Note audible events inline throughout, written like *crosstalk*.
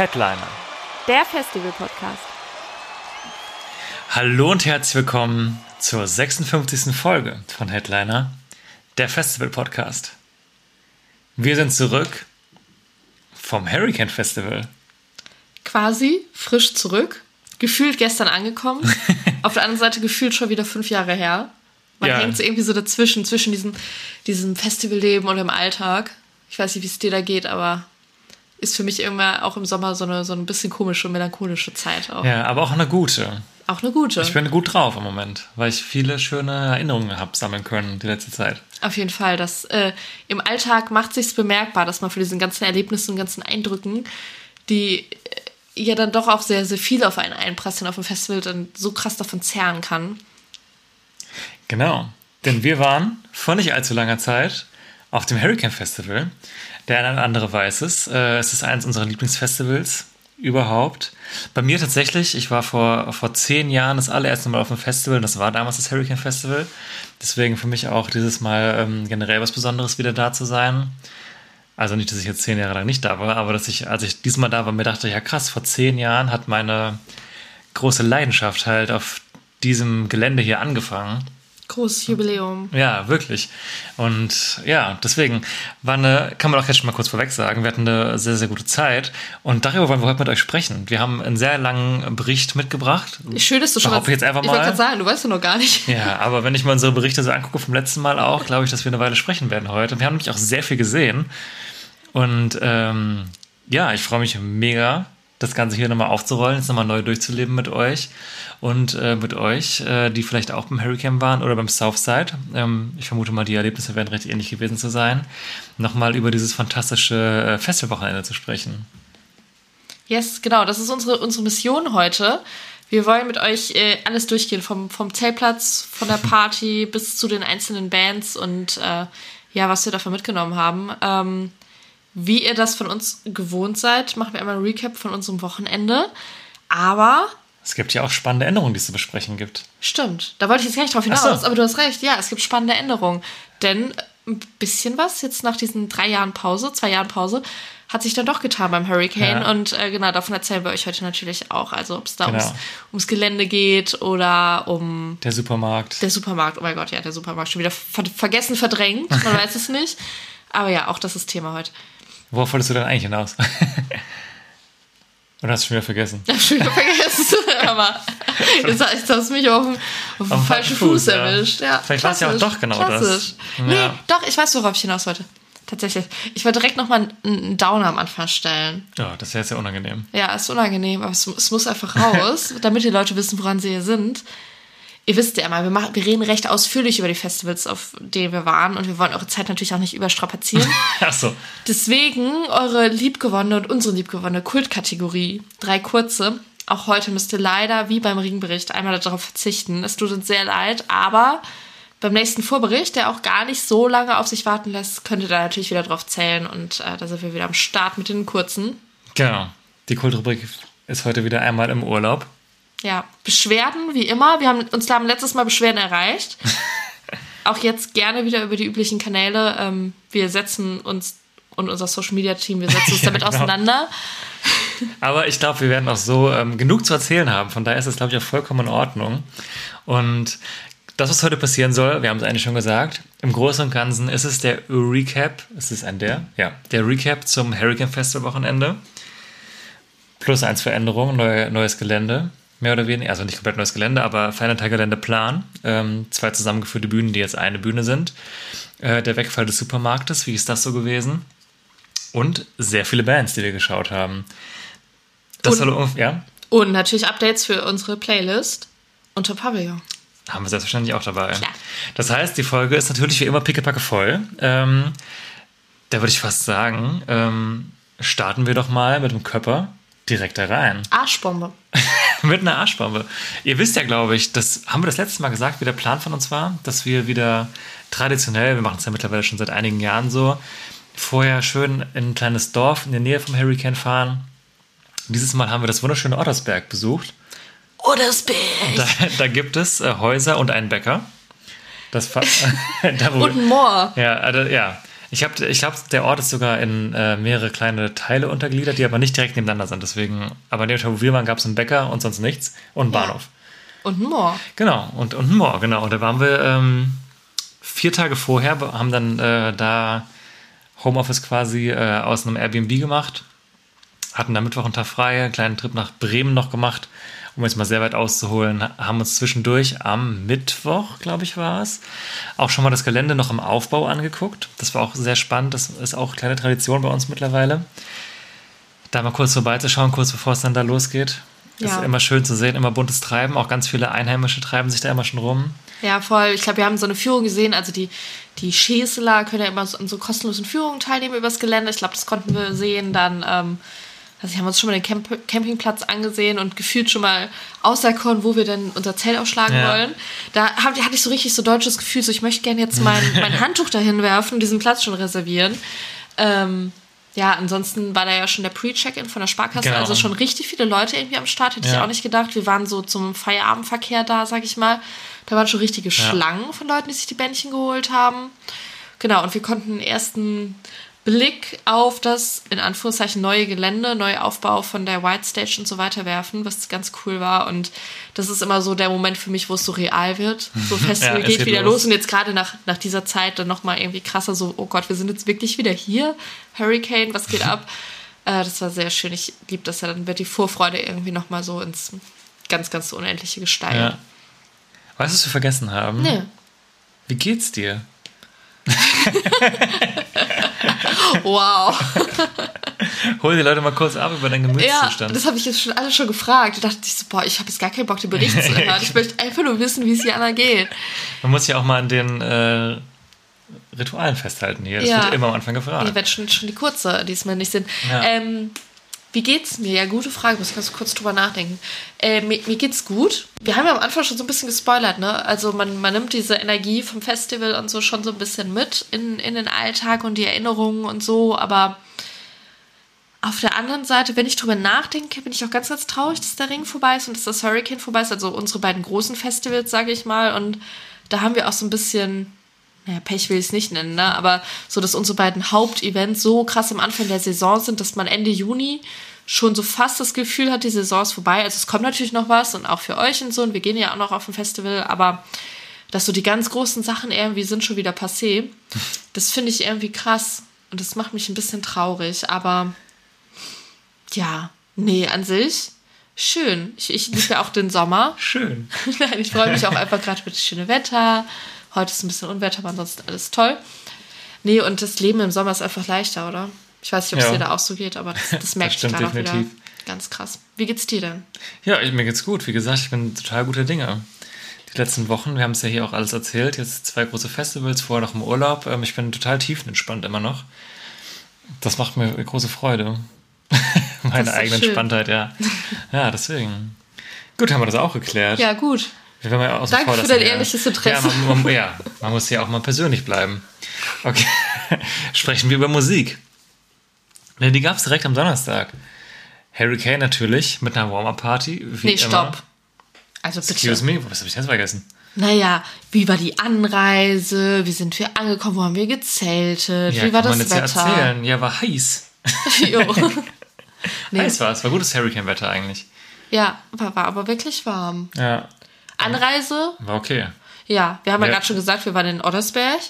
Headliner. Der Festival-Podcast. Hallo und herzlich willkommen zur 56. Folge von Headliner, der Festival-Podcast. Wir sind zurück vom Hurricane Festival. quasi frisch zurück. Gefühlt gestern angekommen. *laughs* Auf der anderen Seite gefühlt schon wieder fünf Jahre her. Man Ja. hängt so irgendwie so dazwischen, zwischen diesem, diesem Festivalleben und dem Alltag. Ich weiß nicht, wie es dir da geht, aber ist für mich immer auch im Sommer so eine so ein bisschen komische, melancholische Zeit auch. Ja, aber auch eine gute. Auch eine gute. Ich bin gut drauf im Moment, weil ich viele schöne Erinnerungen habe sammeln können die letzte Zeit. Auf jeden Fall. Das, äh, Im Alltag macht sich's bemerkbar, dass man für diesen ganzen Erlebnissen und ganzen Eindrücken, die äh, ja dann doch auch sehr, sehr viel auf einen einprasseln auf dem Festival, dann so krass davon zehren kann. Genau. Denn wir waren vor nicht allzu langer Zeit auf dem Hurricane Festival. Der eine oder andere weiß es. Äh, Es ist eines unserer Lieblingsfestivals überhaupt. Bei mir tatsächlich, ich war vor, vor zehn Jahren das allererste Mal auf dem Festival. und Das war damals das Hurricane Festival. Deswegen für mich auch dieses Mal ähm, generell was Besonderes, wieder da zu sein. Also nicht, dass ich jetzt zehn Jahre lang nicht da war, aber dass ich, als ich diesmal da war, mir dachte, ja krass, vor zehn Jahren hat meine große Leidenschaft halt auf diesem Gelände hier angefangen. Großes Jubiläum. Ja, wirklich. Und ja, deswegen war eine, kann man auch jetzt schon mal kurz vorweg sagen, wir hatten eine sehr, sehr gute Zeit und darüber wollen wir heute mit euch sprechen. Wir haben einen sehr langen Bericht mitgebracht. Schön, dass du schon ich jetzt einfach Ich wollte mal. gerade sagen, du weißt ja noch gar nicht. Ja, *laughs* aber wenn ich mal unsere Berichte so angucke vom letzten Mal auch, glaube ich, dass wir eine Weile sprechen werden heute. Wir haben nämlich auch sehr viel gesehen. Und ähm, ja, ich freue mich mega, das Ganze hier nochmal aufzurollen, jetzt nochmal neu durchzuleben mit euch und äh, mit euch, äh, die vielleicht auch beim Hurricane waren oder beim Southside. Ähm, ich vermute mal, die Erlebnisse werden recht ähnlich gewesen zu sein. Nochmal über dieses fantastische äh, Festivalwochenende zu sprechen. Yes, genau, das ist unsere, unsere Mission heute. Wir wollen mit euch äh, alles durchgehen, vom, vom Zeltplatz, von der *laughs* Party bis zu den einzelnen Bands und äh, ja, was wir davon mitgenommen haben. Ähm, wie ihr das von uns gewohnt seid, machen wir einmal ein Recap von unserem Wochenende. Aber Es gibt ja auch spannende Änderungen, die es zu besprechen gibt. Stimmt, da wollte ich jetzt gar nicht drauf hinaus, so. aber du hast recht, ja, es gibt spannende Änderungen. Denn ein bisschen was jetzt nach diesen drei Jahren Pause, zwei Jahren Pause, hat sich dann doch getan beim Hurricane. Ja. Und äh, genau, davon erzählen wir euch heute natürlich auch. Also ob es da Genau. ums, ums Gelände geht oder um Der Supermarkt. der Supermarkt. Oh mein Gott, ja, der Supermarkt schon wieder ver vergessen, verdrängt. Man *laughs* weiß es nicht. Aber ja, auch das ist Thema heute. Worauf wolltest du denn eigentlich hinaus? *laughs* Oder hast du schon wieder vergessen? Ich hab schon wieder vergessen. *laughs* aber jetzt, jetzt hast du mich auf auf dem falschen Fuß, Fuß, ja. erwischt. Ja, Vielleicht war's ja auch doch genau das. klassisch. Ja. Nee, doch, ich weiß, worauf ich hinaus wollte. Tatsächlich. Ich wollte direkt nochmal einen, Downer am Anfang stellen. Ja, das wäre jetzt ja unangenehm. Ja, ist unangenehm, aber es, es muss einfach raus, *laughs* damit die Leute wissen, woran sie hier sind. Ihr wisst ja immer, wir, machen, wir reden recht ausführlich über die Festivals, auf denen wir waren und wir wollen eure Zeit natürlich auch nicht überstrapazieren. *laughs* Ach so. Deswegen eure liebgewonnene und unsere liebgewonnene Kultkategorie. Drei kurze. Auch heute müsst ihr leider, wie beim Ringbericht, einmal darauf verzichten. Es tut uns sehr leid, aber beim nächsten Vorbericht, der auch gar nicht so lange auf sich warten lässt, könnt ihr da natürlich wieder drauf zählen und äh, da sind wir wieder am Start mit den kurzen. Genau. Die Kultrubrik ist heute wieder einmal im Urlaub. Ja, Beschwerden, wie immer. Wir haben uns haben letztes Mal Beschwerden erreicht. *laughs* auch jetzt gerne wieder über die üblichen Kanäle. Ähm, wir setzen uns und unser Social Media Team, wir setzen uns *laughs* damit genau. auseinander. Aber ich glaube, wir werden auch so ähm, genug zu erzählen haben. Von daher ist es, glaube ich, auch vollkommen in Ordnung. Und das, was heute passieren soll, wir haben es eigentlich schon gesagt, im Großen und Ganzen ist es der Recap, ist es ein der? Ja, der Recap zum Hurricane Festival Wochenende. Plus eins Veränderung, neu, neues Gelände. Mehr oder weniger, also nicht komplett neues Gelände, aber veränderter Geländeplan. Ähm, zwei zusammengeführte Bühnen, die jetzt eine Bühne sind. Äh, der Wegfall des Supermarktes, wie ist das so gewesen? Und sehr viele Bands, die wir geschaut haben. Das Und- ja, Und natürlich Updates für unsere Playlist unter Pavillon. haben wir selbstverständlich auch dabei. Klar. Das heißt, die Folge ist natürlich wie immer pickepacke voll. Ähm, da würde ich fast sagen, ähm, starten wir doch mal mit dem Körper direkt da rein. Arschbombe. *laughs* *laughs* mit einer Arschbombe. Ihr wisst ja, glaube ich, das haben wir das letzte Mal gesagt, wie der Plan von uns war, dass wir wieder traditionell, wir machen es ja mittlerweile schon seit einigen Jahren so, vorher schön in ein kleines Dorf in der Nähe vom Hurricane fahren. Dieses Mal haben wir das wunderschöne Ottersberg besucht. Ottersberg. Da, da gibt es äh, Häuser und einen Bäcker. Das *laughs* *laughs* da, wo, Und ein Moor. ja, also, ja. Ich, hab, ich glaube, der Ort ist sogar in äh, mehrere kleine Teile untergliedert, die aber nicht direkt nebeneinander sind. Deswegen, aber in dem Teil, wo wir waren, gab es einen Bäcker und sonst nichts und einen Ja. Bahnhof. Und ein Moor. Genau, und, und ein Moor, genau. Und da waren wir ähm, vier Tage vorher, be- haben dann äh, da Homeoffice quasi äh, aus einem Airbnb gemacht, hatten da Mittwoch einen Tag frei, einen kleinen Trip nach Bremen noch gemacht, um jetzt mal sehr weit auszuholen, ha- haben uns zwischendurch am Mittwoch, glaube ich, war es, auch schon mal das Gelände noch im Aufbau angeguckt. Das war auch sehr spannend, das ist auch kleine Tradition bei uns mittlerweile. Da mal kurz vorbeizuschauen, kurz bevor es dann da losgeht. Ja. ist immer schön zu sehen, immer buntes Treiben. Auch ganz viele Einheimische treiben sich da immer schon rum. Ja, voll. Ich glaube, wir haben so eine Führung gesehen. Also die, die Schäsler können ja immer so an so kostenlosen Führungen teilnehmen übers Gelände. Ich glaube, das konnten wir sehen. Dann, ähm, also haben uns schon mal den Camp Campingplatz angesehen und gefühlt schon mal auserkoren, wo wir denn unser Zelt aufschlagen Ja. wollen. Da hab, hatte ich so richtig so deutsches Gefühl, so ich möchte gerne jetzt mein, *laughs* mein Handtuch dahin werfen, diesen Platz schon reservieren. Ähm, ja, ansonsten war da ja schon der Pre-Check-In von der Sparkasse, Genau. also schon richtig viele Leute irgendwie am Start, hätte ich Ja. auch nicht gedacht. Wir waren so zum Feierabendverkehr da, sag ich mal. Da waren schon richtige Schlangen von Leuten, die sich die Bändchen geholt haben. Genau, und wir konnten einen ersten Blick auf das, in Anführungszeichen, neue Gelände, neue Aufbau von der White Stage und so weiter werfen, was ganz cool war. Und das ist immer so der Moment für mich, wo es so real wird. *laughs* So Festival Ja, geht, geht wieder los. los. Und jetzt gerade nach, nach dieser Zeit dann nochmal irgendwie krasser, so, oh Gott, wir sind jetzt wirklich wieder hier. Hurricane, was geht *laughs* ab? Äh, das war sehr schön. Ich liebe das ja. Dann wird die Vorfreude irgendwie nochmal so ins ganz, ganz Unendliche gesteigert. Ja. Weißt du, was wir vergessen haben? Nee. Wie geht's dir? Wow. Hol die Leute mal kurz ab über deinen Ja, Gemütszustand. das habe ich jetzt schon alle schon gefragt. Da dachte ich so, boah, ich habe jetzt gar keinen Bock, den Bericht zu hören. Ich *laughs* möchte einfach nur wissen, wie es Jana geht. Man muss ja auch mal an den äh, Ritualen festhalten hier. Das Ja. wird immer am Anfang gefragt. Ich werde schon, schon die kurze diesmal nicht sind. Ja. Ähm, wie geht's mir? Ja, gute Frage. Muss ganz kurz drüber nachdenken. Äh, mir, mir geht's gut. Wir haben ja am Anfang schon so ein bisschen gespoilert, ne? Also man, man nimmt diese Energie vom Festival und so schon so ein bisschen mit in, in den Alltag und die Erinnerungen und so, aber auf der anderen Seite, wenn ich drüber nachdenke, bin ich auch ganz, ganz traurig, dass der Ring vorbei ist und dass das Hurricane vorbei ist. Also unsere beiden großen Festivals, sage ich mal. Und da haben wir auch so ein bisschen, naja, Pech will ich es nicht nennen, ne? aber so, dass unsere beiden Hauptevents so krass am Anfang der Saison sind, dass man Ende Juni schon so fast das Gefühl hat, die Saison ist vorbei. Also es kommt natürlich noch was und auch für euch und so. Und wir gehen ja auch noch auf ein Festival, aber dass so die ganz großen Sachen irgendwie sind schon wieder passé. Das finde ich irgendwie krass. Und das macht mich ein bisschen traurig. Aber ja, nee, an sich schön. Ich, ich liebe ja auch den Sommer. Schön. *laughs* Nein, ich freue mich auch einfach gerade für das schöne Wetter. Heute ist ein bisschen Unwetter, aber ansonsten alles toll. Nee, und das Leben im Sommer ist einfach leichter, oder? Ich weiß nicht, ob es Ja. dir da auch so geht, aber das, das merke ich stimmt gerade auch wieder. Ganz krass. Wie geht's dir denn? Ja, mir geht's gut. Wie gesagt, ich bin total guter Dinge. Die letzten Wochen, wir haben es ja hier auch alles erzählt, jetzt zwei große Festivals, vorher noch im Urlaub. Ähm, ich bin total tiefenentspannt immer noch. Das macht mir große Freude. *laughs* Meine eigene schön. Entspanntheit, ja. Ja, deswegen. Gut, haben wir das auch geklärt. Ja, gut. Werden ja außen Danke vor für dein ja. ehrliches Interesse. Ja man, man, ja, man muss ja auch mal persönlich bleiben. Okay, *laughs* sprechen wir über Musik. Ja, die gab es direkt am Donnerstag. Harry Kane natürlich mit einer Warm-Up-Party. Nee, immer. stopp. Also bitte. Excuse me, was habe ich jetzt vergessen? Naja, wie war die Anreise? Wie sind wir angekommen? Wo haben wir gezeltet? Ja, wie war kann das man jetzt ja Wetter? erzählen. Ja, war heiß. *laughs* jo. *laughs* nee. Heiß war es. War gutes Hurricane-Wetter eigentlich. Ja, war, war aber wirklich warm. Ja, Anreise? war okay. Ja, wir haben ja, Ja. gerade schon gesagt, wir waren in Ottersberg.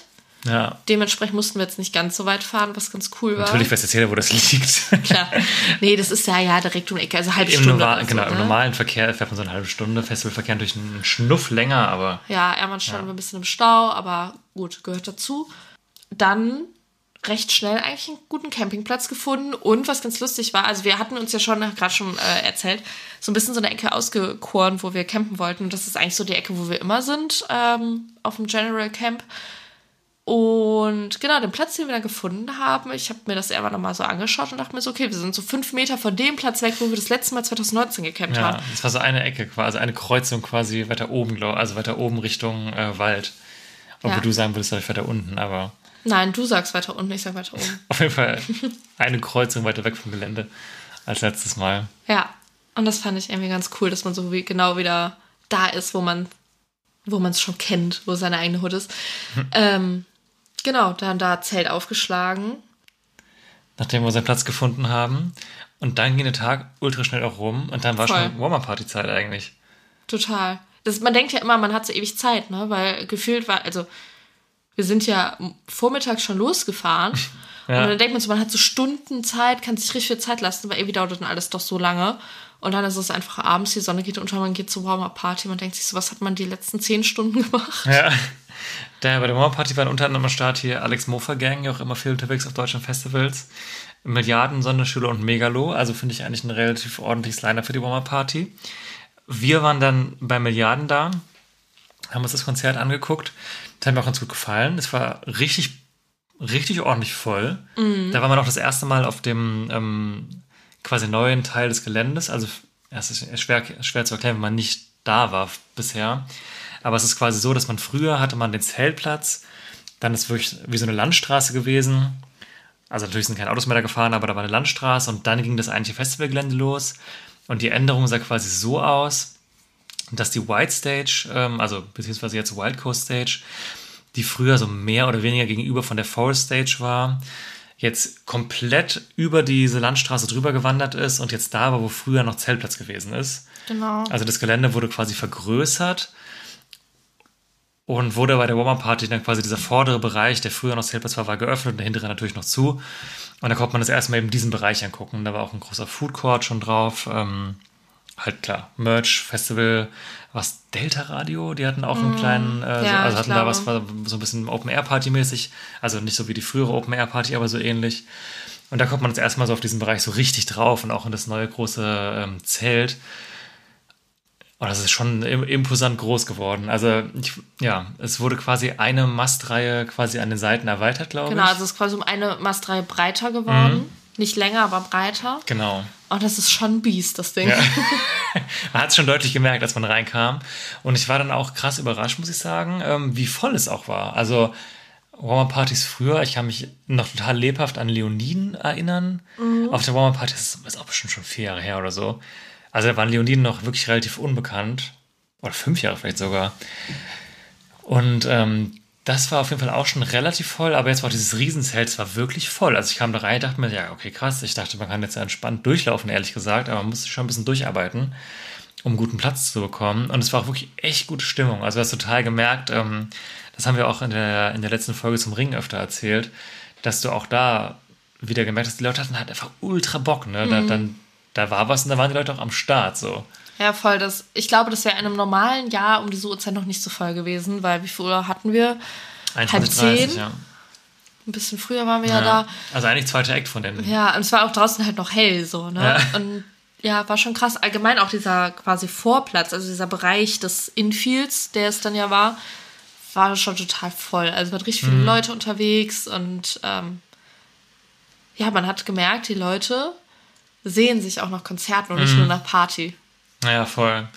Ja, Dementsprechend mussten wir jetzt nicht ganz so weit fahren, was ganz cool war. natürlich weiß jetzt jeder, wo das liegt. Klar. Nee, das ist ja ja direkt um die Ecke, also halbe Im, Stunde. normal, oder so, genau, im ne? normalen Verkehr fährt man so eine halbe Stunde. Festivalverkehr natürlich einen Schnuff länger, aber Ja, Ermann standen wir ein bisschen im Stau, aber gut, gehört dazu. Dann recht schnell eigentlich einen guten Campingplatz gefunden und was ganz lustig war, also wir hatten uns ja schon, gerade schon äh, erzählt, so ein bisschen so eine Ecke ausgekoren, wo wir campen wollten und das ist eigentlich so die Ecke, wo wir immer sind, ähm, auf dem General Camp. Und genau, den Platz, den wir dann gefunden haben, ich habe mir das einfach nochmal so angeschaut und dachte mir so, okay, wir sind so fünf Meter von dem Platz weg, wo wir das letzte Mal 2019 gecampt Ja, haben. das war so eine Ecke quasi, eine Kreuzung quasi weiter oben, also weiter oben Richtung äh, Wald. Obwohl Ja. du sagen würdest, vielleicht weiter unten, aber Nein, du sagst weiter unten, ich sag weiter oben. *laughs* auf jeden Fall eine Kreuzung weiter weg vom Gelände als letztes Mal. Ja, und das fand ich irgendwie ganz cool, dass man so wie genau wieder da ist, wo man wo man es schon kennt, wo seine eigene Hut ist. ähm, genau, dann da Zelt aufgeschlagen. Nachdem wir unseren Platz gefunden haben. Und dann ging der Tag ultra schnell auch rum und dann war Voll. schon Warmer-Party-Zeit eigentlich. Total. Das, man denkt ja immer, man hat so ewig Zeit, ne? Weil gefühlt war, also wir sind ja vormittags schon losgefahren. *laughs* Ja. Und dann denkt man so, man hat so Stunden Zeit, kann sich richtig viel Zeit lassen, weil irgendwie dauert dann alles doch so lange. Und dann ist es einfach abends, die Sonne geht unter, man geht zur Warm-Up-Party, man denkt sich so, was hat man die letzten zehn Stunden gemacht? Ja. *laughs* Da bei der Warmer-Party waren unter anderem am Start hier Alex Mofer Gang, ja auch immer viel unterwegs auf deutschen Festivals. Milliarden, Sonderschüler und Megalo. Also finde ich eigentlich ein relativ ordentliches Liner für die Warmer-Party. Wir waren dann bei Milliarden da, haben uns das Konzert angeguckt. Das hat mir auch ganz gut gefallen. Es war richtig, richtig ordentlich voll. Da waren wir noch das erste Mal auf dem ähm, quasi neuen Teil des Geländes. Also es ist schwer, schwer zu erklären, wenn man nicht da war bisher. Aber es ist quasi so, dass man früher hatte man den Zeltplatz, dann ist wirklich wie so eine Landstraße gewesen. Also natürlich sind keine Autos mehr da gefahren, aber da war eine Landstraße und dann ging das eigentliche Festivalgelände los. Und die Änderung sah quasi so aus, dass die White Stage, ähm, also beziehungsweise jetzt Wild Coast Stage, die früher so mehr oder weniger gegenüber von der Forest Stage war, jetzt komplett über diese Landstraße drüber gewandert ist und jetzt da war, wo früher noch Zeltplatz gewesen ist. Genau. Also das Gelände wurde quasi vergrößert und wurde bei der Warmer-Party dann quasi dieser vordere Bereich, der früher noch Zeltplatz war, war geöffnet und der hintere natürlich noch zu. Und da konnte man das erstmal eben diesen Bereich angucken. Da war auch ein großer Food Court schon drauf. Ähm, halt klar, Merch, Festival, was Delta Radio, die hatten auch einen kleinen, äh, ja, also hatten da was, war so ein bisschen Open-Air-Party-mäßig, also nicht so wie die frühere Open-Air-Party, aber so ähnlich. Und da kommt man jetzt erstmal so auf diesen Bereich so richtig drauf und auch in das neue große ähm, Zelt. Und das ist schon im- imposant groß geworden. Also, ich, ja, es wurde quasi eine Mastreihe quasi an den Seiten erweitert, glaube Genau, ich. also es ist quasi um eine Mastreihe breiter geworden. Nicht länger, aber breiter. genau. Und das ist schon ein Biest, das Ding. Ja. *laughs* man hat es schon deutlich gemerkt, als man reinkam. Und ich war dann auch krass überrascht, muss ich sagen, ähm, wie voll es auch war. Also Warmer-Partys früher, ich kann mich noch total lebhaft an Leoniden erinnern. Auf der Warmer-Party, das ist auch bestimmt schon vier Jahre her oder so. Also da waren Leoniden noch wirklich relativ unbekannt. Oder fünf Jahre vielleicht sogar. Und ähm, das war auf jeden Fall auch schon relativ voll, aber jetzt war auch dieses Riesenzelt, es war wirklich voll. Also ich kam da rein, dachte mir, ja, okay, krass. Ich dachte, man kann jetzt entspannt durchlaufen, ehrlich gesagt, aber man muss schon ein bisschen durcharbeiten, um guten Platz zu bekommen. Und es war auch wirklich echt gute Stimmung. Also du hast total gemerkt, ähm, das haben wir auch in der, in der letzten Folge zum Ring öfter erzählt, dass du auch da wieder gemerkt hast, die Leute hatten halt einfach ultra Bock, ne? Da, dann, da war was und da waren die Leute auch am Start, so. Ja, voll. Das, ich glaube, das wäre in einem normalen Jahr um diese Uhrzeit noch nicht so voll gewesen, weil wie viel Uhr hatten wir? 21, zehn? ja. Ein bisschen früher waren wir ja, ja. da. Also eigentlich zweiter Act von denen. Ja, und es war auch draußen halt noch hell so, ne? Ja. Und ja, war schon krass. Allgemein auch dieser quasi Vorplatz, also dieser Bereich des Infields, der es dann ja war, war schon total voll. Also waren richtig viele Mhm. Leute unterwegs und ähm, ja, man hat gemerkt, die Leute sehen sich auch nach Konzerten und Mhm. nicht nur nach Party. Naja, voll.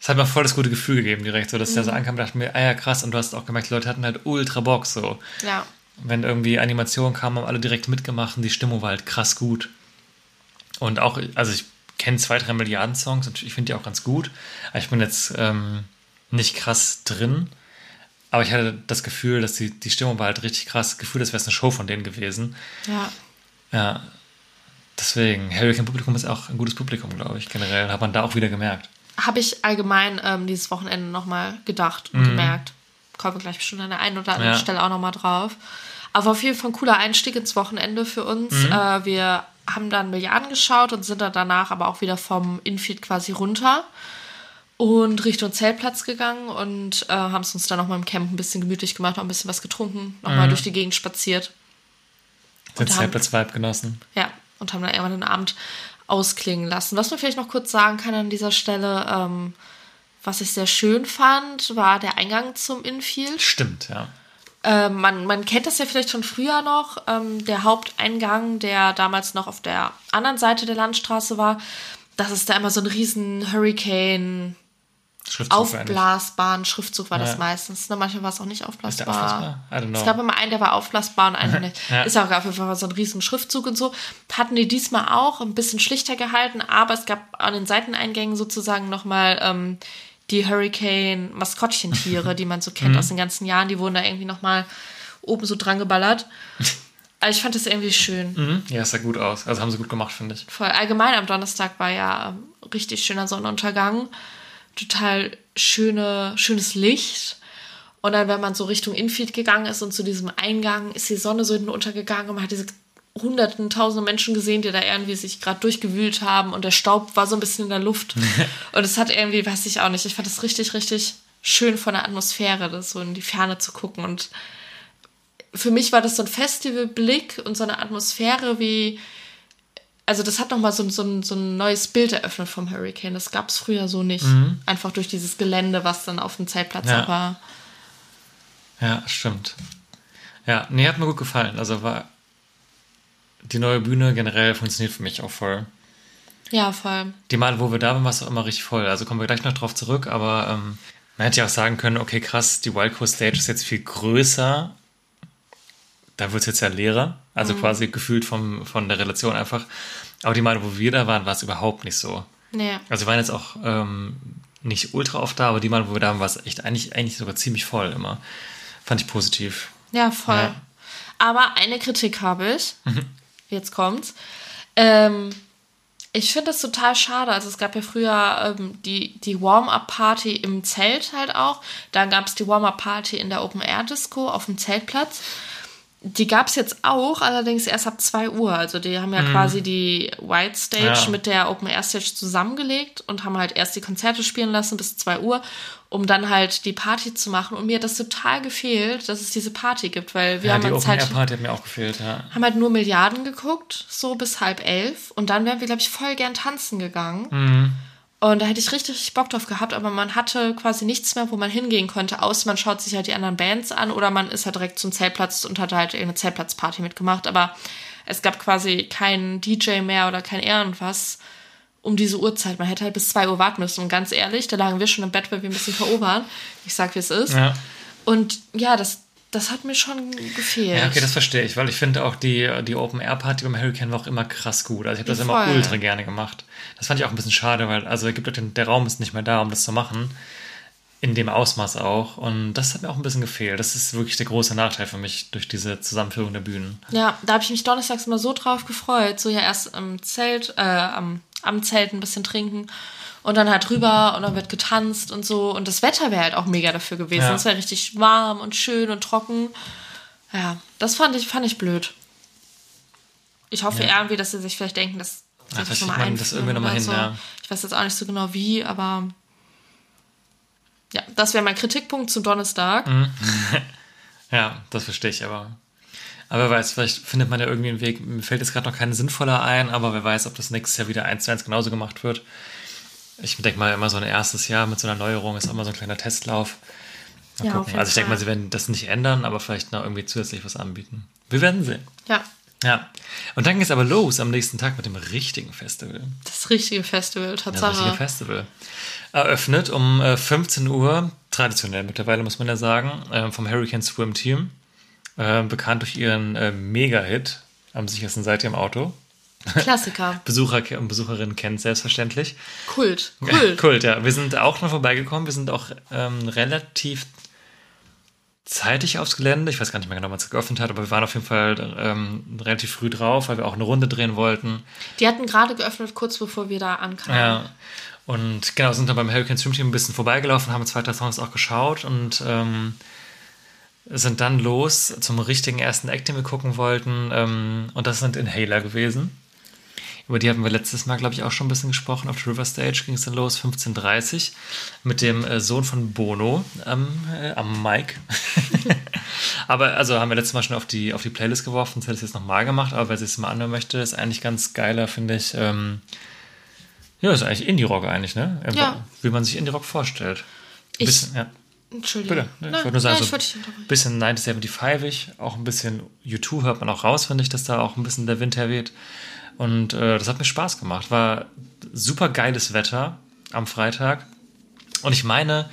Es hat mir voll das gute Gefühl gegeben direkt, so dass ich da so Mhm. ankam und dachte mir, ah ja, krass. Und du hast auch gemerkt, die Leute hatten halt ultra Bock, so. Ja. Wenn irgendwie Animationen kamen, haben alle direkt mitgemacht und die Stimmung war halt krass gut. Und auch, also ich kenne zwei, drei Milliarden Songs und ich finde die auch ganz gut. Aber ich bin jetzt ähm, nicht krass drin. Aber ich hatte das Gefühl, dass die, die Stimmung war halt richtig krass. Das Gefühl, das wäre eine Show von denen gewesen. Ja. Ja. Deswegen, Hurricane Publikum ist auch ein gutes Publikum, glaube ich, generell. Hat man da auch wieder gemerkt. Habe ich allgemein ähm, dieses Wochenende nochmal gedacht und gemerkt. Kommen wir gleich bestimmt an der einen oder anderen Mhm. Ja. Stelle auch nochmal drauf. Aber auf jeden Fall ein cooler Einstieg ins Wochenende für uns. Mhm. Äh, wir haben dann Milliarden geschaut und sind dann danach aber auch wieder vom Infield quasi runter und Richtung Zeltplatz gegangen und äh, haben es uns dann nochmal im Camp ein bisschen gemütlich gemacht, noch ein bisschen was getrunken, nochmal Mhm. durch die Gegend spaziert. Den Zeltplatz-Vibe genossen. Ja, und haben dann irgendwann den Abend ausklingen lassen. Was man vielleicht noch kurz sagen kann an dieser Stelle, ähm, was ich sehr schön fand, war der Eingang zum Infield. Stimmt, ja. Äh, man, man kennt das ja vielleicht schon früher noch. Ähm, der Haupteingang, der damals noch auf der anderen Seite der Landstraße war, das ist da immer so ein riesen Hurricane. Schriftzug Aufblasbaren Schriftzug war Ja. das meistens. Ne? Manchmal war es auch nicht aufblasbar. aufblasbar? I don't know. Es gab immer einen, der war aufblasbar und einen *laughs* nicht. Ja. Ist ja auch auf jeden Fall so ein riesen Schriftzug und so. Hatten die diesmal auch ein bisschen schlichter gehalten, aber es gab an den Seiteneingängen sozusagen nochmal ähm, die Hurricane-Maskottchentiere, die man so *laughs* Mhm. kennt aus den ganzen Jahren. Die wurden da irgendwie nochmal oben so dran geballert. *laughs* Also ich fand das irgendwie schön. Mhm. Ja, es sah gut aus. Also haben sie gut gemacht, finde ich. Voll. Allgemein am Donnerstag war ja ähm, richtig schöner Sonnenuntergang. Total schöne, schönes Licht. Und dann, wenn man so Richtung Infield gegangen ist und zu diesem Eingang, ist die Sonne so hinten untergegangen und man hat diese hunderten, tausende Menschen gesehen, die da irgendwie sich gerade durchgewühlt haben und der Staub war so ein bisschen in der Luft. *laughs* und es hat irgendwie, weiß ich auch nicht, ich fand das richtig, richtig schön von der Atmosphäre, das so in die Ferne zu gucken. Und für mich war das so ein Festivalblick und so eine Atmosphäre wie, also das hat nochmal so, so, ein- so ein neues Bild eröffnet vom Hurricane. Das gab es früher so nicht. Einfach durch dieses Gelände, was dann auf dem Zeltplatz Ja. war. Ja, stimmt. Ja, nee, hat mir gut gefallen. Also war die neue Bühne generell funktioniert für mich auch voll. Ja, voll. Die Male, wo wir da waren, war es auch immer richtig voll. Also kommen wir gleich noch drauf zurück, aber ähm, man hätte ja auch sagen können, okay, krass, die Wild Coast Stage ist jetzt viel größer. Da wird es jetzt ja leerer. Also quasi gefühlt vom, von der Relation einfach. Aber die Male, wo wir da waren, war es überhaupt nicht so. Nee. Also wir waren jetzt auch ähm, nicht ultra oft da, aber die Male, wo wir da waren, war es echt eigentlich, eigentlich sogar ziemlich voll immer. Fand ich positiv. Ja, voll. Ja. Aber eine Kritik habe ich. Jetzt kommt's. Ähm, ich finde das total schade. Also es gab ja früher ähm, die, die Warm-Up-Party im Zelt halt auch. Dann gab es die Warm-Up-Party in der Open-Air-Disco auf dem Zeltplatz. Die gab es jetzt auch, allerdings erst ab 2 Uhr. Also die haben ja quasi die White Stage Ja. mit der Open Air Stage zusammengelegt und haben halt erst die Konzerte spielen lassen bis 2 Uhr, um dann halt die Party zu machen. Und mir hat das total gefehlt, dass es diese Party gibt, weil wir Ja, haben die Open halt, Air Party hat mir auch gefehlt, ja. haben halt nur Milliarden geguckt, so bis halb elf. Und dann wären wir, glaube ich, voll gern tanzen gegangen. Mhm. Und da hätte ich richtig, richtig Bock drauf gehabt, aber man hatte quasi nichts mehr, wo man hingehen konnte, außer man schaut sich halt die anderen Bands an oder man ist halt direkt zum Zeltplatz und hat halt irgendeine Zeltplatzparty mitgemacht. Aber es gab quasi keinen DJ mehr oder kein irgendwas um diese Uhrzeit. Man hätte halt bis 2 Uhr warten müssen. Und ganz ehrlich, da lagen wir schon im Bett, weil wir ein bisschen K.O. waren. Ich sag, wie es ist. Ja. Und ja, das, das hat mir schon gefehlt. Ja, okay, das verstehe ich, weil ich finde auch die, die Open Air Party beim Hurricane war auch immer krass gut. Also ich habe das Ja, immer voll. ultra gerne gemacht. Das fand ich auch ein bisschen schade, weil also gibt den, der Raum ist nicht mehr da, um das zu machen. In dem Ausmaß auch. Und das hat mir auch ein bisschen gefehlt. Das ist wirklich der große Nachteil für mich durch diese Zusammenführung der Bühnen. Ja, da habe ich mich donnerstags immer so drauf gefreut. So ja erst am Zelt, äh, am, am Zelt ein bisschen trinken und dann halt rüber und dann wird getanzt und so. Und das Wetter wäre halt auch mega dafür gewesen. Ja. Es wäre richtig warm und schön und trocken. Ja, das fand ich, fand ich blöd. Ich hoffe Ja. irgendwie, dass sie sich vielleicht denken, dass Ja, das schon mal man das irgendwie noch mal einführen hin, oder ja. Ich weiß jetzt auch nicht so genau wie, aber ja, das wäre mein Kritikpunkt zum Donnerstag. Mhm. *laughs* Ja, das verstehe ich aber. Aber wer weiß, vielleicht findet man ja irgendwie einen Weg. Mir fällt jetzt gerade noch kein sinnvoller ein, aber wer weiß, ob das nächstes Jahr wieder eins zu eins genauso gemacht wird. Ich denke mal, immer so ein erstes Jahr mit so einer Neuerung ist immer so ein kleiner Testlauf. Mal Ja, Also ich denke mal, sie werden das nicht ändern, aber vielleicht noch irgendwie zusätzlich was anbieten. Wir werden sehen. Ja, Ja. Und dann geht es aber los am nächsten Tag mit dem richtigen Festival. das richtige Festival, Das richtige. Festival. Eröffnet um äh, 15 Uhr, traditionell mittlerweile muss man ja sagen, äh, vom Hurricane Swim Team. Äh, bekannt durch ihren äh, Mega-Hit am sichersten seid ihr im Auto. Klassiker. *laughs* Besucher und Besucherinnen kennen selbstverständlich. Kult. Kult. Kult, ja. Wir sind auch mal vorbeigekommen. Wir sind auch ähm, relativ zeitig aufs Gelände. Ich weiß gar nicht mehr genau, wann es geöffnet hat, aber wir waren auf jeden Fall ähm, relativ früh drauf, weil wir auch eine Runde drehen wollten. Die hatten gerade geöffnet, kurz bevor wir da ankamen. Ja. Und genau, sind dann beim Hurricane Swim Team ein bisschen vorbeigelaufen, haben zwei, drei Songs auch geschaut und ähm, sind dann los zum richtigen ersten Act, den wir gucken wollten. Ähm, und das sind Inhaler gewesen. Über die hatten wir letztes Mal, glaube ich, auch schon ein bisschen gesprochen. Auf der River Stage ging es dann los, 15.30 mit dem äh, Sohn von Bono am, äh, am Mic. *laughs* aber also haben wir letztes Mal schon auf die, auf die Playlist geworfen, das hätte ich jetzt nochmal gemacht, aber wer sich es mal anhören möchte, ist eigentlich ganz geiler, finde ich. Ähm, ja, ist eigentlich Indie-Rock eigentlich, ne? Ja. Wie man sich Indie-Rock vorstellt. Ich- bisschen, ja. Entschuldigung. Bitte. ne, Nein, ich wollte nur sagen, nein, so ein bisschen 1975-ig, auch ein bisschen U2 hört man auch raus, finde ich, dass da auch ein bisschen der Wind herweht. Und äh, das hat mir Spaß gemacht. War super geiles Wetter am Freitag. Und ich meine,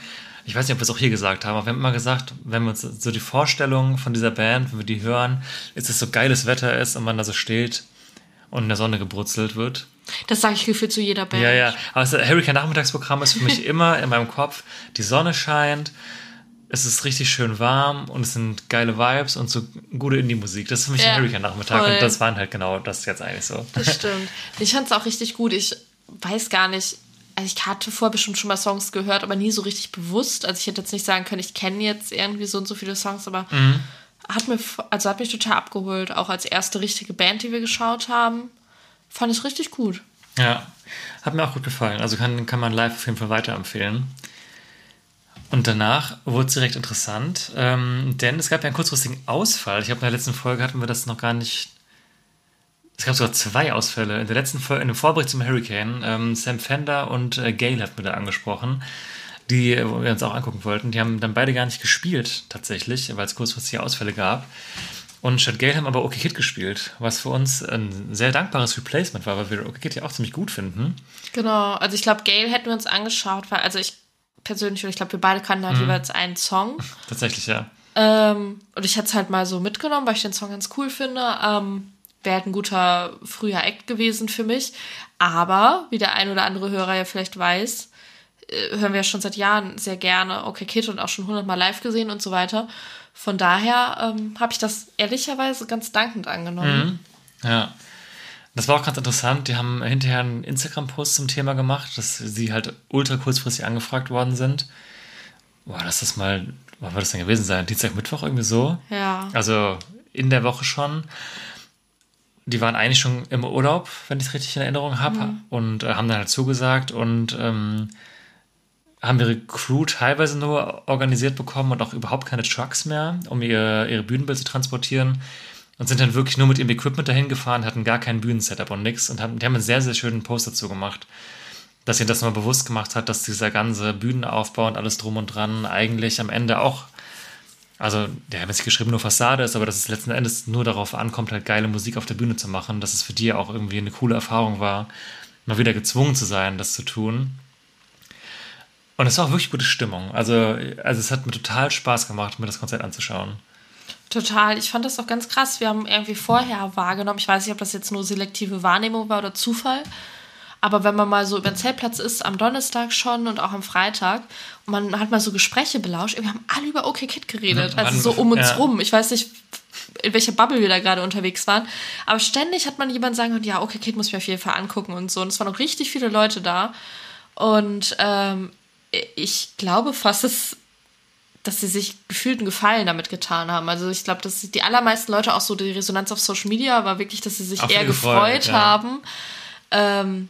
ich weiß nicht, ob wir es auch hier gesagt haben, aber wir haben immer gesagt, wenn wir uns so die Vorstellung von dieser Band, wenn wir die hören, ist es so geiles Wetter ist und man da so steht und in der Sonne gebrutzelt wird. Das sage ich gefühlt zu jeder Band. Ja, ja. Aber das Hurricane Nachmittagsprogramm ist für mich *laughs* immer in meinem Kopf. Die Sonne scheint, es ist richtig schön warm und es sind geile Vibes und so gute Indie-Musik. Das ist für mich Ja, ein Hurricane Nachmittag voll. und das waren halt genau das jetzt eigentlich so. Das stimmt. Ich fand es auch richtig gut. Ich weiß gar nicht, also ich hatte vorher bestimmt schon mal Songs gehört, aber nie so richtig bewusst. Also ich hätte jetzt nicht sagen können, ich kenne jetzt irgendwie so und so viele Songs, aber Mhm. hat mir, also hat mich total abgeholt. Auch als erste richtige Band, die wir geschaut haben, fand ich richtig gut. Ja, hat mir auch gut gefallen. Also kann, kann man live auf jeden Fall weiterempfehlen. Und danach wurde es direkt interessant, ähm, denn es gab ja einen kurzfristigen Ausfall. Ich glaube, in der letzten Folge hatten wir das noch gar nicht. Es gab sogar zwei Ausfälle. In der letzten Folge, in dem Vorbericht zum Hurricane, ähm, Sam Fender und äh, Gail hatten wir da angesprochen, die äh, wir uns auch angucken wollten. Die haben dann beide gar nicht gespielt, tatsächlich, weil es kurzfristige Ausfälle gab. Und statt Gail haben aber OK Kid gespielt, was für uns ein sehr dankbares Replacement war, weil wir OK Kid ja auch ziemlich gut finden. Genau, also ich glaube, Gail hätten wir uns angeschaut, weil, also ich persönlich, oder ich glaube, wir beide kannten halt jeweils einen Song. *laughs* Tatsächlich, ja. Ähm, und ich hätte es halt mal so mitgenommen, weil ich den Song ganz cool finde. Ähm, Wäre halt ein guter früher Act gewesen für mich. Aber, wie der ein oder andere Hörer ja vielleicht weiß, äh, hören wir ja schon seit Jahren sehr gerne Okay Kid und auch schon hundertmal live gesehen und so weiter. Von daher ähm, habe ich das ehrlicherweise ganz dankend angenommen. Ja. Das war auch ganz interessant. Die haben hinterher einen Instagram-Post zum Thema gemacht, dass sie halt ultra kurzfristig angefragt worden sind. Boah, lass das mal, wann wird das denn gewesen sein? Dienstag, Mittwoch irgendwie so? Ja. Also in der Woche schon. Die waren eigentlich schon im Urlaub, wenn ich es richtig in Erinnerung habe, und äh, haben dann halt zugesagt und ähm, haben ihre Crew teilweise nur organisiert bekommen und auch überhaupt keine Trucks mehr, um ihr, ihre Bühnenbild zu transportieren. Und sind dann wirklich nur mit ihrem Equipment dahin gefahren, hatten gar kein Bühnensetup und nix. Und haben, die haben einen sehr, sehr schönen Post dazu gemacht, dass ihnen das mal bewusst gemacht hat, dass dieser ganze Bühnenaufbau und alles drum und dran eigentlich am Ende auch also, der haben jetzt geschrieben, nur Fassade ist, aber dass es letzten Endes nur darauf ankommt, halt geile Musik auf der Bühne zu machen, dass es für die auch irgendwie eine coole Erfahrung war, mal wieder gezwungen zu sein, das zu tun. Und es war auch wirklich gute Stimmung. Also, also es hat mir total Spaß gemacht, mir das Konzert anzuschauen. Total. Ich fand das auch ganz krass. Wir haben irgendwie vorher wahrgenommen, ich weiß nicht, ob das jetzt nur selektive Wahrnehmung war oder Zufall, aber wenn man mal so über den Zeltplatz ist, am Donnerstag schon und auch am Freitag, und man hat mal so Gespräche belauscht, wir haben alle über OK Kid geredet, also so um uns ja. rum. Ich weiß nicht, in welcher Bubble wir da gerade unterwegs waren, aber ständig hat man jemand sagen, ja, OK Kid muss ich mir auf jeden Fall angucken und so. Und es waren noch richtig viele Leute da. Und ähm, ich glaube fast, dass, dass sie sich gefühlt einen Gefallen damit getan haben. Also ich glaube, dass die allermeisten Leute auch so die Resonanz auf Social Media war wirklich, dass sie sich Auf eher gefreut ja. haben ähm,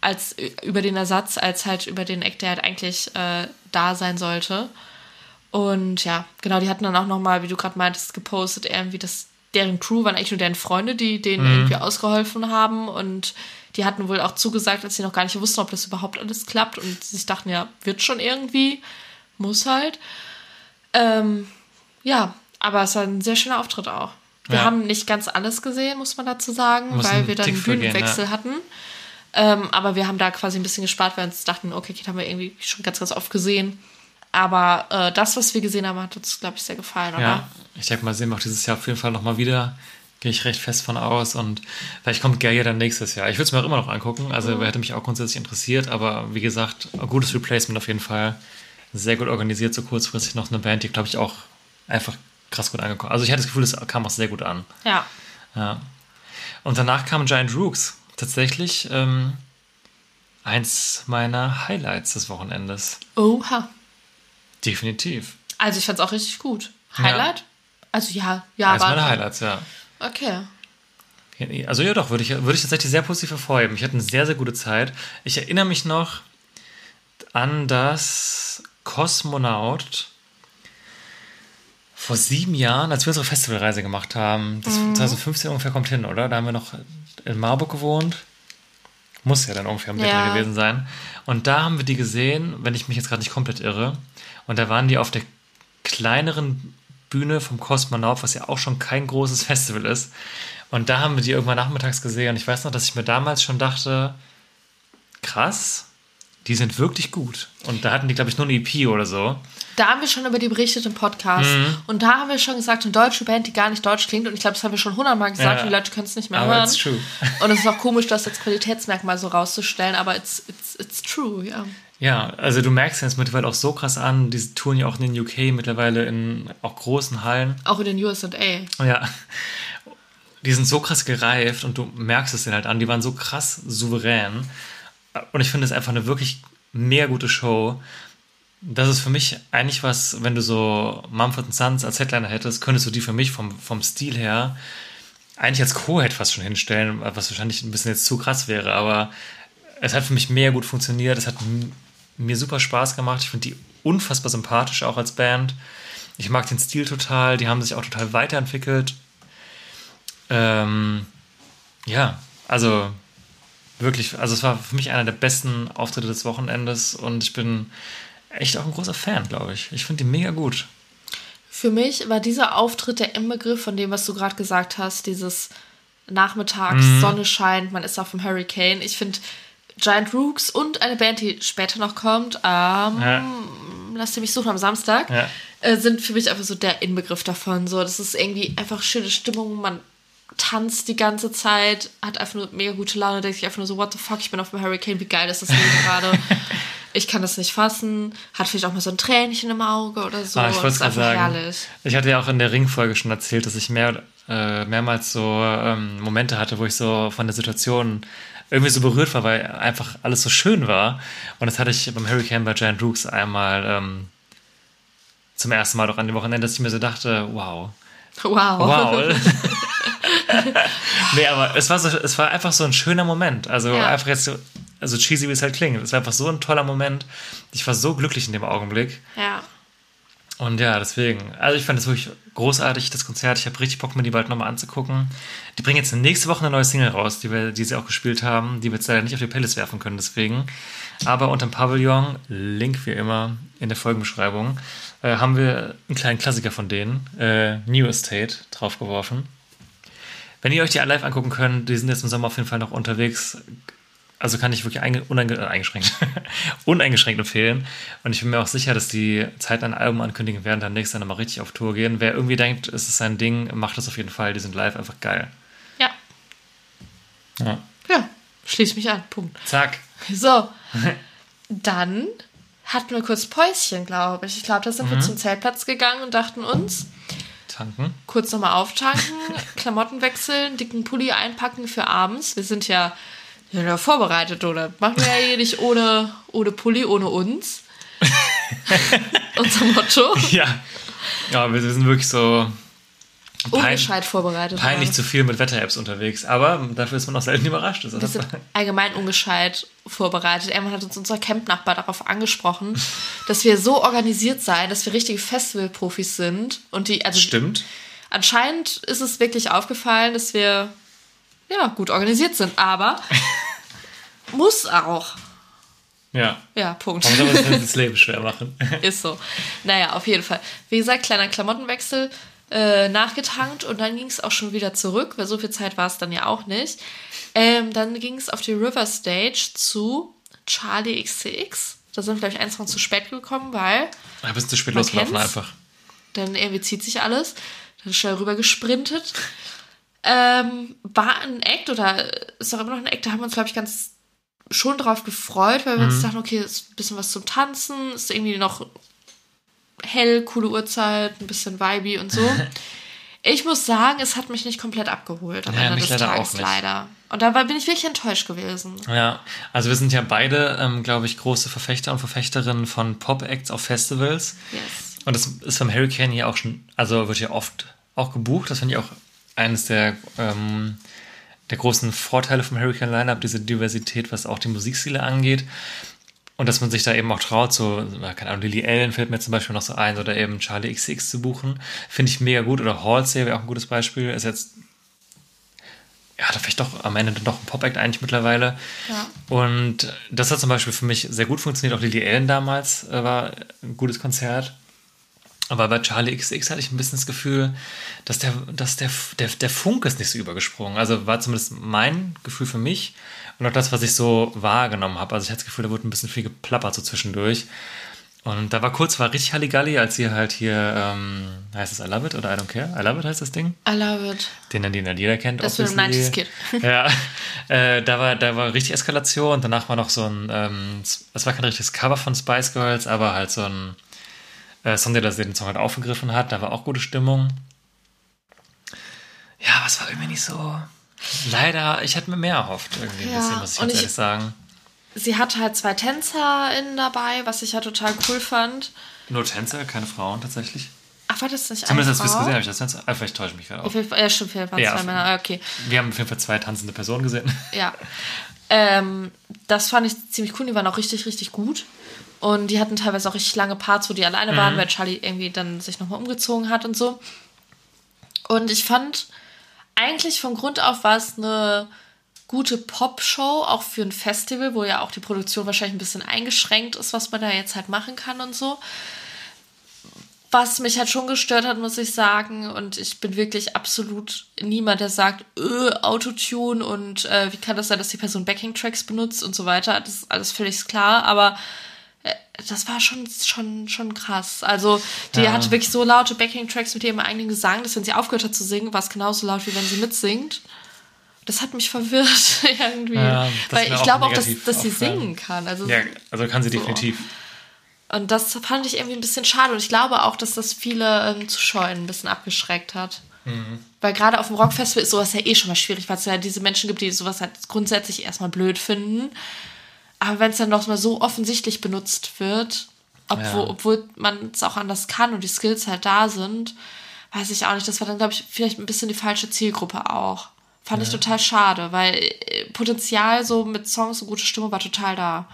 als über den Ersatz, als halt über den Act, der halt eigentlich äh, da sein sollte. Und ja, genau, die hatten dann auch nochmal, wie du gerade meintest, gepostet, irgendwie, dass deren Crew waren eigentlich nur deren Freunde, die denen irgendwie ausgeholfen haben. Und die hatten wohl auch zugesagt, als sie noch gar nicht wussten, ob das überhaupt alles klappt. Und sie sich dachten, ja, wird schon irgendwie, muss halt. Ähm, ja, aber es war ein sehr schöner Auftritt auch. Wir Ja. haben nicht ganz alles gesehen, muss man dazu sagen, Muss weil wir dann einen Bühnenwechsel ja. hatten. Ähm, aber wir haben da quasi ein bisschen gespart, weil wir uns dachten, okay, Kid haben wir irgendwie schon ganz, ganz oft gesehen. Aber äh, das, was wir gesehen haben, hat uns, glaube ich, sehr gefallen, oder? Ja, ich denke mal, sehen wir auch dieses Jahr auf jeden Fall nochmal wieder. Gehe ich recht fest von aus. Und vielleicht kommt Gay ja dann nächstes Jahr. Ich würde es mir auch immer noch angucken. Also hätte mich auch grundsätzlich interessiert. Aber wie gesagt, ein gutes Replacement auf jeden Fall. Sehr gut organisiert, so kurzfristig noch eine Band, die, glaube ich, auch einfach krass gut angekommen. Also ich hatte das Gefühl, es kam auch sehr gut an. Ja. Ja. Und danach kam Giant Rooks. Tatsächlich ähm, eins meiner Highlights des Wochenendes. Oha. Definitiv. Also ich fand es auch richtig gut. Ja. Highlight? Also ja, ja, Eins meiner Highlights, ja. Okay. Also ja doch, würde ich, würde ich tatsächlich sehr positiv hervorheben. Ich hatte eine sehr, sehr gute Zeit. Ich erinnere mich noch an das Kosmonaut vor sieben Jahren, als wir unsere Festivalreise gemacht haben. Das 2015 ungefähr kommt hin, oder? Da haben wir noch in Marburg gewohnt. Muss ja dann ungefähr die Ja. Gewesen sein. Und da haben wir die gesehen, wenn ich mich jetzt gerade nicht komplett irre. Und da waren die auf der kleineren Bühne vom Kosmonaut, was ja auch schon kein großes Festival ist. Und da haben wir die irgendwann nachmittags gesehen. Und ich weiß noch, dass ich mir damals schon dachte, krass, die sind wirklich gut. Und da hatten die, glaube ich, nur eine EP oder so. Da haben wir schon über die berichtet im Podcast. Mhm. Und da haben wir schon gesagt, eine deutsche Band, die gar nicht deutsch klingt. Und ich glaube, das haben wir schon hundertmal gesagt. Ja. Die Leute können es nicht mehr Aber hören. it's true. *laughs* Und es ist auch komisch, das als Qualitätsmerkmal so rauszustellen. Aber it's, it's, it's true, ja. Ja, also du merkst jetzt mittlerweile auch so krass an, diese touren ja auch in den UK mittlerweile in auch großen Hallen. Auch in den USA. Ja. Die sind so krass gereift und du merkst es denen halt an, die waren so krass souverän. Und ich finde es einfach eine wirklich mega gute Show. Das ist für mich eigentlich was, wenn du so Mumford Sons als Headliner hättest, könntest du die für mich vom, vom Stil her eigentlich als Co-Head fast schon hinstellen, was wahrscheinlich ein bisschen jetzt zu krass wäre, aber es hat für mich mega gut funktioniert. Es hat mir super Spaß gemacht. Ich finde die unfassbar sympathisch auch als Band. Ich mag den Stil total. Die haben sich auch total weiterentwickelt. Ähm, ja, also wirklich, also es war für mich einer der besten Auftritte des Wochenendes und ich bin echt auch ein großer Fan, glaube ich. Ich finde die mega gut. Für mich war dieser Auftritt der Inbegriff von dem, was du gerade gesagt hast, dieses Nachmittags, Mhm. Sonne scheint, man ist auf dem Hurricane. Ich finde Giant Rooks und eine Band, die später noch kommt, ähm, Ja. lasst ihr mich suchen am Samstag, Ja. äh, sind für mich einfach so der Inbegriff davon. So, das ist irgendwie einfach schöne Stimmung, man tanzt die ganze Zeit, hat einfach nur mega gute Laune, denkt sich einfach nur so, what the fuck, ich bin auf dem Hurricane, wie geil ist das Leben gerade. *laughs* Ich kann das nicht fassen. Hat vielleicht auch mal so ein Tränchen im Auge oder so. Ah, ich wollte es sagen. herrlich. Ich hatte ja auch in der Ringfolge schon erzählt, dass ich mehr, äh, mehrmals so ähm, Momente hatte, wo ich so von der Situation irgendwie so berührt war, weil einfach alles so schön war. Und das hatte ich beim Hurricane bei Giant Rooks einmal ähm, zum ersten Mal doch an dem Wochenende, dass ich mir so dachte, wow, Wow. Wow. *laughs* nee, aber es war, so, es war einfach so ein schöner Moment. Also Ja. einfach jetzt so, also cheesy wie es halt klingt. Es war einfach so ein toller Moment. Ich war so glücklich in dem Augenblick. Ja. Und ja, deswegen. Also ich fand es wirklich großartig, das Konzert. Ich habe richtig Bock, mir die bald nochmal anzugucken. Die bringen jetzt nächste Woche eine neue Single raus, die, wir, die sie auch gespielt haben. Die wir jetzt leider nicht auf die Playlist werfen können, deswegen. Aber unterm Pavillon, Link wie immer in der Folgenbeschreibung, äh, haben wir einen kleinen Klassiker von denen, äh, New Estate, draufgeworfen. Wenn ihr euch die live angucken könnt, die sind jetzt im Sommer auf jeden Fall noch unterwegs. Also kann ich wirklich einge uneinge äh, eingeschränkt, *laughs* uneingeschränkt empfehlen. Und ich bin mir auch sicher, dass die Zeit ein Album ankündigen werden, dann nächstes Jahr nochmal richtig auf Tour gehen. Wer irgendwie denkt, es ist sein Ding, macht das auf jeden Fall. Die sind live einfach geil. Ja. Ja. Ja. Schließ mich an. Punkt. Zack. So. *laughs* Dann hatten wir kurz Päuschen, glaube ich. Ich glaube, da sind Mhm. wir zum Zeltplatz gegangen und dachten uns, Tanken. kurz nochmal auftanken, *laughs* Klamotten wechseln, dicken Pulli einpacken für abends. Wir sind ja, wir sind ja vorbereitet, oder? Machen wir ja hier nicht ohne, ohne Pulli, ohne uns. *laughs* Unser Motto. Ja. Ja, wir sind wirklich so Ungescheit vorbereitet. peinlich aber zu viel mit Wetter-Apps unterwegs. Aber dafür ist man auch selten überrascht. Das Wir ist sind allgemein ungescheit vorbereitet. Irgendwann hat uns unser Campnachbar darauf angesprochen, dass wir so organisiert seien, dass wir richtige Festivalprofis sind. Und die, also Stimmt. anscheinend ist es wirklich aufgefallen, dass wir ja gut organisiert sind, aber *laughs* muss auch. Ja. Ja, Punkt. Man muss aber das Leben schwer machen. *laughs* Ist so. Naja, auf jeden Fall. Wie gesagt, kleiner Klamottenwechsel, äh, nachgetankt und dann ging es auch schon wieder zurück, weil so viel Zeit war es dann ja auch nicht. Ähm, dann ging es auf die River Stage zu Charlie XCX. Da sind wir, ich, eins von zu spät gekommen, weil Da bist du spät losgelaufen einfach. dann irgendwie zieht sich alles. Dann ist schnell rüber gesprintet. Ähm, war ein Act oder ist auch immer noch ein Act, da haben wir uns, glaube ich, ganz schon drauf gefreut, weil wir uns dachten, okay, ist ein bisschen was zum Tanzen, ist irgendwie noch hell, coole Uhrzeit, ein bisschen vibey und so. *laughs* Ich muss sagen, es hat mich nicht komplett abgeholt am Ja, Ende des leider Tages auch nicht. leider. Und da war- bin ich wirklich enttäuscht gewesen. Ja, also wir sind ja beide, ähm, glaube ich, große Verfechter und Verfechterinnen von Pop-Acts auf Festivals. Yes. Und das ist beim Hurricane hier auch schon, also wird ja oft auch gebucht. Das finde ich auch eines der, ähm, der großen Vorteile vom Hurricane Lineup, diese Diversität, was auch die Musikstile angeht. Und dass man sich da eben auch traut, so, keine Ahnung, Lily Allen fällt mir zum Beispiel noch so ein, oder eben Charlie XX zu buchen. Finde ich mega gut. Oder Halsey wäre auch ein gutes Beispiel. Ist jetzt ja, da vielleicht doch am Ende doch ein Pop-Act eigentlich mittlerweile. Ja. Und das hat zum Beispiel für mich sehr gut funktioniert. Auch Lily Allen damals äh, war ein gutes Konzert. Aber bei Charlie XX hatte ich ein bisschen das Gefühl, dass der, dass der, der, der Funk ist nicht so übergesprungen. Also war zumindest mein Gefühl für mich und auch das, was ich so wahrgenommen habe. Also ich hatte das Gefühl, da wurde ein bisschen viel geplappert so zwischendurch. Und da war kurz, war richtig Halligalli, als sie halt hier, ähm, heißt es I Love It oder I Don't Care? I Love It heißt das Ding? I love it. Den dann den dann jeder kennt. Das dem obviously. 90s Kid. *laughs* Ja, äh, da, war, da war richtig Eskalation. Danach war noch so ein, ähm, es war kein richtiges Cover von Spice Girls, aber halt so ein äh, Song, der den Song halt aufgegriffen hat. Da war auch gute Stimmung. Ja, aber es war irgendwie nicht so. Leider, ich hätte mir mehr erhofft, irgendwie ein Ja, bisschen, muss ich ganz ich- ehrlich sagen. Sie hatte halt zwei TänzerInnen dabei, was ich ja total cool fand. Nur Tänzer, keine Frauen tatsächlich. Ach, war das nicht Zumindest als wir gesehen haben, ich das Tänzer. Ah, vielleicht täusche ich mich gerade Auf auf. jeden Fall, ja, stimmt, wir waren Ja, zwei Männer. Okay, Wir haben auf jeden Fall zwei tanzende Personen gesehen. *laughs* ja. Ähm, das fand ich ziemlich cool. Die waren auch richtig, richtig gut. Und die hatten teilweise auch richtig lange Parts, wo die alleine Mhm. waren, weil Charlie irgendwie dann sich nochmal umgezogen hat und so. Und ich fand, eigentlich von Grund auf war es eine gute Pop-Show, auch für ein Festival, wo ja auch die Produktion wahrscheinlich ein bisschen eingeschränkt ist, was man da jetzt halt machen kann und so. Was mich halt schon gestört hat, muss ich sagen, und ich bin wirklich absolut niemand, der sagt, öh, Autotune und äh, wie kann das sein, dass die Person Backing-Tracks benutzt und so weiter. Das ist alles völlig klar, aber das war schon, schon, schon krass. Also, die Ja. hatte wirklich so laute Backing-Tracks mit ihrem eigenen Gesang, dass wenn sie aufgehört hat zu singen, war es genauso laut, wie wenn sie mitsingt. Das hat mich verwirrt *laughs* irgendwie. Ja, Weil ich glaube auch, dass, dass sie singen kann. Also, Ja, also kann sie So. definitiv. und das fand ich irgendwie ein bisschen schade. Und ich glaube auch, dass das viele ähm, Zuschauer ein bisschen abgeschreckt hat. Weil gerade auf dem Rockfestival ist sowas ja eh schon mal schwierig, weil es ja diese Menschen gibt, die sowas halt grundsätzlich erstmal blöd finden. Aber wenn es dann noch mal so offensichtlich benutzt wird, obwohl, Ja. obwohl man es auch anders kann und die Skills halt da sind, weiß ich auch nicht. Das war dann, glaube ich, vielleicht ein bisschen die falsche Zielgruppe auch. Fand ich total schade, weil äh, Potenzial so mit Songs und gute Stimme war total da.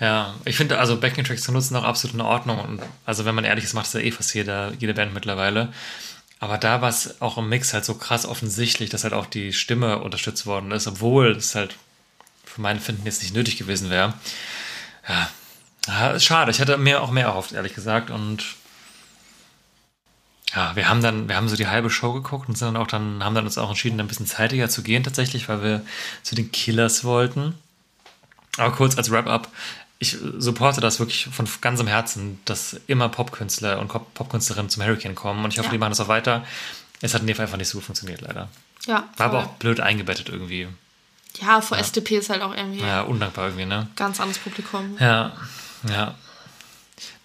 Ja, ich finde also Backing-Tracks zu nutzen auch absolut in Ordnung. Und also wenn man ehrlich ist, macht es ja eh fast jeder, jede Band mittlerweile. Aber da war es auch im Mix halt so krass offensichtlich, dass halt auch die Stimme unterstützt worden ist, obwohl es halt für mein Finden jetzt nicht nötig gewesen wäre. Ja, ja ist schade. Ich hätte mir auch mehr erhofft, ehrlich gesagt. Und ja, wir haben dann, wir haben so die halbe Show geguckt und sind dann auch dann, haben dann uns auch entschieden, ein bisschen zeitiger zu gehen tatsächlich, weil wir zu den Killers wollten. Aber kurz als Wrap-up, ich supporte das wirklich von ganzem Herzen, dass immer Popkünstler und Pop- Popkünstlerinnen zum Hurricane kommen und ich hoffe, Ja. die machen das auch weiter. Es hat in dem Fall einfach nicht so gut funktioniert, leider. Ja, War aber auch blöd eingebettet irgendwie. Ja, vor SDP ist halt auch irgendwie Ja, undankbar irgendwie, ne? ganz anderes Publikum. Ja, ja.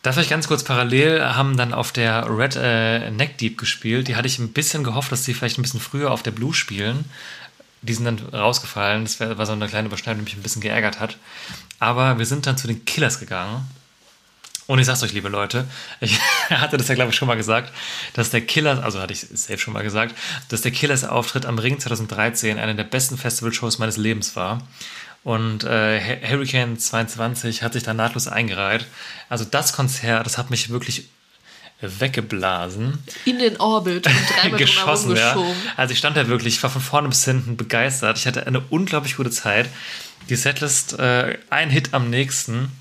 Da vielleicht ganz kurz parallel haben dann auf der Red äh, Neck Deep gespielt. Die hatte ich ein bisschen gehofft, dass die vielleicht ein bisschen früher auf der Blue spielen. Die sind dann rausgefallen. Das war so eine kleine Überschneidung, die mich ein bisschen geärgert hat. Aber wir sind dann zu den Killers gegangen. Und ich sag's euch, liebe Leute, ich *laughs* hatte das ja, glaube ich, schon mal gesagt, dass der Killers, also hatte ich es safe schon mal gesagt, dass der Killers-Auftritt am Ring 2013 eine der besten Festivalshows meines Lebens war. Und äh, Hu- Hurricane 22 hat sich da nahtlos eingereiht. Also das Konzert, das hat mich wirklich weggeblasen In den Orbit und dreimal *laughs* geschossen. Ja. Also ich stand da wirklich, ich war von vorne bis hinten begeistert. Ich hatte eine unglaublich gute Zeit. Die Setlist, äh, ein Hit am nächsten.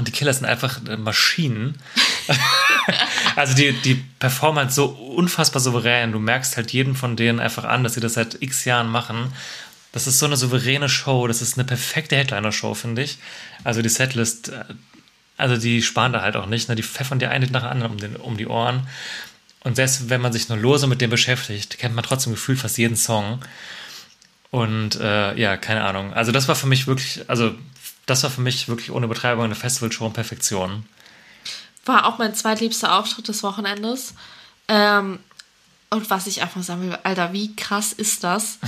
Und die Killers sind einfach äh, Maschinen. *laughs* also die, die performen halt so unfassbar souverän. Du merkst halt jeden von denen einfach an, dass sie das seit x Jahren machen. Das ist so eine souveräne Show. Das ist eine perfekte Headliner-Show, finde ich. Also die Setlist, äh, also die sparen da halt auch nicht. Ne? Die pfeffern dir einen Hit nach dem anderen um, den, um die Ohren. Und selbst wenn man sich nur lose mit dem beschäftigt, kennt man trotzdem gefühlt fast jeden Song. Und äh, ja, keine Ahnung. Also das war für mich wirklich, also das war für mich wirklich ohne Betreibung eine Festivalshow in Perfektion. War auch mein zweitliebster Auftritt des Wochenendes. Ähm, und was ich einfach sagen will, Alter, wie krass ist das?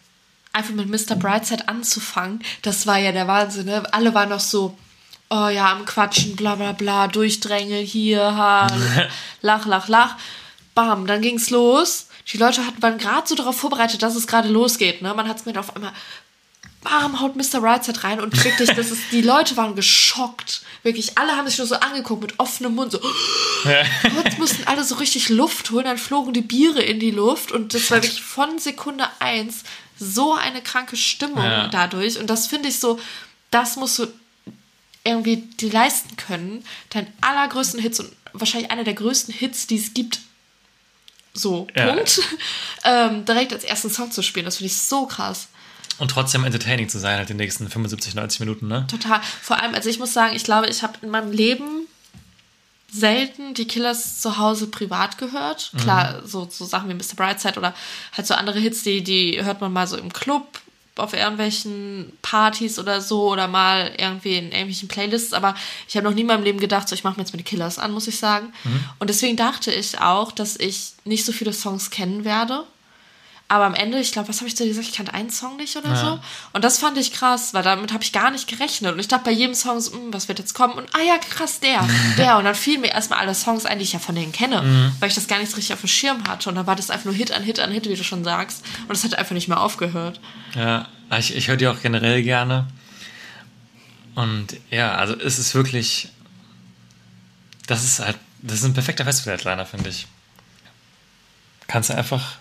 *laughs* Einfach mit Mr. Brightside anzufangen, das war ja der Wahnsinn. Ne? Alle waren noch so, oh ja, am Quatschen, bla bla bla, durchdrängeln, hier, ha, *laughs* lach, lach, lach. Bam, dann ging's los. Die Leute hatten, waren gerade so darauf vorbereitet, dass es gerade losgeht. Ne? Man hat es mir auf einmal bam, haut Mr. Brightside rein und wirklich, das ist, die Leute waren geschockt. Wirklich, alle haben sich nur so angeguckt mit offenem Mund, so. Kurz mussten alle so richtig Luft holen, dann flogen die Biere in die Luft und das war wirklich von Sekunde eins so eine kranke Stimmung Ja. dadurch. Und das finde ich so, das musst du irgendwie dir leisten können, deinen allergrößten Hits und wahrscheinlich einer der größten Hits, die es gibt, so, Ja. Punkt, *laughs* ähm, direkt als ersten Song zu spielen. Das finde ich so krass. Und trotzdem entertaining zu sein, halt die nächsten 75, 90 Minuten, ne? Total. Vor allem, also ich muss sagen, ich glaube, ich habe in meinem Leben selten die Killers zu Hause privat gehört. Klar, so, so Sachen wie Mr. Brightside oder halt so andere Hits, die, die hört man mal so im Club auf irgendwelchen Partys oder so oder mal irgendwie in irgendwelchen Playlists, aber ich habe noch nie in meinem Leben gedacht, so ich mache mir jetzt mal die Killers an, muss ich sagen. Und deswegen dachte ich auch, dass ich nicht so viele Songs kennen werde. Aber am Ende, ich glaube, was habe ich zu dir gesagt? Ich kannte einen Song nicht oder Ja. so. Und das fand ich krass, weil damit habe ich gar nicht gerechnet. Und ich dachte bei jedem Song so, "Hm, was wird jetzt kommen? Und ah ja, krass, der, *laughs* der. Und dann fielen mir erstmal alle Songs ein, die ich ja von denen kenne, Mhm. weil ich das gar nicht so richtig auf dem Schirm hatte. Und dann war das einfach nur Hit an Hit an Hit, wie du schon sagst. Und es hat einfach nicht mehr aufgehört. Ja, ich, ich höre die auch generell gerne. Und ja, also es ist wirklich. Das ist halt. Das ist ein perfekter Festival-Headliner, finde ich. Kannst du einfach.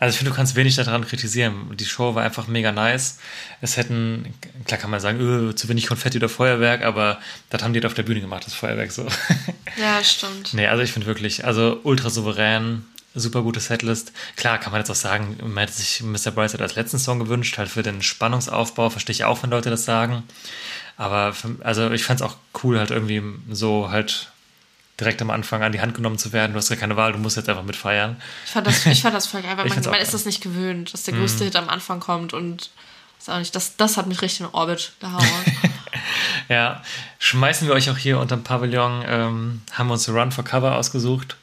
Also ich finde, du kannst wenig daran kritisieren. Die Show war einfach mega nice. Es hätten, klar kann man sagen, öh, zu wenig Konfetti oder Feuerwerk, aber das haben die halt auf der Bühne gemacht, das Feuerwerk so. *laughs* Ja, stimmt. Nee, also ich finde wirklich, also ultra souverän, super gute Setlist. Klar kann man jetzt auch sagen, man hätte sich Mr. Brightside als letzten Song gewünscht, halt für den Spannungsaufbau, verstehe ich auch, wenn Leute das sagen. Aber für, also ich fand es auch cool, halt irgendwie so halt direkt am Anfang an die Hand genommen zu werden. Du hast ja keine Wahl, du musst jetzt einfach mitfeiern. Ich fand das, ich fand das voll *laughs* geil, weil man, man ist das nicht gewöhnt, dass der größte Hit am Anfang kommt und weiß auch nicht, das, das hat mich richtig in den Orbit gehauen. *laughs* Ja, schmeißen wir euch auch hier unterm Pavillon, ähm, haben wir uns Run for Cover ausgesucht.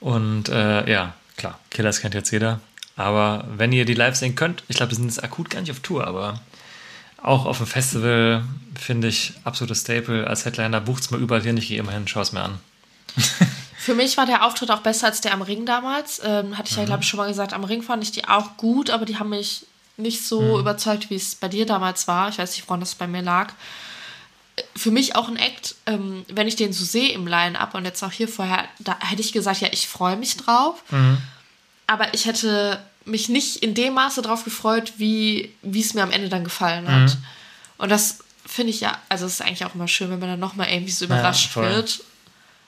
Und äh, ja, klar, Killers kennt jetzt jeder. Aber wenn ihr die live sehen könnt, ich glaube, wir sind jetzt akut gar nicht auf Tour, aber auch auf dem Festival finde ich absolutes Staple. Als Headliner bucht's mal überall hin, ich gehe immer hin, schau es mir an. *laughs* Für mich war der Auftritt auch besser als der am Ring damals. Ähm, hatte ich ja, glaube ich, schon mal gesagt. Am Ring fand ich die auch gut, aber die haben mich nicht so überzeugt, wie es bei dir damals war. Ich weiß nicht, woran das bei mir lag. Für mich auch ein Act, ähm, wenn ich den so sehe im Line-Up und jetzt auch hier vorher, da hätte ich gesagt, ja, ich freue mich drauf. Aber ich hätte mich nicht in dem Maße drauf gefreut, wie es mir am Ende dann gefallen hat. Und das finde ich ja, also es ist eigentlich auch immer schön, wenn man dann nochmal irgendwie so überrascht voll. wird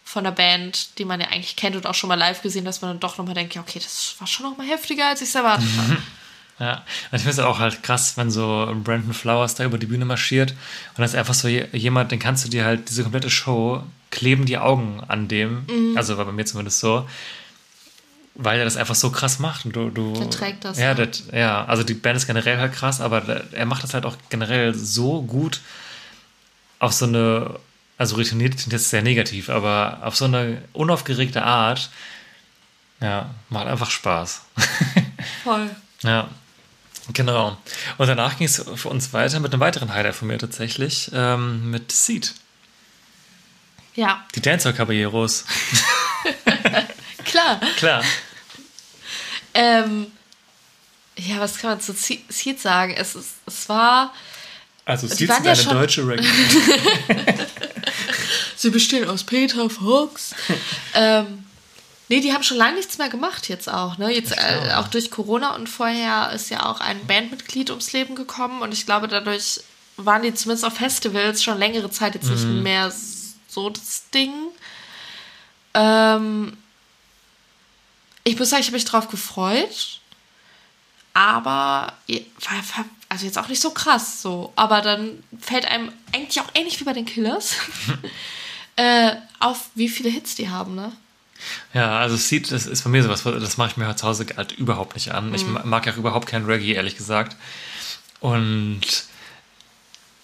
von der Band, die man ja eigentlich kennt und auch schon mal live gesehen, dass man dann doch nochmal denkt, ja, okay, das war schon nochmal heftiger, als ich es erwartet habe. Ja, und ich finde es auch halt krass, wenn so Brandon Flowers da über die Bühne marschiert und das ist einfach so je- jemand, den kannst du dir halt, diese komplette Show, kleben die Augen an dem, also war bei mir zumindest so, weil er das einfach so krass macht. Und du, du, Der trägt das, Ja, ja. das, ja, also die Band ist generell halt krass, aber er macht das halt auch generell so gut auf so eine, also routiniert klingt jetzt sehr negativ, aber auf so eine unaufgeregte Art, ja, macht einfach Spaß. *laughs* Voll. Ja, genau. Und danach ging es für uns weiter mit einem weiteren Highlight von mir tatsächlich, ähm, mit Seed. Ja, Die Dancer Caballeros. *laughs* klar. Klar. Ähm, ja, was kann man zu Se- Seed sagen? Es, ist, es war, Also Seed sind ja eine deutsche Reggae. *laughs* sie bestehen aus Peter Fox. ähm, nee, die haben schon lange nichts mehr gemacht jetzt auch. Ne? Jetzt äh, auch durch Corona und vorher ist ja auch ein Bandmitglied ums Leben gekommen und ich glaube, dadurch waren die zumindest auf Festivals schon längere Zeit jetzt nicht mehr so das Ding. Ähm, ich muss sagen, ich habe mich drauf gefreut, aber also jetzt auch nicht so krass so. Aber dann fällt einem eigentlich auch ähnlich wie bei den Killers *laughs* äh, auf, wie viele Hits die haben, ne? Ja, also Seed, das ist bei mir sowas, das mache ich mir zu Hause halt überhaupt nicht an. Ich ma- mag ja überhaupt kein Reggae, ehrlich gesagt. Und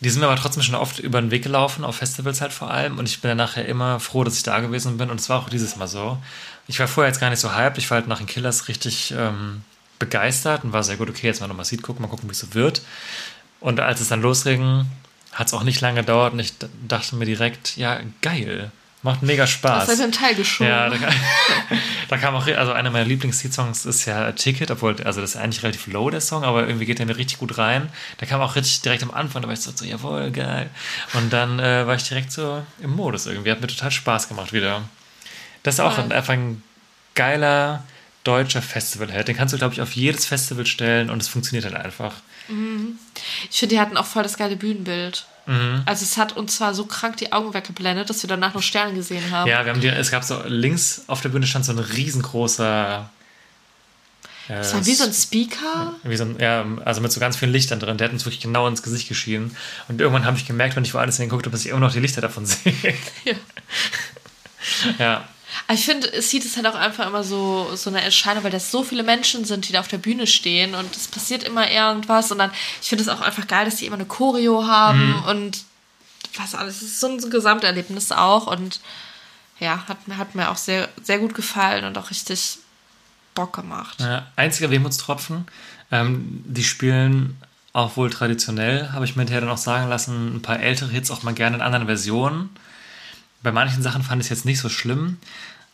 die sind mir aber trotzdem schon oft über den Weg gelaufen, auf Festivals halt vor allem. Und ich bin dann nachher immer froh, dass ich da gewesen bin. Und es war auch dieses Mal so. Ich war vorher jetzt gar nicht so hyped. Ich war halt nach den Killers richtig ähm, begeistert und war sehr gut, okay, jetzt mal nochmal Seed gucken, mal gucken, wie es so wird. Und als es dann losging, hat es auch nicht lange gedauert und ich dachte mir direkt, ja, geil. Macht mega Spaß. Das ist ein Teil geschoben. Ja, da, *laughs* da kam auch, also einer meiner Lieblings-Songs ist ja Ticket, obwohl, also das ist eigentlich relativ low, der Song, aber irgendwie geht der mir richtig gut rein. Da kam auch richtig direkt am Anfang, da war ich so, so jawohl, geil. Und dann äh, war ich direkt so im Modus irgendwie. Hat mir total Spaß gemacht wieder. Das ist auch Voll. einfach ein geiler deutscher Festival-Hit. Den kannst du, glaube ich, auf jedes Festival stellen und es funktioniert halt einfach. Ich finde, die hatten auch voll das geile Bühnenbild. Mhm. Also es hat uns zwar so krank die Augen weggeblendet, dass wir danach noch Sterne gesehen haben. Ja, wir haben die, es gab so links auf der Bühne stand so ein riesengroßer. Äh, Das war wie so ein Speaker. Wie so ein, ja, also mit so ganz vielen Lichtern drin. Der hat uns wirklich genau ins Gesicht geschienen. Und irgendwann habe ich gemerkt, wenn ich woanders hingeguckt habe, dass ich immer noch die Lichter davon *laughs* sehe. Ja. ja. Ich finde, es sieht es halt auch einfach immer so, so eine Erscheinung, weil das so viele Menschen sind, die da auf der Bühne stehen und es passiert immer irgendwas. Und dann, ich finde es auch einfach geil, dass die immer eine Choreo haben und was alles. Es ist so ein, Gesamterlebnis auch. Und ja, hat, mir- hat mir auch sehr, sehr gut gefallen und auch richtig Bock gemacht. ja. Einziger Wehmutstropfen. Ähm, die spielen auch wohl traditionell, habe ich mir hinterher dann auch sagen lassen, ein paar ältere Hits auch mal gerne in anderen Versionen. Bei manchen Sachen fand ich es jetzt nicht so schlimm,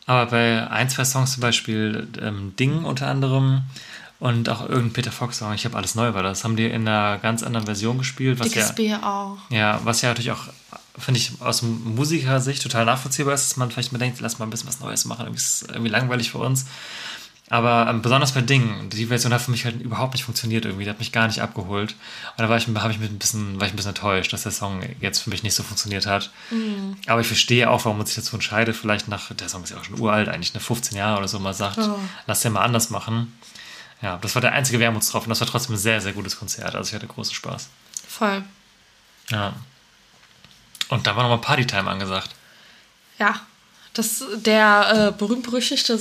aber bei ein, zwei Songs zum Beispiel ähm, Ding unter anderem und auch irgendein Peter Fox-Song, ich habe alles neu war das, haben die in einer ganz anderen Version gespielt, was Dickes ja, auch. ja, was ja natürlich auch, finde ich, aus Musikersicht total nachvollziehbar ist, dass man vielleicht mal denkt, lass mal ein bisschen was Neues machen, irgendwie ist irgendwie langweilig für uns. Aber ähm, besonders bei Dingen, die Version hat für mich halt überhaupt nicht funktioniert irgendwie, die hat mich gar nicht abgeholt. Und da war ich, habe ich mich ein bisschen, war ich ein bisschen enttäuscht, dass der Song jetzt für mich nicht so funktioniert hat. Aber ich verstehe auch, warum man sich dazu entscheidet, vielleicht nach, der Song ist ja auch schon uralt, eigentlich eine 15 Jahre oder so mal sagt, lass den mal anders machen. Ja, das war der einzige Wermutstropfen. Das war trotzdem ein sehr, sehr gutes Konzert. Also ich hatte großen Spaß. Voll. Ja. Und da war nochmal Partytime angesagt. Ja, das der äh, berühmt-berüchtigte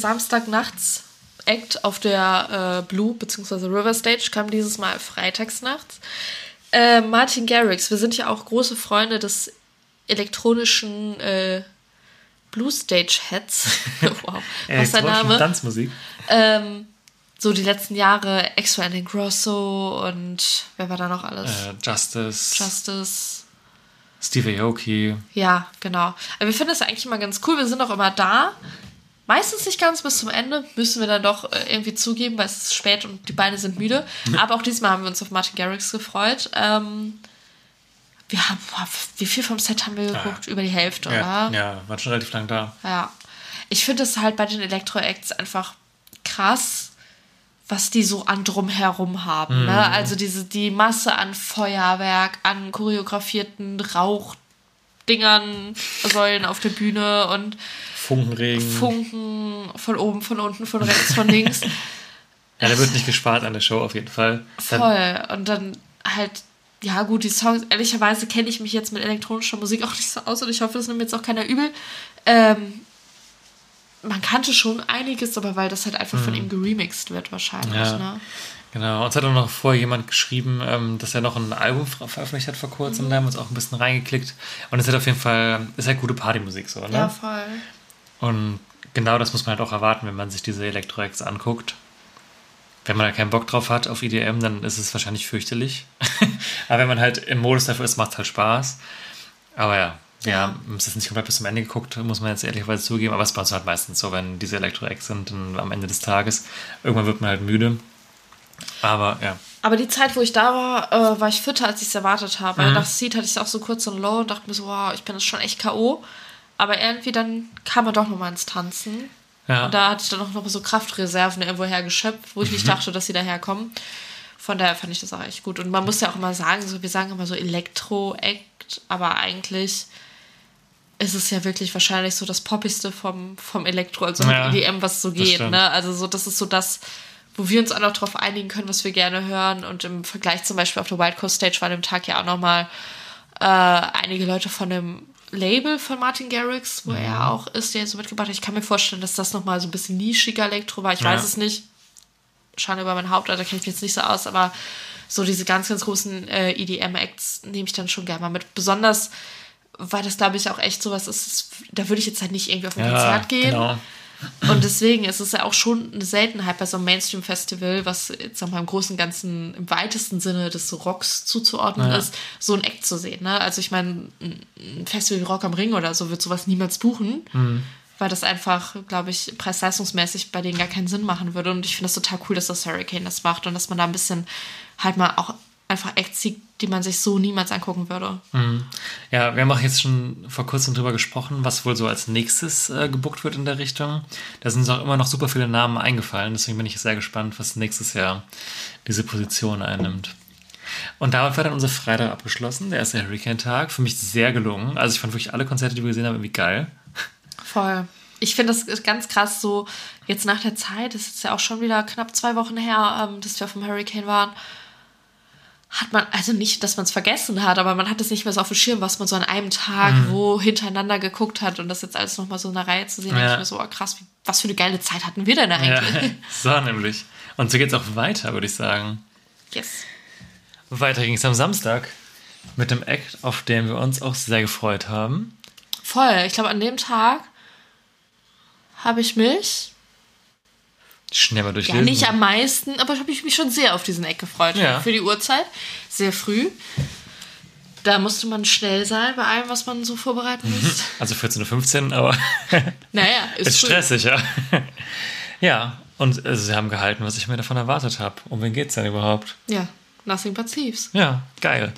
Samstagnachts-Act auf der äh, Blue bzw. River Stage kam dieses Mal freitags nachts. Äh, Martin Garrix, wir sind ja auch große Freunde des elektronischen äh, Blue Stage Heads. *laughs* wow, *laughs* was ist der Name? Tanzmusik. Ähm, so die letzten Jahre Extra and Grosso und wer war da noch alles? Äh, Justice, Justice. Steve Aoki. Ja, genau. Aber wir finden das eigentlich immer ganz cool. Wir sind auch immer da. Meistens nicht ganz bis zum Ende, müssen wir dann doch äh, irgendwie zugeben, weil es ist spät und die Beine sind müde. *laughs* Aber auch diesmal haben wir uns auf Martin Garrix gefreut. Ähm, wir haben, wie viel vom Set haben wir geguckt? Über die Hälfte, Ja, oder? ja, war schon relativ lang da. Ja. Ich finde es halt bei den Elektro-Acts einfach krass, was die so an drumherum haben. Ne? Also diese, die Masse an Feuerwerk, an choreografierten Rauchdingern, Säulen auf der Bühne und Funkenregen. Funken von oben, von unten, von rechts, von links. ja, da wird nicht gespart an der Show auf jeden Fall. Dann, Voll. Und dann halt, ja gut, die Songs, ehrlicherweise kenne ich mich jetzt mit elektronischer Musik auch nicht so aus und ich hoffe, das nimmt mir jetzt auch keiner übel. Ähm, man kannte schon einiges, aber weil das halt einfach von ihm geremixed wird wahrscheinlich. Mhm. Ja. Ne? Genau, uns hat auch noch vorher jemand geschrieben, ähm, dass er noch ein Album ver- veröffentlicht hat vor kurzem. Mhm. Da haben wir uns auch ein bisschen reingeklickt. Und es hat auf jeden Fall, ist halt gute Partymusik so, ne? Ja, voll. Und genau das muss man halt auch erwarten, wenn man sich diese Elektro-Acts anguckt. Wenn man da keinen Bock drauf hat auf EDM, dann ist es wahrscheinlich fürchterlich. *laughs* Aber wenn man halt im Modus dafür ist, macht es halt Spaß. Aber ja, wir Ja. haben es jetzt nicht komplett bis zum Ende geguckt, muss man jetzt ehrlicherweise zugeben. Aber es ist uns halt meistens so, wenn diese Elektro-Acts sind, dann am Ende des Tages, irgendwann wird man halt müde. Aber ja, Aber die Zeit, wo ich da war, äh, war ich fitter, als ich es erwartet habe. Mhm. Nach Seed hatte ich es auch so kurz und low und dachte mir so, wow, ich bin jetzt schon echt K.O. Aber irgendwie dann kam er doch nochmal ins Tanzen. ja. Und da hatte ich dann auch noch so Kraftreserven irgendwoher geschöpft, wo ich Mhm. nicht dachte, dass sie daherkommen. Von daher fand ich das auch echt gut. Und man muss ja auch immer sagen, so, wir sagen immer so Elektro-Act, aber eigentlich ist es ja wirklich wahrscheinlich so das Poppigste vom, vom Elektro, also Ja, mit EDM, was so geht. Ne? Also so, das ist so das, wo wir uns auch drauf einigen können, was wir gerne hören. Und im Vergleich zum Beispiel auf der Wild Coast Stage war an dem Tag ja auch nochmal äh, einige Leute von dem Label von Martin Garrix, wo er auch ist, der so mitgebracht hat. Ich kann mir vorstellen, dass das nochmal so ein bisschen nischiger Elektro war. Ich Ja. weiß es nicht. Schande über mein Haupt, da kenne ich mich jetzt nicht so aus, aber so diese ganz, ganz großen äh, EDM-Acts nehme ich dann schon gerne mal mit. Besonders, weil das, glaube ich, auch echt sowas ist, ist da würde ich jetzt halt nicht irgendwie auf ein ja Konzert gehen. Genau. Und deswegen ist es ja auch schon eine Seltenheit bei so einem Mainstream-Festival, was jetzt nochmal im Großen und Ganzen im weitesten Sinne des Rocks zuzuordnen Ja. ist, so ein Act zu sehen. Ne? Also ich meine, ein Festival wie Rock am Ring oder so wird sowas niemals buchen, weil das einfach, glaube ich, preis-leistungsmäßig bei denen gar keinen Sinn machen würde. Und ich finde das total cool, dass das Hurricane das macht und dass man da ein bisschen halt mal auch einfach Acts sieht, die man sich so niemals angucken würde. Ja, wir haben auch jetzt schon vor kurzem drüber gesprochen, was wohl so als nächstes äh, gebuckt wird in der Richtung. Da sind uns auch immer noch super viele Namen eingefallen, deswegen bin ich sehr gespannt, was nächstes Jahr diese Position einnimmt. Und damit war dann unser Freitag abgeschlossen, der erste Hurricane-Tag. Für mich sehr gelungen. Also ich fand wirklich alle Konzerte, die wir gesehen haben, irgendwie geil. Voll. Ich finde das ist ganz krass, so jetzt nach der Zeit, das ist ja auch schon wieder knapp zwei Wochen her, ähm, dass wir vom Hurricane waren, hat man, also nicht, dass man es vergessen hat, aber man hat es nicht mehr so auf dem Schirm, was man so an einem Tag Mhm. wo hintereinander geguckt hat und das jetzt alles nochmal so in der Reihe zu sehen, Ja. denke ich mir so, oh, krass, wie, was für eine geile Zeit hatten wir denn Ja, eigentlich? *laughs* so nämlich. Und so geht's auch weiter, würde ich sagen. Yes. Weiter ging es am Samstag mit dem Act, auf den wir uns auch sehr gefreut haben. Voll. Ich glaube, an dem Tag habe ich mich, Schnell mal ja durchlesen. nicht am meisten, aber habe ich mich schon sehr auf diesen Eck gefreut. Ja. Für die Uhrzeit. Sehr früh. Da musste man schnell sein bei allem, was man so vorbereiten muss. Also 14.15 Uhr, aber *laughs* Naja, *laughs* ist, ist stressig, ja. *laughs* ja, und äh, sie haben gehalten, was ich mir davon erwartet habe. Um wen geht's denn überhaupt? Ja, Nothing but Thieves. Ja, geil.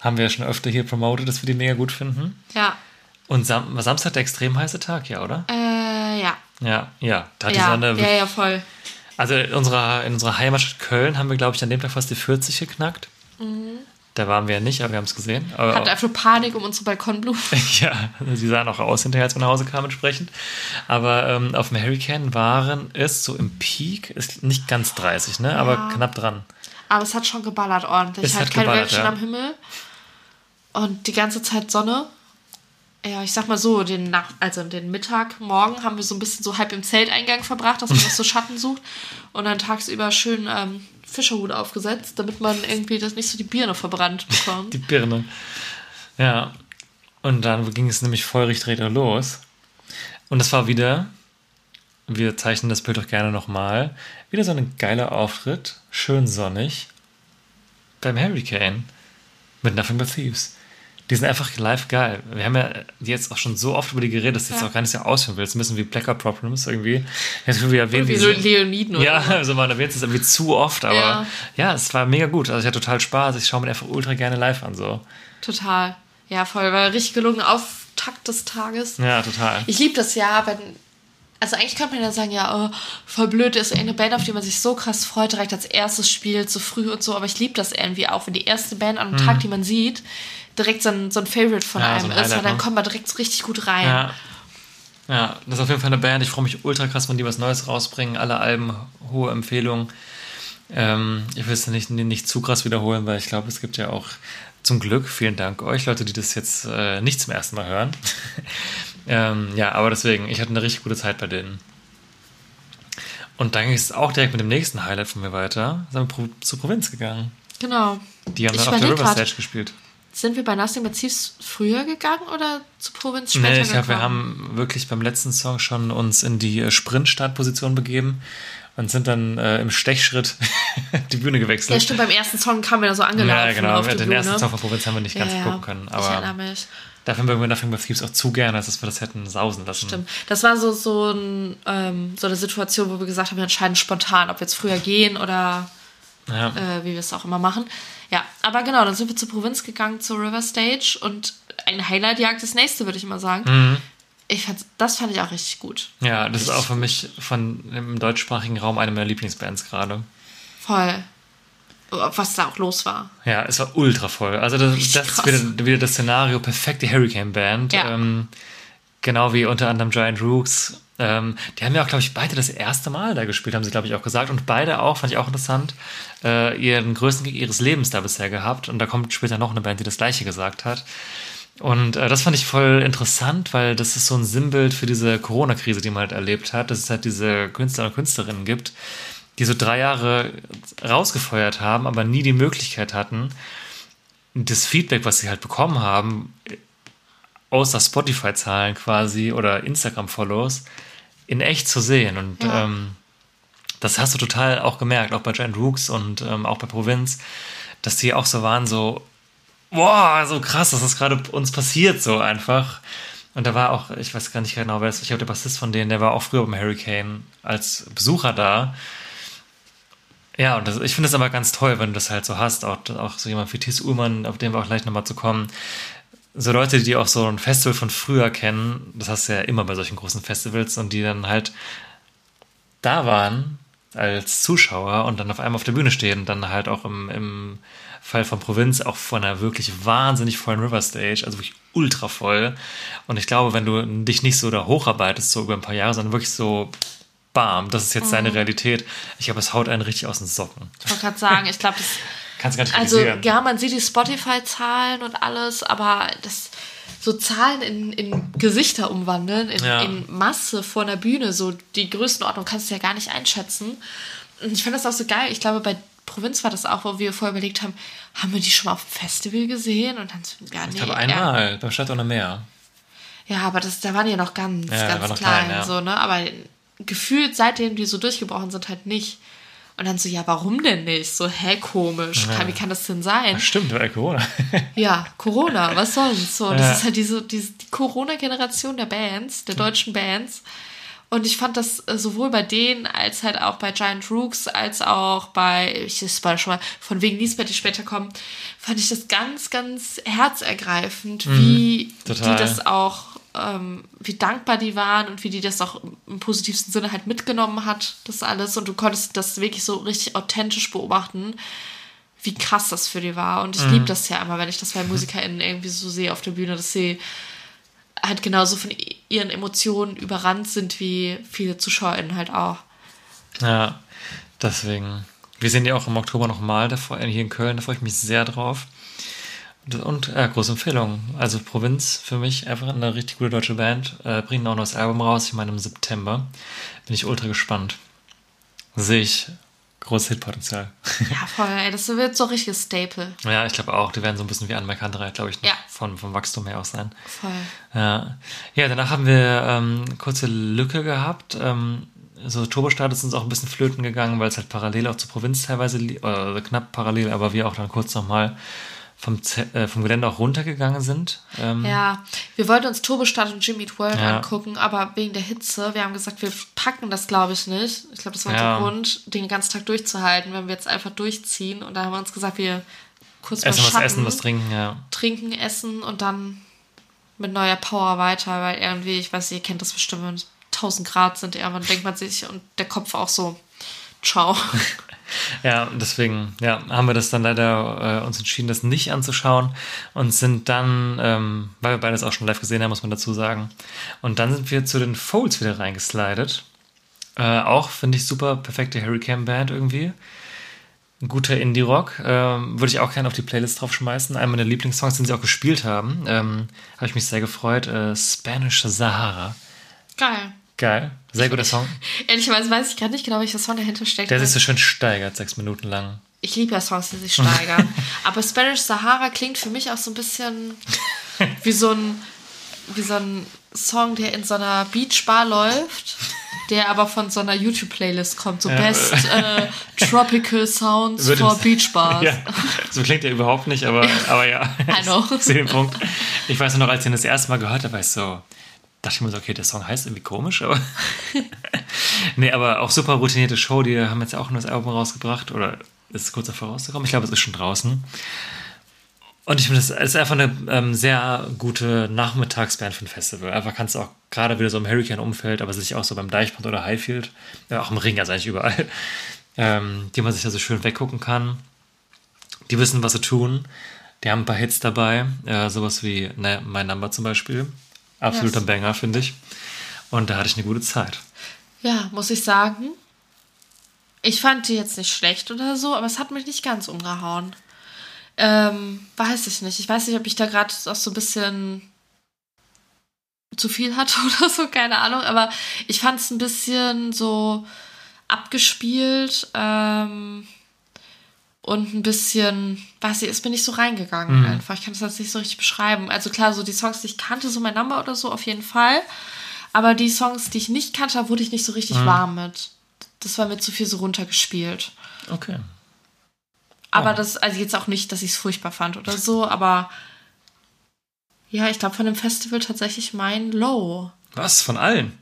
Haben wir ja schon öfter hier promotet, dass wir die mega gut finden. Ja. Und Sam Samstag der extrem heiße Tag, ja, oder? Äh, ja. Ja, ja. Da hat die Ja, Sonne. ja, ja, voll. Also in unserer, in unserer Heimatstadt Köln haben wir, glaube ich, an dem Tag fast die 40 geknackt. Da waren wir ja nicht, aber wir haben es gesehen. Aber, Hatte einfach Panik um unsere Balkonblumen. *laughs* Ja, sie sahen auch aus hinterher, als wir nach Hause kamen entsprechend. Aber ähm, auf dem Hurricane waren es so im Peak, ist nicht ganz 30, ne? aber knapp dran. Aber es hat schon geballert ordentlich. Es halt hat kein geballert, Wölkchen ja. am Himmel. Und die ganze Zeit Sonne. Ja, ich sag mal so, den Nach also den Mittag, morgen haben wir so ein bisschen so halb im Zelteingang verbracht, dass man noch so *laughs* Schatten sucht. Und dann tagsüber schön ähm, Fischerhut aufgesetzt, damit man irgendwie das nicht so die Birne verbrannt bekommt. *laughs* Die Birne. Ja. Und dann ging es nämlich feurig direkt los. Und das war wieder, wir zeichnen das Bild doch gerne nochmal, wieder so ein geiler Auftritt, schön sonnig, beim Hurricane mit Nothing But Thieves. Die sind einfach live geil. Wir haben ja jetzt auch schon so oft über die geredet, dass ich jetzt Ja. auch gar nicht so ausführen will. Das müssen wie Blacker Problems irgendwie. Jetzt wir erwähnen, Wie so Leoniden oder ja, *laughs* so. also man erwähnt es irgendwie zu oft, aber ja. Ja. es war mega gut. Also ich hatte total Spaß. Ich schaue mir einfach ultra gerne live an. So. Total. Ja, voll. War ein richtig gelungener Auftakt des Tages. Ja, total. Ich liebe das ja, wenn. Also eigentlich könnte man ja sagen, ja, oh, voll blöd ist eine Band, auf die man sich so krass freut, direkt als erstes spielt, so früh und so, aber ich liebe das irgendwie auch, wenn die erste Band an einem Tag, die man sieht, direkt so ein, so ein Favorite von. Ja, einem so ein ist, weil dann ne? kommt man direkt so richtig gut rein. Ja. Ja, das ist auf jeden Fall eine Band. Ich freue mich ultra krass, wenn die was Neues rausbringen. Alle Alben, hohe Empfehlung. Ähm, ich will es nicht, nicht zu krass wiederholen, weil ich glaube, es gibt ja auch zum Glück, vielen Dank euch, Leute, die das jetzt äh, nicht zum ersten Mal hören. *laughs* ähm, ja, aber deswegen, ich hatte eine richtig gute Zeit bei denen. Und dann ging es auch direkt mit dem nächsten Highlight von mir weiter. Sind wir pro, zur Provinz gegangen. Genau. Die haben Ich dann auf der River. Stage gespielt. Sind wir bei Nothing But Thieves früher gegangen oder zu Provinz später Nee, ich glaube, wir haben wirklich beim letzten Song schon uns in die äh, Sprint-Startposition begeben und sind dann äh, im Stechschritt *laughs* die Bühne Ja, gewechselt. stimmt, beim ersten Song kamen wir da so angelaufen Ja, genau. auf Den Bühne. ersten Song von Provinz haben wir nicht ganz ja, gucken können. ich erinnere Aber mich. dafür mögen wir Nothing But Thieves auch zu gerne, als dass wir das hätten sausen lassen. Stimmt. Das war so, so, ein, ähm, so eine Situation, wo wir gesagt haben, wir entscheiden spontan, ob wir jetzt früher gehen oder Ja. äh, wie wir es auch immer machen. Ja, aber genau, dann sind wir zur Provinz gegangen, zur River Stage und ein Highlight jagt das nächste, würde ich mal sagen. Mhm. Ich fand, das fand ich auch richtig gut. ja, das ist auch für mich von im deutschsprachigen Raum eine meiner Lieblingsbands gerade. Voll. Was da auch los war. Ja, es war ultra voll. Also das, Richtig das ist wieder, wieder das Szenario, perfekte Hurricane Band. Ja. Ähm, genau wie unter anderem Giant Rooks. Ähm, die haben ja auch, glaube ich, beide das erste Mal da gespielt, haben sie, glaube ich, auch gesagt. Und beide auch, fand ich auch interessant, äh, ihren größten Gig ihres Lebens da bisher gehabt. Und da kommt später noch eine Band, die das gleiche gesagt hat. Und äh, das fand ich voll interessant, weil das ist so ein Sinnbild für diese Corona-Krise, die man halt erlebt hat, dass es halt diese Künstler und Künstlerinnen gibt, die so drei Jahre rausgefeuert haben, aber nie die Möglichkeit hatten, das Feedback, was sie halt bekommen haben, außer Spotify-Zahlen quasi oder Instagram-Follows, in echt zu sehen. Und Ja. ähm, das hast du total auch gemerkt, auch bei Giant Rooks und ähm, auch bei Provinz, dass die auch so waren, so, boah, so krass, dass das gerade uns passiert, so einfach. Und da war auch, ich weiß gar nicht genau, wer es ist, ich glaube, der Bassist von denen, der war auch früher beim Hurricane als Besucher da. Ja, und das, ich finde es aber ganz toll, wenn du das halt so hast, auch, auch so jemand wie Thies Ullmann, auf den wir auch gleich nochmal zu kommen. So Leute, die auch so ein Festival von früher kennen, das hast du ja immer bei solchen großen Festivals und die dann halt da waren als Zuschauer und dann auf einmal auf der Bühne stehen, dann halt auch im, im Fall von Provinz auch von einer wirklich wahnsinnig vollen River Stage, also wirklich ultra voll. Und ich glaube, wenn du dich nicht so da hocharbeitest, so über ein paar Jahre, sondern wirklich so, bam, das ist jetzt deine Realität. Ich glaube, es haut einen richtig aus den Socken. Ich wollte gerade sagen, ich glaube, das. Kannst gar nicht Also, ja, man sieht die Spotify-Zahlen und alles, aber das. So Zahlen in, in Gesichter umwandeln, in, Ja. in Masse vor einer Bühne, so die Größenordnung kannst du ja gar nicht einschätzen. Und ich fand das auch so geil. Ich glaube, bei Provinz war das auch, wo wir vorher überlegt haben, haben wir die schon mal auf dem Festival gesehen? Und dann ja, nee. Ich glaube ja. einmal beim Stadt ohne Meer. Ja, aber das, da waren die ja noch ganz, Ja, ganz klein, klein, ja. so, ne? Aber gefühlt, seitdem die so durchgebrochen sind, halt nicht. Und dann so, ja, warum denn nicht? So, hä, komisch. Kann, wie kann das denn sein? Ach, stimmt, weil Corona. *laughs* Ja, Corona, was sonst? So, und Ja. das ist halt diese, diese die Corona-Generation der Bands, der deutschen Bands. Und ich fand das äh, sowohl bei denen als halt auch bei Giant Rooks, als auch bei, ich das war schon mal von wegen Lisbeth, die später kommen, fand ich das ganz, ganz herzergreifend, wie Mhm. die das auch, ähm, wie dankbar die waren und wie die das auch im positivsten Sinne halt mitgenommen hat, das alles. Und du konntest das wirklich so richtig authentisch beobachten wie krass das für die war. Und ich liebe das ja immer, wenn ich das bei MusikerInnen irgendwie so sehe auf der Bühne, dass sie halt genauso von ihren Emotionen überrannt sind, wie viele ZuschauerInnen halt auch. Ja, deswegen. Wir sehen die auch im Oktober nochmal, freu- hier in Köln, da freue ich mich sehr drauf. Und, ja, große Empfehlung. Also Provinz für mich einfach eine richtig gute deutsche Band. Äh, bringen auch noch das Album raus, ich meine im September. Bin ich ultra gespannt. Sehe ich großes Hitpotenzial. *laughs* Ja, voll, ey, das wird so ein richtiges Staple. ja, ich glaube auch, die werden so ein bisschen wie Anne glaube ich, Ja. von, vom Wachstum her auch sein. Voll. Ja, ja danach haben wir ähm, kurze Lücke gehabt. Ähm, so Turbostart ist uns auch ein bisschen flöten gegangen, weil es halt parallel auch zur Provinz teilweise, oder knapp parallel, aber wir auch dann kurz nochmal vom, Z- äh, vom Gelände auch runtergegangen sind. Ähm, Ja, wir wollten uns Turbostadt und Jimmy Eat World Ja. angucken, aber wegen der Hitze, wir haben gesagt, wir packen das, glaube ich, nicht. Ich glaube, das war Ja. unser Grund, den ganzen Tag durchzuhalten, wenn wir jetzt einfach durchziehen. Und da haben wir uns gesagt, wir kurz mal Essen was Schatten, essen, was trinken, ja. trinken, essen und dann mit neuer Power weiter, weil irgendwie, ich weiß, ihr kennt das bestimmt, wenn es 1000 Grad sind, irgendwann denkt man sich und der Kopf auch so, ciao. *laughs* Ja, deswegen ja, haben wir das dann leider äh, uns entschieden, das nicht anzuschauen und sind dann, ähm, weil wir beides auch schon live gesehen haben, muss man dazu sagen. Und dann sind wir zu den Folds wieder reingeslidet. Äh, auch finde ich super perfekte Hurricane Band irgendwie. Ein guter Indie-Rock. Ähm, Würde ich auch gerne auf die Playlist draufschmeißen. Einer meiner Lieblingssongs, den sie auch gespielt haben. Ähm, Habe ich mich sehr gefreut. Äh, Spanish Sahara. Geil. Geil. Sehr guter Song. *laughs* Ehrlicherweise weiß ich gerade nicht genau, welcher Song dahinter steckt. Der sich so schön steigert, sechs Minuten lang. Ich liebe ja Songs, die sich steigern. *laughs* Aber Spanish Sahara klingt für mich auch so ein bisschen *laughs* wie so ein, wie so ein Song, der in so einer Beachbar läuft, der aber von so einer YouTube-Playlist kommt. So Best äh, Tropical Sounds Würde for es- Beach Bars. Ja, so klingt er überhaupt nicht, aber, aber ja. Know. Ich. Ich weiß nur noch, als ich ihn das erste Mal gehört habe, war ich so, dachte ich mir so, okay, der Song heißt irgendwie komisch, aber. *laughs* nee, aber auch super routinierte Show, die haben jetzt ja auch ein neues Album rausgebracht oder ist es kurz davor rausgekommen? Ich glaube, es ist schon draußen. Und ich finde, das ist einfach eine ähm, sehr gute Nachmittagsband für ein Festival. Einfach kannst du auch gerade wieder so im Hurricane-Umfeld, aber sicherlich auch so beim Deichbrand oder Highfield, ja, auch im Ring, also eigentlich überall, *laughs* ähm, die man sich da so schön weggucken kann. Die wissen, was sie tun. Die haben ein paar Hits dabei, äh, sowas wie ne, My Number zum Beispiel. Absoluter Yes. Banger, finde ich. Und da hatte ich eine gute Zeit. Ja, muss ich sagen. Ich fand die jetzt nicht schlecht oder so, aber es hat mich nicht ganz umgehauen. Ähm, weiß ich nicht. Ich weiß nicht, ob ich da gerade auch so ein bisschen zu viel hatte *laughs* oder so, keine Ahnung, aber ich fand es ein bisschen so abgespielt ähm, und ein bisschen, weiß ich, ist mir nicht so reingegangen einfach. Ich kann das jetzt nicht so richtig beschreiben. Also klar, so die Songs, die ich kannte, so mein Number oder so, auf jeden Fall. Aber die Songs, die ich nicht kannte, wurde ich nicht so richtig warm mit. Das war mir zu viel so runtergespielt. Okay. Aber Ja. das, also jetzt auch nicht, dass ich es furchtbar fand oder so, aber ja, ich glaube von dem Festival tatsächlich mein Low. Was? Von allen?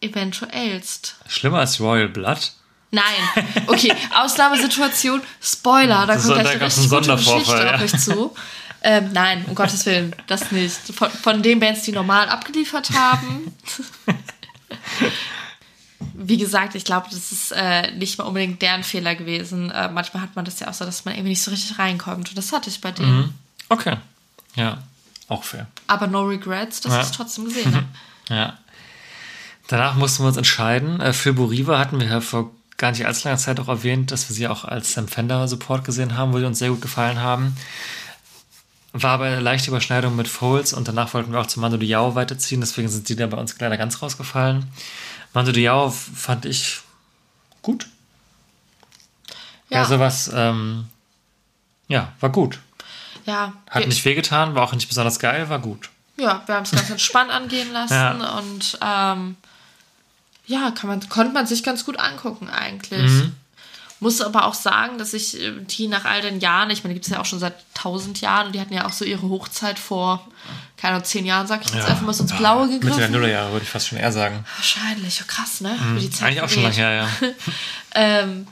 Eventuellst. Schlimmer als Royal Blood? Nein. Okay, Ausnahmesituation. Spoiler, da kommt gleich eine richtig gute Geschichte auf ja. euch zu. Ähm, nein, um Gottes Willen, das nicht. Von, von den Bands, die normal abgeliefert haben. *laughs* Wie gesagt, ich glaube, das ist äh, nicht mal unbedingt deren Fehler gewesen. Äh, manchmal hat man das ja auch so, dass man irgendwie nicht so richtig reinkommt. Und das hatte ich bei denen. Mhm. Okay. Ja, auch fair. Aber no regrets, dass Ja. ich es trotzdem gesehen habe. *laughs* Ja. Danach mussten wir uns entscheiden. Äh, Für Buriva hatten wir ja vor gar nicht allzu langer Zeit auch erwähnt, dass wir sie auch als Sam Fender Support gesehen haben, wo sie uns sehr gut gefallen haben. War aber eine leichte Überschneidung mit Foles und danach wollten wir auch zu Mando Diao weiterziehen, deswegen sind die da bei uns leider ganz rausgefallen. Mando Diao fand ich gut. Ja, Ja. sowas, ähm, ja, war gut. Ja, Hat nicht wehgetan, war auch nicht besonders geil, war gut. ja, wir haben es ganz entspannt angehen lassen Ja. und ähm, ja, kann man, konnte man sich ganz gut angucken eigentlich. Mhm. Muss aber auch sagen, dass ich äh, die nach all den Jahren, ich meine, die gibt es ja auch schon seit tausend Jahren und die hatten ja auch so ihre Hochzeit vor, keine Ahnung, zehn Jahren, sag ich jetzt einfach mal so ins Blaue Mitte der gegriffen. Nullerjahre würde ich fast schon eher sagen. Wahrscheinlich, oh, krass, ne? Wie die Zeit Mhm. Eigentlich auch schon lange her, ja. *laughs* Ähm,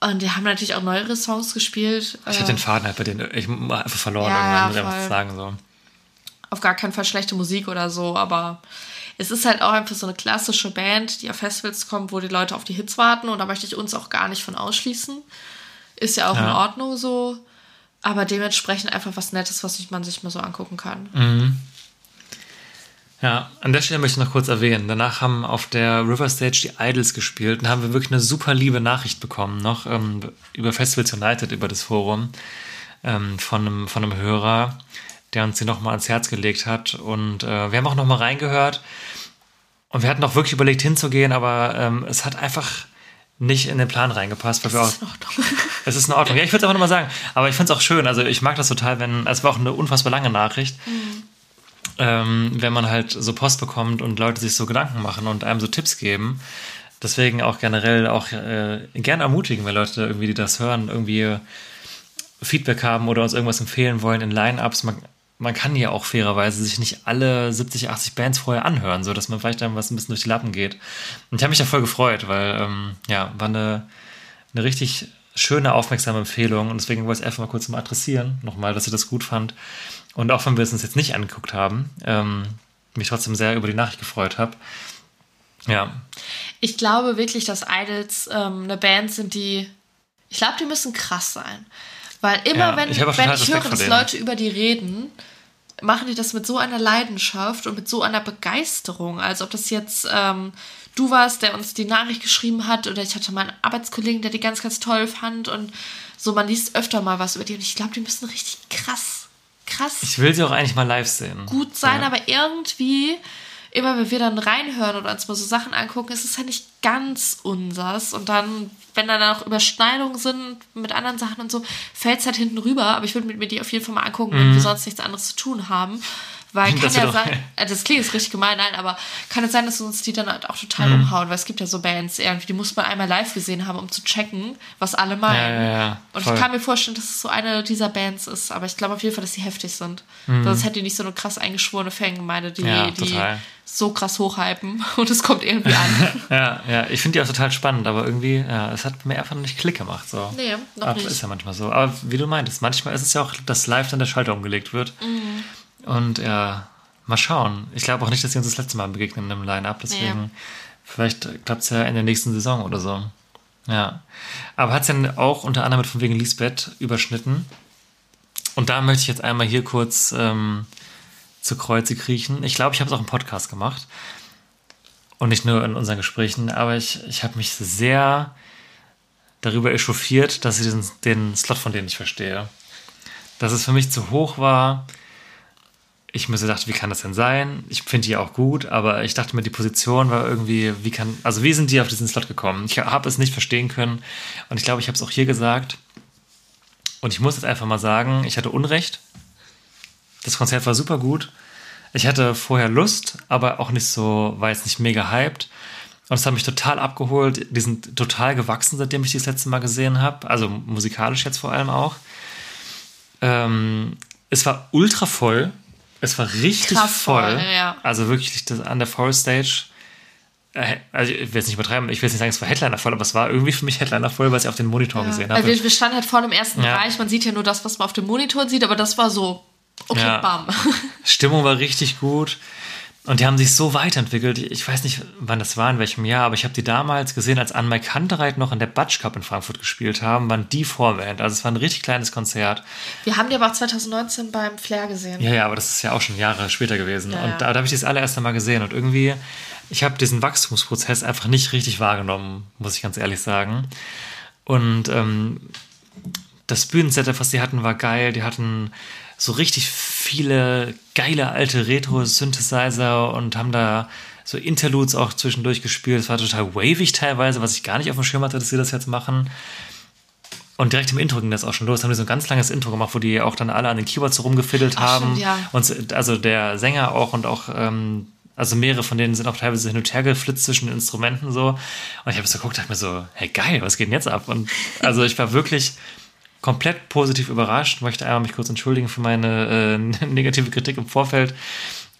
und die haben natürlich auch neuere Songs gespielt. Ich hatte den Faden halt bei denen ich einfach verloren Ja, irgendwann, ja, muss ich einfach sagen so. auf gar keinen Fall schlechte Musik oder so, aber es ist halt auch einfach so eine klassische Band, die auf Festivals kommt, wo die Leute auf die Hits warten und da möchte ich uns auch gar nicht von ausschließen. Ist ja auch in Ja. Ordnung so, aber dementsprechend einfach was Nettes, was man sich mal so angucken kann. Mhm. Ja, an der Stelle möchte ich noch kurz erwähnen. Danach haben auf der River Stage die Idols gespielt und haben wir wirklich eine super liebe Nachricht bekommen, noch ähm, über Festivals United, über das Forum, ähm, von, einem, von einem Hörer, der uns sie nochmal ans Herz gelegt hat. Und äh, wir haben auch nochmal reingehört und wir hatten auch wirklich überlegt hinzugehen, aber ähm, es hat einfach nicht in den Plan reingepasst, weil auch Ist in Ordnung. *laughs* es ist in Ordnung. Ja, ich würde es einfach nochmal sagen. Aber ich finde es auch schön. Also ich mag das total, wenn. Es war auch eine unfassbar lange Nachricht. Ähm, wenn man halt so Post bekommt und Leute sich so Gedanken machen und einem so Tipps geben. Deswegen auch generell auch äh, gerne ermutigen, wenn Leute irgendwie, die das hören, irgendwie Feedback haben oder uns irgendwas empfehlen wollen in Line-Ups. Man, man kann ja auch fairerweise sich nicht alle 70, 80 Bands vorher anhören, so dass man vielleicht dann was ein bisschen durch die Lappen geht. Und ich habe mich da voll gefreut, weil ähm, ja, war eine, eine richtig schöne, aufmerksame Empfehlung und deswegen wollte ich es einfach mal kurz mal adressieren, nochmal, dass ich das gut fand. Und auch wenn wir es uns jetzt nicht angeguckt haben, ähm, mich trotzdem sehr über die Nachricht gefreut habe. Ja, Ich glaube wirklich, dass Idols ähm, eine Band sind, die. Ich glaube, die müssen krass sein. Weil immer, Ja, wenn, ich wenn ich höre, dass. Leute über die reden, machen die das mit so einer Leidenschaft und mit so einer Begeisterung. Als ob das jetzt ähm, du warst, der uns die Nachricht geschrieben hat, oder ich hatte mal einen Arbeitskollegen, der die ganz, ganz toll fand. Und so, man liest öfter mal was über die. Und ich glaube, die müssen richtig krass, krass ich will sie auch eigentlich mal live sehen. gut sein, ja. aber irgendwie, immer wenn wir dann reinhören oder uns mal so Sachen angucken, ist es ja nicht ganz unsers. Und dann, wenn da noch Überschneidungen sind mit anderen Sachen und so, fällt es halt hinten rüber. Aber ich würde mit mir die auf jeden Fall mal angucken, wenn wir sonst nichts anderes zu tun haben. Weil *laughs* kann Mhm. Das ja sein, äh, das klingt jetzt richtig gemein, nein, aber kann es sein, dass uns die dann halt auch total Mhm. umhauen, weil es gibt ja so Bands, irgendwie, die muss man einmal live gesehen haben, um zu checken, was alle meinen. Ja, ja, ja, Und ich kann mir vorstellen, dass es so eine dieser Bands ist, aber ich glaube auf jeden Fall, dass sie heftig sind. Sonst hätte die nicht so eine krass eingeschworene Fangemeinde, die, Mhm. Ja, die so krass hochhypen *laughs* und es kommt irgendwie an. *laughs* Ja, ja, ich finde die auch total spannend, aber irgendwie, ja, es hat mir einfach noch nicht Klick gemacht. So. Nee, noch aber nicht. Ist ja manchmal so. Aber wie du meintest, manchmal ist es ja auch, dass live dann der Schalter umgelegt wird. Mhm. Und ja, mal schauen. Ich glaube auch nicht, dass sie uns das letzte Mal begegnen im Line-Up, deswegen vielleicht klappt es ja in der nächsten Saison oder so. Ja. Aber hat es dann auch unter anderem mit von wegen Lisbeth überschnitten. Und da möchte ich jetzt einmal hier kurz ähm, zu Kreuze kriechen. Ich glaube, ich habe es auch im Podcast gemacht. Und nicht nur in unseren Gesprächen, aber ich, ich habe mich sehr darüber echauffiert, dass ich den, den Slot von denen nicht verstehe. Dass es für mich zu hoch war. Ich mir so dachte, wie kann das denn sein? Ich finde die auch gut, aber ich dachte mir, die Position war irgendwie, wie kann, also wie sind die auf diesen Slot gekommen? Ich habe es nicht verstehen können und ich glaube, ich habe es auch hier gesagt. Und ich muss jetzt einfach mal sagen, ich hatte Unrecht. Das Konzert war super gut, Ich hatte vorher Lust, aber auch nicht so, war jetzt nicht mega hyped. Und es hat mich total abgeholt. Die sind total gewachsen, seitdem ich die das letzte Mal gesehen habe. Also musikalisch jetzt vor allem auch. Ähm, es war ultra voll. Es war richtig Krass voll. ja. Also wirklich das, an der Forest Stage. äh, Also ich will jetzt nicht übertreiben, ich will jetzt nicht sagen, es war Headliner voll, aber es war irgendwie für mich Headliner voll, weil ich auf den Monitor gesehen habe. Also wir, standen halt vorne im ersten Ja. Bereich. Man sieht ja nur das, was man auf dem Monitor sieht, aber das war so, okay, Ja. bam. *laughs* Stimmung war richtig gut. Und die haben sich so weiterentwickelt. Ich weiß nicht, wann das war, in welchem Jahr, aber ich habe die damals gesehen, als Anne Kantereit noch in der Batsch Cup in Frankfurt gespielt haben, waren die Vorband. Also es war ein richtig kleines Konzert. Wir haben die aber auch 2019 beim Flair gesehen. Ja, ja, aber das ist ja auch schon Jahre später gewesen. Ja, und ja. da, da habe ich das allererste Mal gesehen. Und irgendwie, ich habe diesen Wachstumsprozess einfach nicht richtig wahrgenommen, muss ich ganz ehrlich sagen. Und ähm, das Bühnensetup, was die hatten, war geil. Die hatten so richtig viele geile alte Retro-Synthesizer und haben da so Interludes auch zwischendurch gespielt. Es war total wavig teilweise, was ich gar nicht auf dem Schirm hatte, dass sie das jetzt machen. Und direkt im Intro ging das auch schon los. Da haben die so ein ganz langes Intro gemacht, wo die auch dann alle an den Keyboards so rumgefiddelt Ach, haben. stimmt, ja. Und so- also der Sänger auch und auch, ähm, also mehrere von denen sind auch teilweise hin und her geflitzt zwischen den Instrumenten so. Und ich habe so geguckt, dachte mir so, hey geil, was geht denn jetzt ab? Und also ich war wirklich komplett positiv überrascht. Möchte einmal mich kurz entschuldigen für meine äh, *laughs* negative Kritik im Vorfeld.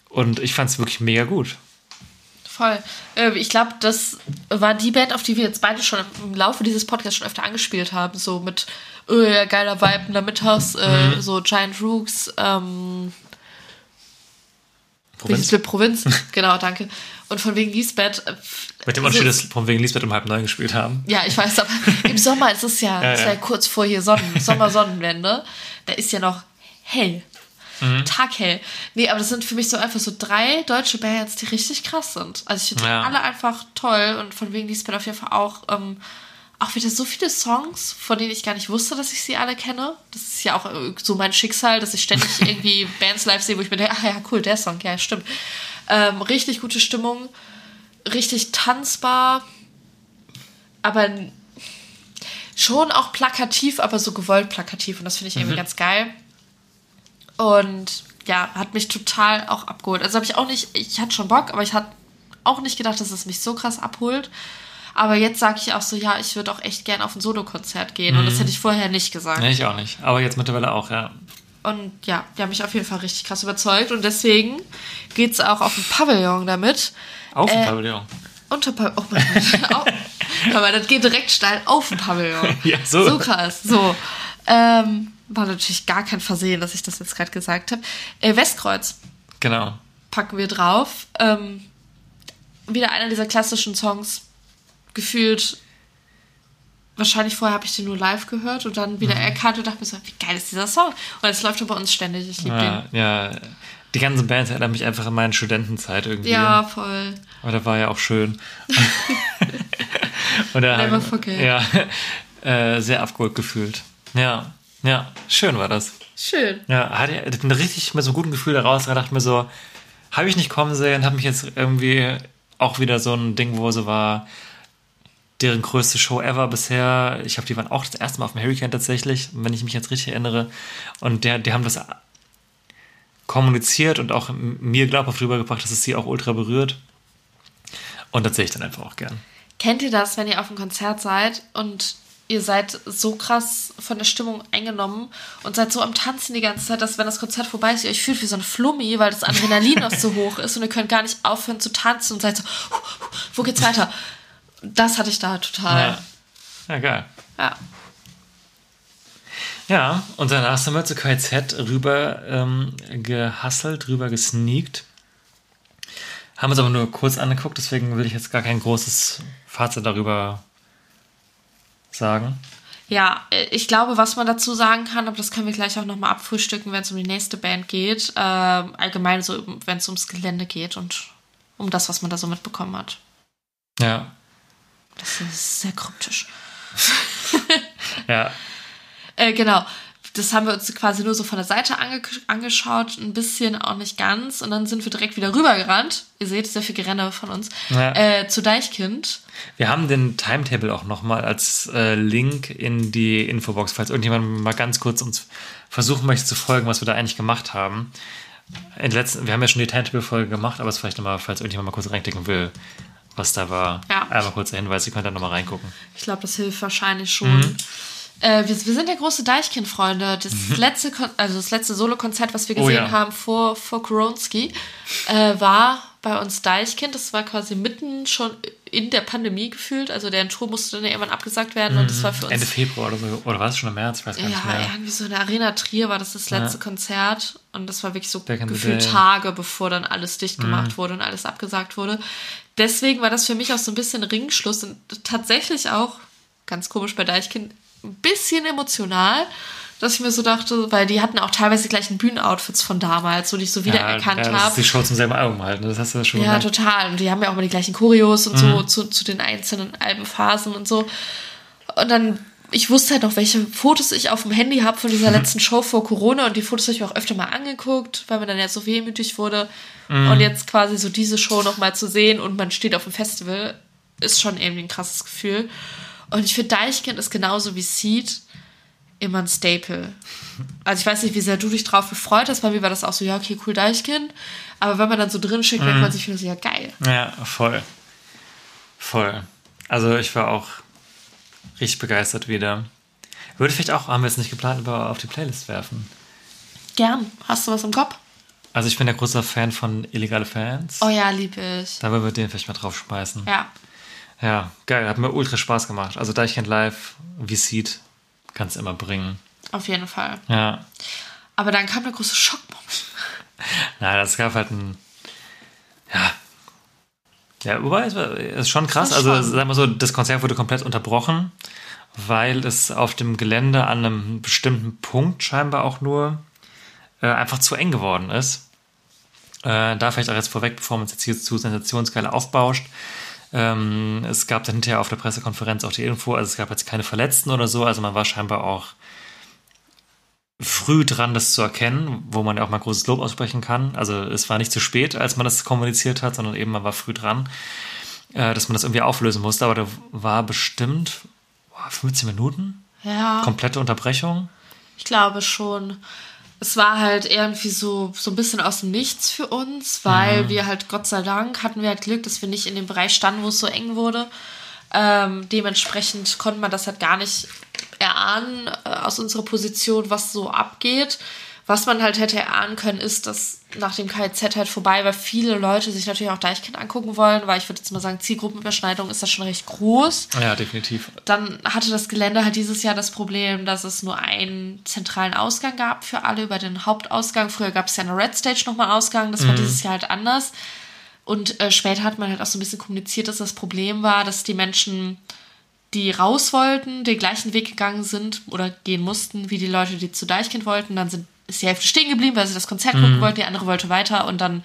Und ich fand es wirklich mega gut. Voll. Äh, Ich glaube, das war die Band, auf die wir jetzt beide schon im Laufe dieses Podcasts schon öfter angespielt haben. So mit äh, geiler Vibe in der Mittags, äh, so Giant Rooks, ähm, Provinz. Provinz. *laughs* genau, danke. Und von wegen Lisbeth. Mit dem Unterschied, dass von wegen Lisbeth um halb neun gespielt haben. Ja, ich weiß, aber *laughs* im Sommer ist es ja, Ja, ist ja. ja kurz vor hier Sonnen, Sommersonnenwende. Da ist ja noch hell. Mhm. Taghell. Nee, aber das sind für mich so einfach so drei deutsche Bands, die richtig krass sind. Also ich finde Ja. alle einfach toll und von wegen Lisbeth auf jeden Fall auch. Ähm, auch wieder so viele Songs, von denen ich gar nicht wusste, dass ich sie alle kenne. Das ist ja auch äh, so mein Schicksal, dass ich ständig *laughs* irgendwie Bands live sehe, wo ich mir denke, ah ja, cool, der Song, ja, stimmt. Ähm, richtig gute Stimmung, richtig tanzbar, aber schon auch plakativ, aber so gewollt plakativ und das finde ich irgendwie ganz geil. Und ja, hat mich total auch abgeholt. Also habe ich auch nicht, ich hatte schon Bock, aber ich hatte auch nicht gedacht, dass es mich so krass abholt. Aber jetzt sage ich auch so, ja, ich würde auch echt gern auf ein Solo-Konzert gehen. Und das hätte ich vorher nicht gesagt. Nee, ich auch nicht. Aber jetzt mittlerweile auch, ja. Und ja, die haben mich auf jeden Fall richtig krass überzeugt. Und deswegen geht es auch auf den Pavillon damit. Auf dem Äh, Pavillon. Unter Pa- oh mein Gott. *laughs* Aber das geht direkt steil auf den Pavillon. *laughs* Ja, so. So krass. So. Ähm, war natürlich gar kein Versehen, dass ich das jetzt gerade gesagt habe. Äh, Westkreuz Genau. packen wir drauf. Ähm, wieder einer dieser klassischen Songs. Gefühlt. Wahrscheinlich vorher habe ich den nur live gehört und dann Mhm. wieder erkannt und dachte mir so, wie geil ist dieser Song? Und es läuft schon bei uns ständig. Ich liebe Ja, den. ja. Die ganzen Bands erinnern mich einfach an meine Studentenzeit irgendwie. Ja, voll. Aber da war ja auch schön. *laughs* Und da Never forget. Ja, *laughs* äh, sehr abgeholt gefühlt. Ja, ja, schön war das. Schön. Ja, hatte ich bin richtig mit so einem guten Gefühl da raus. Da dachte mir so, habe ich nicht kommen sehen, habe mich jetzt irgendwie auch wieder so ein Ding, wo so war, deren größte Show ever bisher. Ich glaube, die waren auch das erste Mal auf dem Hurricane tatsächlich, wenn ich mich jetzt richtig erinnere. Und der, die haben das kommuniziert und auch mir glaubhaft rübergebracht, dass es sie auch ultra berührt. Und das sehe ich dann einfach auch gern. Kennt ihr das, wenn ihr auf einem Konzert seid und ihr seid so krass von der Stimmung eingenommen und seid so am Tanzen die ganze Zeit, dass wenn das Konzert vorbei ist, ihr euch fühlt wie so ein Flummi, weil das Adrenalin noch so hoch ist und ihr könnt gar nicht aufhören zu tanzen und seid so, wo geht's weiter? Das hatte ich da total. Ja, ja geil. Ja. Ja, und danach sind wir zu KZ rüber ähm, gehustelt, rüber gesneakt. Haben uns aber nur kurz angeguckt, deswegen will ich jetzt gar kein großes Fazit darüber sagen. Ja, äh, ich glaube, was man dazu sagen kann, aber das können wir gleich auch nochmal abfrühstücken, wenn es um die nächste Band geht. Ähm, allgemein so, wenn es ums Gelände geht und um das, was man da so mitbekommen hat. Ja, Das ist sehr kryptisch. *laughs* ja, Äh, genau. Das haben wir uns quasi nur so von der Seite ange angeschaut, ein bisschen auch nicht ganz. Und dann sind wir direkt wieder rübergerannt. Ihr seht, sehr viel Gerenne von uns. Ja. Äh, zu Deichkind. Wir haben den Timetable auch nochmal als äh, Link in die Infobox, falls irgendjemand mal ganz kurz uns versuchen möchte zu folgen, was wir da eigentlich gemacht haben. in letzten, wir haben ja schon die Tentable-Folge gemacht, aber es vielleicht nochmal, falls irgendjemand mal kurz reinklicken will, was da war. Ja. Einmal kurzer Hinweis, ihr könnt da nochmal reingucken. Ich glaube, das hilft wahrscheinlich schon. Mhm. Äh, wir, wir sind ja große Deichkind-Freunde. Das letzte, Kon also das letzte Solo-Konzert, was wir Mhm. Oh gesehen ja. haben vor, vor Koronski, äh, war bei uns Deichkind. Das war quasi mitten schon in der Pandemie gefühlt. Also der Tour musste dann ja irgendwann abgesagt werden und das war für uns. Mhm. Ende Februar oder so. Oder war es schon im März? Ich weiß gar nicht ja, mehr. irgendwie so eine Arena Trier war das das letzte Ja. Konzert und das war wirklich so in gefühlt. Mhm. Tage, bevor dann alles dicht gemacht wurde und alles abgesagt wurde. Deswegen war das für mich auch so ein bisschen Ringschluss und tatsächlich auch, ganz komisch bei Deichkind, ein bisschen emotional, dass ich mir so dachte, weil die hatten auch teilweise die gleichen Bühnenoutfits von damals, wo ich so wiedererkannt ja, ist habe. die Show zum selben Album halt. ne? Das hast du schon Ja, gemerkt. total. Und die haben ja auch immer die gleichen Choreos und Mhm. so zu, zu den einzelnen Albenphasen und so. Und dann, ich wusste halt noch, welche Fotos ich auf dem Handy habe von dieser letzten Show vor Corona und die Fotos habe ich mir auch öfter mal angeguckt, weil mir dann ja so wehmütig wurde. Mhm. Und jetzt quasi so diese Show nochmal zu sehen und man steht auf dem Festival, ist schon irgendwie ein krasses Gefühl. Und ich finde, Deichkind ist genauso wie Seed immer ein Staple. Also ich weiß nicht, wie sehr du dich drauf gefreut hast. Bei mir war das auch so, ja, okay, cool, Deichkind. Aber wenn man dann so drin steckt, denkt man sich wieder so, ja, geil. Ja, voll. Voll. Also ich war auch richtig begeistert wieder. Würde vielleicht auch, haben wir jetzt nicht geplant, aber auf die Playlist werfen. Gern. Hast du was im Kopf? Also ich bin der großer Fan von Illegale Fans. Oh ja, lieb ich. Da würden wir den vielleicht mal drauf schmeißen. Ja. Ja, geil. Hat mir ultra Spaß gemacht. Also Deichkind live, wie sieht, kannst immer bringen. Auf jeden Fall. Ja. Aber dann kam der große Schockmoment. *laughs* Nein, das gab halt ein. Ja. Ja, wobei, es war es ist schon krass. war Also, schon. sagen wir mal so, das Konzert wurde komplett unterbrochen, weil es auf dem Gelände an einem bestimmten Punkt scheinbar auch nur äh, einfach zu eng geworden ist. Äh, da vielleicht auch jetzt vorweg, bevor man es jetzt hier zu sensationsgeil aufbauscht. Ähm, es gab dann hinterher auf der Pressekonferenz auch die Info, also es gab jetzt keine Verletzten oder so, also man war scheinbar auch früh dran, das zu erkennen, wo man ja auch mal großes Lob aussprechen kann. Also es war nicht zu spät, als man das kommuniziert hat, sondern eben man war früh dran, äh, dass man das irgendwie auflösen musste. Aber da war bestimmt boah, 15 Minuten Ja. komplette Unterbrechung. Ich glaube schon. Es war halt irgendwie so, so ein bisschen aus dem Nichts für uns, weil wir halt, Gott sei Dank, hatten wir halt Glück, dass wir nicht in dem Bereich standen, wo es so eng wurde. Ähm, dementsprechend konnte man das halt gar nicht erahnen äh, aus unserer Position, was so abgeht. Was man halt hätte erahnen können, ist, dass nach dem KZ halt vorbei war, viele Leute sich natürlich auch Deichkind angucken wollen, weil ich würde jetzt mal sagen, Zielgruppenüberschneidung ist da schon recht groß Ja, definitiv. dann hatte das Gelände halt dieses Jahr das Problem, dass es nur einen zentralen Ausgang gab für alle über den Hauptausgang. Früher gab es ja eine Red Stage nochmal Ausgang, das war dieses Jahr halt anders. Und äh, später hat man halt auch so ein bisschen kommuniziert, dass das Problem war, dass die Menschen, die raus wollten, den gleichen Weg gegangen sind oder gehen mussten, wie die Leute, die zu Deichkind wollten. Dann sind, ist die Hälfte stehen geblieben, weil sie das Konzert gucken wollten, die andere wollte weiter und dann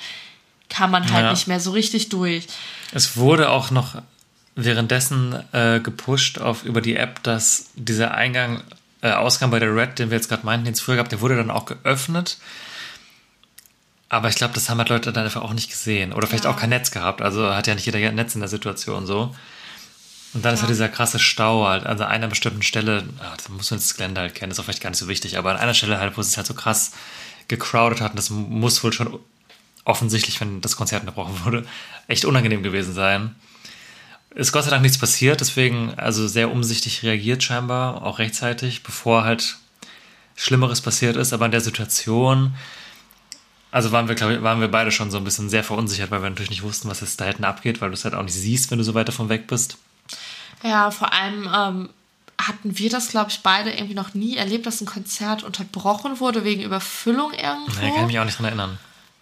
kam man halt Ja. nicht mehr so richtig durch. Es wurde auch noch währenddessen äh, gepusht auf über die App, dass dieser Eingang, äh, Ausgang bei der Red, den wir jetzt gerade meinten, den es früher gab, der wurde dann auch geöffnet. Aber ich glaube, das haben halt Leute dann einfach auch nicht gesehen. Oder vielleicht Ja. auch kein Netz gehabt. Also hat ja nicht jeder ein Netz in der Situation so. Und dann ist halt dieser krasse Stau halt, also an einer bestimmten Stelle, ah, da muss man das Gelände halt kennen, ist auch vielleicht gar nicht so wichtig, aber an einer Stelle halt, wo es halt so krass gecrowded hat und das muss wohl schon offensichtlich, wenn das Konzert unterbrochen *laughs* wurde, echt unangenehm gewesen sein. Ist Gott sei Dank nichts passiert, deswegen also sehr umsichtig reagiert scheinbar, auch rechtzeitig, bevor halt Schlimmeres passiert ist, aber in der Situation, also waren wir, glaube ich, waren wir beide schon so ein bisschen sehr verunsichert, weil wir natürlich nicht wussten, was jetzt da hinten abgeht, weil du es halt auch nicht siehst, wenn du so weit davon weg bist. Ja, vor allem ähm, hatten wir das, glaube ich, beide irgendwie noch nie erlebt, dass ein Konzert unterbrochen wurde wegen Überfüllung irgendwo. Da kann ich mich auch nicht dran erinnern.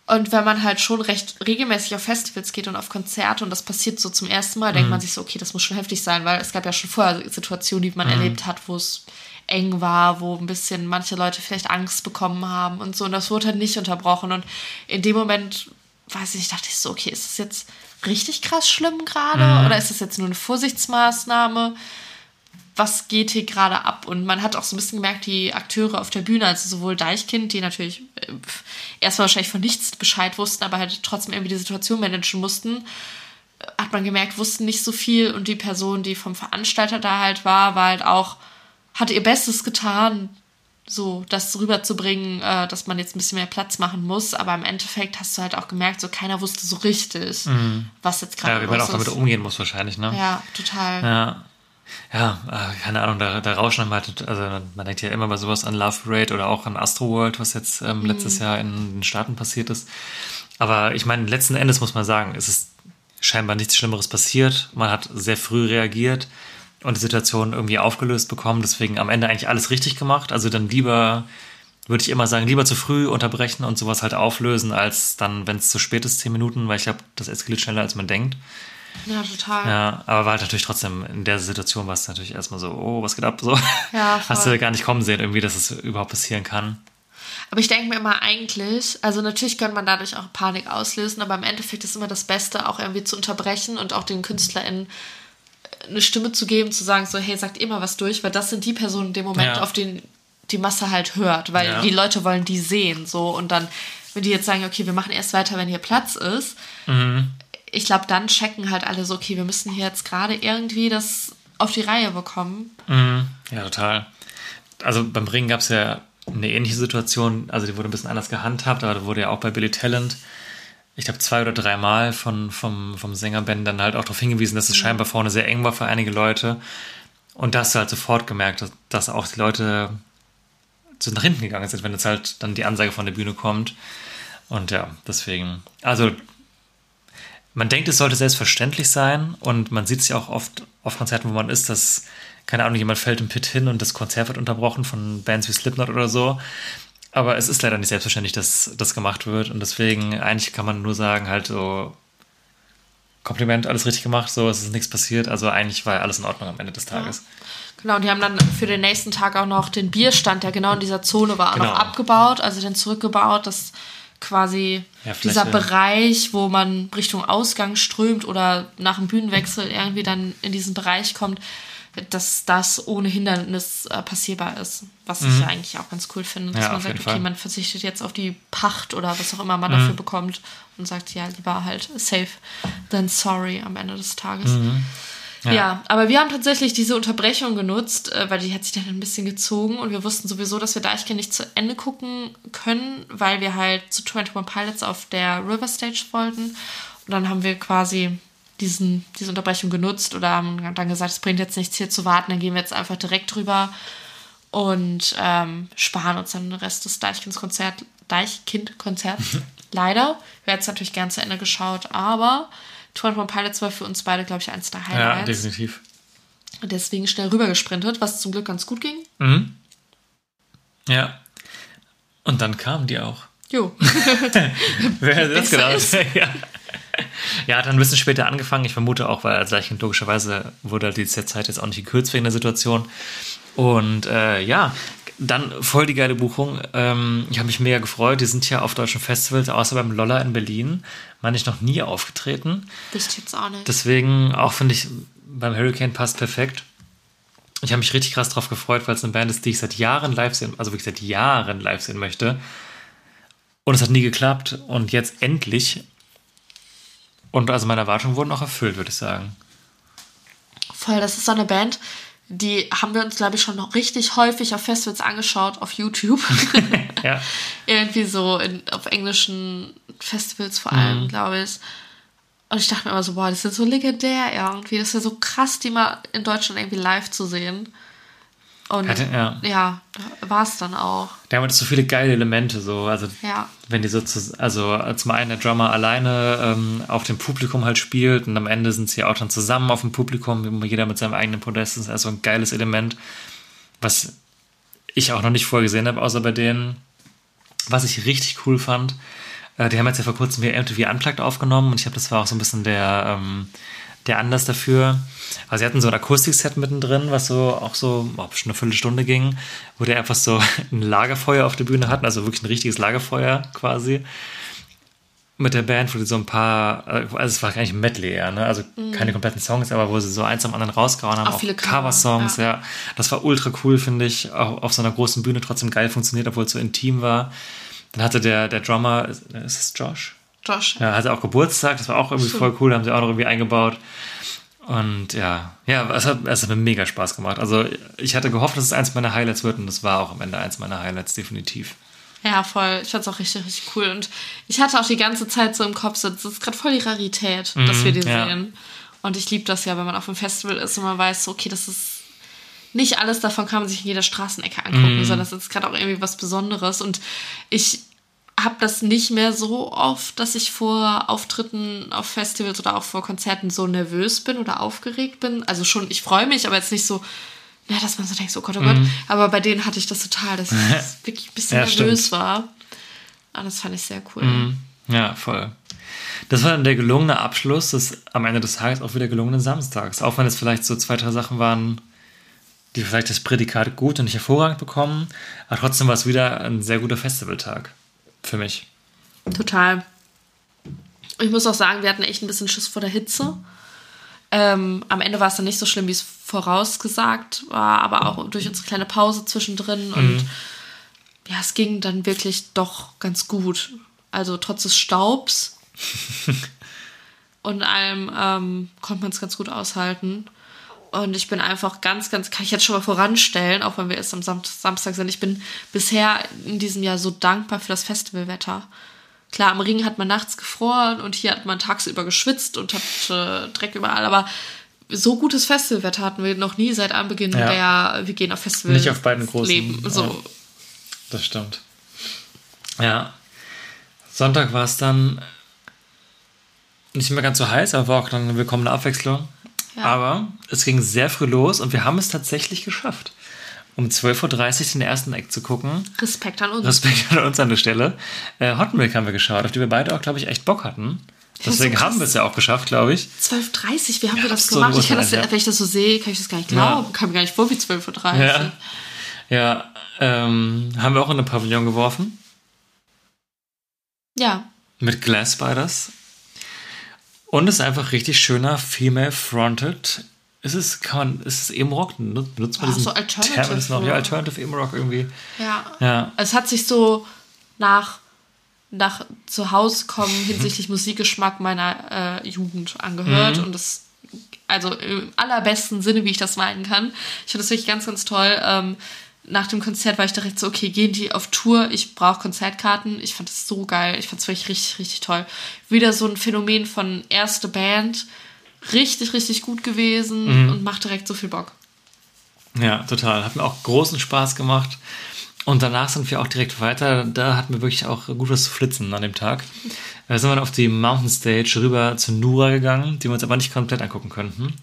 Und wenn man halt schon recht regelmäßig auf Festivals geht und auf Konzerte und das passiert so zum ersten Mal, Mhm. denkt man sich so, okay, das muss schon heftig sein, weil es gab ja schon vorher Situationen, die Mhm. man erlebt hat, wo es eng war, wo ein bisschen manche Leute vielleicht Angst bekommen haben und so. Und das wurde halt nicht unterbrochen. Und in dem Moment, weiß ich, dachte ich so, okay, ist das jetzt richtig krass schlimm gerade? Mhm. Oder ist das jetzt nur eine Vorsichtsmaßnahme? was geht hier gerade ab? Und man hat auch so ein bisschen gemerkt, die Akteure auf der Bühne, also sowohl Deichkind, die natürlich äh, erstmal wahrscheinlich von nichts Bescheid wussten, aber halt trotzdem irgendwie die Situation managen mussten, äh, hat man gemerkt, wussten nicht so viel. Und die Person, die vom Veranstalter da halt war, war halt auch, hatte ihr Bestes getan, so das rüberzubringen, äh, dass man jetzt ein bisschen mehr Platz machen muss. Aber im Endeffekt hast du halt auch gemerkt, so keiner wusste so richtig, was jetzt gerade Mhm. Ja, wie man auch damit ist. umgehen muss wahrscheinlich, ne? Ja, total. Ja. Ja, äh, keine Ahnung, da, da rauschen dann halt, also man denkt ja immer bei sowas an Love Parade oder auch an Astro World, was jetzt ähm, Mhm. letztes Jahr in den Staaten passiert ist. Aber ich meine, letzten Endes muss man sagen, es ist scheinbar nichts Schlimmeres passiert. Man hat sehr früh reagiert und die Situation irgendwie aufgelöst bekommen. Deswegen am Ende eigentlich alles richtig gemacht. Also dann lieber, würde ich immer sagen, lieber zu früh unterbrechen und sowas halt auflösen, als dann, wenn es zu spät ist, zehn Minuten, weil ich glaube, das eskaliert schneller, als man denkt. Ja, total. Ja, aber war halt natürlich trotzdem, in der Situation war es natürlich erstmal so, oh, was geht ab? So. Ja, *laughs* Hast du gar nicht kommen sehen, irgendwie, dass es überhaupt passieren kann. Aber ich denke mir immer eigentlich, also natürlich kann man dadurch auch Panik auslösen, aber im Endeffekt ist immer das Beste, auch irgendwie zu unterbrechen und auch den KünstlerInnen eine Stimme zu geben, zu sagen, so, hey, sagt mal was durch, weil das sind die Personen in dem Moment, Ja. auf den die Masse halt hört, weil Ja. die Leute wollen die sehen, so und dann, wenn die jetzt sagen, okay, wir machen erst weiter, wenn hier Platz ist, Mhm. ich glaube, dann checken halt alle so, okay, wir müssen hier jetzt gerade irgendwie das auf die Reihe bekommen. Ja, total. Also beim Ringen gab es ja eine ähnliche Situation, also die wurde ein bisschen anders gehandhabt, aber da wurde ja auch bei Billy Talent, ich glaube zwei oder dreimal von, vom, vom Sänger Ben dann halt auch darauf hingewiesen, dass es scheinbar vorne sehr eng war für einige Leute. Und da hast du halt sofort gemerkt, dass, dass auch die Leute zu nach hinten gegangen sind, wenn jetzt halt dann die Ansage von der Bühne kommt. Und ja, deswegen. Also man denkt, es sollte selbstverständlich sein und man sieht es ja auch oft auf Konzerten, wo man ist, dass, keine Ahnung, jemand fällt im Pit hin und das Konzert wird unterbrochen von Bands wie Slipknot oder so. Aber es ist leider nicht selbstverständlich, dass das gemacht wird und deswegen eigentlich kann man nur sagen, halt so Kompliment, alles richtig gemacht, so, es ist nichts passiert, also eigentlich war ja alles in Ordnung am Ende des Tages. Genau, und die haben dann für den nächsten Tag auch noch den Bierstand, der genau in dieser Zone war, Genau. noch abgebaut, also den zurückgebaut, dass quasi Ja, dieser Bereich, wo man Richtung Ausgang strömt oder nach dem Bühnenwechsel irgendwie dann in diesen Bereich kommt, dass das ohne Hindernis äh, passierbar ist. Was ich ja eigentlich auch ganz cool finde, dass Mhm. Ja, man sagt, okay, Fall. man verzichtet jetzt auf die Pacht oder was auch immer man Mhm. dafür bekommt und sagt, ja, lieber halt safe than sorry am Ende des Tages. Mhm. Ja. aber wir haben tatsächlich diese Unterbrechung genutzt, äh, weil die hat sich dann ein bisschen gezogen und wir wussten sowieso, dass wir Deichkind nicht zu Ende gucken können, weil wir halt zu 21 Pilots auf der River Stage wollten. Und dann haben wir quasi diesen, diese Unterbrechung genutzt oder haben dann gesagt, es bringt jetzt nichts hier zu warten, dann gehen wir jetzt einfach direkt drüber und ähm, sparen uns dann den Rest des Deichkinds-Konzert, Deichkind-Konzerts. *laughs* Leider. Wir hätten es natürlich gern zu Ende geschaut, aber 21 Pilots war für uns beide, glaube ich, eins der Ja, Highlights. definitiv. Und deswegen schnell rübergesprintet, was zum Glück ganz gut ging. Mhm. Ja. Und dann kamen die auch. Jo. *laughs* Wer hätte das gedacht? *laughs* ja. ja, hat dann ein bisschen später angefangen. Ich vermute auch, weil als Leichen logischerweise wurde halt die Zeit jetzt auch nicht gekürzt wegen der Situation. Und äh, ja, dann voll die geile Buchung. Ähm, ich habe mich mega gefreut. Die sind ja auf deutschen Festivals, außer beim Lolla in Berlin, meine ich noch nie aufgetreten. Ich jetzt auch nicht. Deswegen auch finde ich, beim Hurricane passt perfekt. Ich habe mich richtig krass drauf gefreut, weil es eine Band ist, die ich seit Jahren live sehen, also wirklich seit Jahren live sehen möchte. Und es hat nie geklappt. Und jetzt endlich. Und also meine Erwartungen wurden auch erfüllt, würde ich sagen. Voll, das ist so eine Band, die haben wir uns, glaube ich, schon noch richtig häufig auf Festivals angeschaut, auf YouTube. *laughs* Ja. *laughs* Irgendwie so in, auf englischen Festivals vor Mhm. allem, glaube ich. Und ich dachte mir immer so, boah, die sind so legendär irgendwie. Das wäre so krass, die mal in Deutschland irgendwie live zu sehen. Und Hatte- ja. ja, war es dann auch. Haben wir so viele geile Elemente, so, also Ja. wenn die so zu, also zum einen der Drummer alleine ähm, auf dem Publikum halt spielt und am Ende sind sie auch dann zusammen auf dem Publikum, jeder mit seinem eigenen Podest, das ist also ein geiles Element, was ich auch noch nicht vorher gesehen habe, außer bei denen, was ich richtig cool fand, äh, die haben jetzt ja vor kurzem hier MTV Unplugged aufgenommen und ich glaube, das war auch so ein bisschen der, ähm, der Anlass dafür. Also sie hatten so ein Akustikset mittendrin, was so auch so oh, schon eine Viertelstunde ging, wo die einfach so *laughs* ein Lagerfeuer auf der Bühne hatten, also wirklich ein richtiges Lagerfeuer quasi. Mit der Band, wo die so ein paar, äh, also es war nicht ein Medley eher, ne? Also keine kompletten Songs, aber wo sie so eins am anderen rausgehauen haben. Mhm. Auch viele Cover, Cover-Songs, ja. ja. Das war ultra cool, finde ich. Auch auf so einer großen Bühne trotzdem geil funktioniert, obwohl es so intim war. Dann hatte der, der Drummer, ist ist es Josh? Josh. Ja, hatte auch Geburtstag, das war auch irgendwie voll cool, haben sie auch noch irgendwie eingebaut. Und ja, ja, es hat, es hat mir mega Spaß gemacht. Also ich hatte gehofft, dass es eins meiner Highlights wird und das war auch am Ende eins meiner Highlights, definitiv. Ja, voll. Ich fand's auch richtig, richtig cool. Und ich hatte auch die ganze Zeit so im Kopf, das ist gerade voll die Rarität, dass wir die Mhm, ja. sehen. Und ich liebe das ja, wenn man auf einem Festival ist und man weiß, so, okay, das ist nicht alles davon kann man sich in jeder Straßenecke angucken, Mhm. sondern das ist gerade auch irgendwie was Besonderes. Und ich habe das nicht mehr so oft, dass ich vor Auftritten auf Festivals oder auch vor Konzerten so nervös bin oder aufgeregt bin. Also schon, ich freue mich, aber jetzt nicht so, na, dass man so denkt, oh Gott, oh Gott. Aber bei denen hatte ich das total, dass *laughs* ich wirklich ein bisschen Mhm. Ja, nervös stimmt. war. Und das fand ich sehr cool. Ja, voll. Das war dann der gelungene Abschluss des am Ende des Tages auch wieder gelungenen Samstags. Auch wenn es vielleicht so zwei, drei Sachen waren, die vielleicht das Prädikat gut und nicht hervorragend bekommen, aber trotzdem war es wieder ein sehr guter Festivaltag. Für mich. Total. Ich muss auch sagen, wir hatten echt ein bisschen Schiss vor der Hitze. Ähm, am Ende war es dann nicht so schlimm, wie es vorausgesagt war, aber auch durch unsere kleine Pause zwischendrin. Und ja, es ging dann wirklich doch ganz gut. Also trotz des Staubs *laughs* und allem ähm, konnte man es ganz gut aushalten. Und ich bin einfach ganz, ganz, kann ich jetzt schon mal voranstellen, auch wenn wir erst am Sam Samstag sind. Ich bin bisher in diesem Jahr so dankbar für das Festivalwetter. Klar, am Ring hat man nachts gefroren und hier hat man tagsüber geschwitzt und hat äh, Dreck überall, aber so gutes Festivalwetter hatten wir noch nie seit Anbeginn Ja. der Wir gehen auf Festivals. Nicht auf beiden großen, Leben. So. ja. Das stimmt. Ja. Sonntag war es dann nicht mehr ganz so heiß, aber war auch dann eine willkommene Abwechslung. Ja. Aber es ging sehr früh los und wir haben es tatsächlich geschafft. Um 12.30 Uhr den ersten Eck zu gucken. Respekt an uns. Respekt an uns an der Stelle. Äh, Hot Milk haben wir geschaut, auf die wir beide auch, glaube ich, echt Bock hatten. Deswegen so haben wir es ja auch geschafft, glaube ich. 12.30 wie haben Ja, wir das absolut gemacht? Ich kann das, ja. wenn ich das so sehe, kann ich das gar nicht Ja. glauben. Kam mir gar nicht vor wie 12.30 Uhr. Ja, ja ähm, haben wir auch in den Pavillon geworfen. ja. Mit Glass Spiders. Und es ist einfach richtig schöner Female-Fronted. Ist es, kann man, ist es Emo-Rock? Benutzt benutzt man Ah, diesen so Alternative Terminus noch? Ja, Rock. Alternative Emo-Rock irgendwie. Ja. Ja. Es hat sich so nach, nach zu Hause kommen *laughs* hinsichtlich Musikgeschmack meiner äh, Jugend angehört. Und das, also im allerbesten Sinne, wie ich das meinen kann. Ich finde das wirklich ganz, ganz toll. Ähm, nach dem Konzert war ich direkt so, okay, gehen die auf Tour? Ich brauche Konzertkarten. Ich fand das so geil. Ich fand es wirklich richtig, richtig toll. Wieder so ein Phänomen von erste Band. Richtig, richtig gut gewesen und macht direkt so viel Bock. Ja, total. Hat mir auch großen Spaß gemacht. Und danach sind wir auch direkt weiter. Da hatten wir wirklich auch gut was zu flitzen an dem Tag. Da sind wir dann auf die Mountain Stage rüber zu Nura gegangen, die wir uns aber nicht komplett angucken könnten.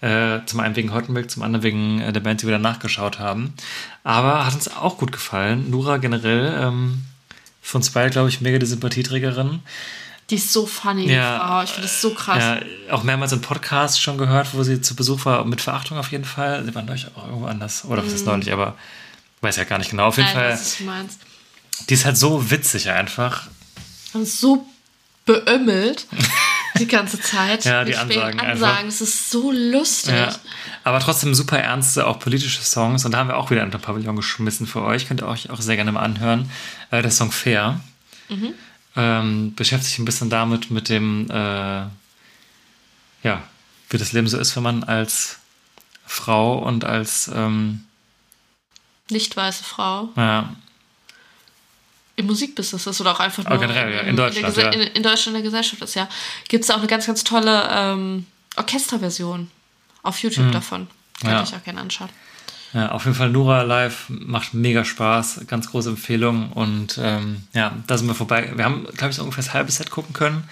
Äh, zum einen wegen Hottenberg, zum anderen wegen äh, der Band, die wir danach geschaut haben. Aber hat uns auch gut gefallen. Nura generell, ähm, für uns beide, glaube ich, mega die Sympathieträgerin. Die ist so funny, Ja. Frau. Ich finde das so krass. Ja, auch mehrmals im Podcast schon gehört, wo sie zu Besuch war, mit Verachtung auf jeden Fall. Sie waren neulich auch irgendwo anders. Oder was ist neulich, aber weiß ja gar nicht genau. Auf jeden Mhm. Nein, Fall, was du meinst. die ist halt so witzig einfach. Und so beömmelt *laughs* die ganze Zeit. Ja, die Ansagen. Ansagen. Das ist so lustig. Ja. Aber trotzdem super ernste, auch politische Songs. Und da haben wir auch wieder den Pavillon geschmissen für euch. Könnt ihr euch auch sehr gerne mal anhören. Äh, der Song Fair. Mhm. Ähm, beschäftigt sich ein bisschen damit, mit dem, äh, ja, wie das Leben so ist, wenn man als Frau und als, ähm, Nicht weiße Frau. ja, Im Musikbusiness ist oder auch einfach nur generell, ja, in Deutschland, der ja. In, in Deutschland in der Gesellschaft ist, ja. Gibt es auch eine ganz, ganz tolle ähm, Orchesterversion auf YouTube davon. Könnt ihr Mhm. Ja. euch auch gerne anschauen. Ja, auf jeden Fall Nura live macht mega Spaß, ganz große Empfehlung und ähm, ja, da sind wir vorbei. Wir haben, glaube ich, so ungefähr das halbe Set gucken können,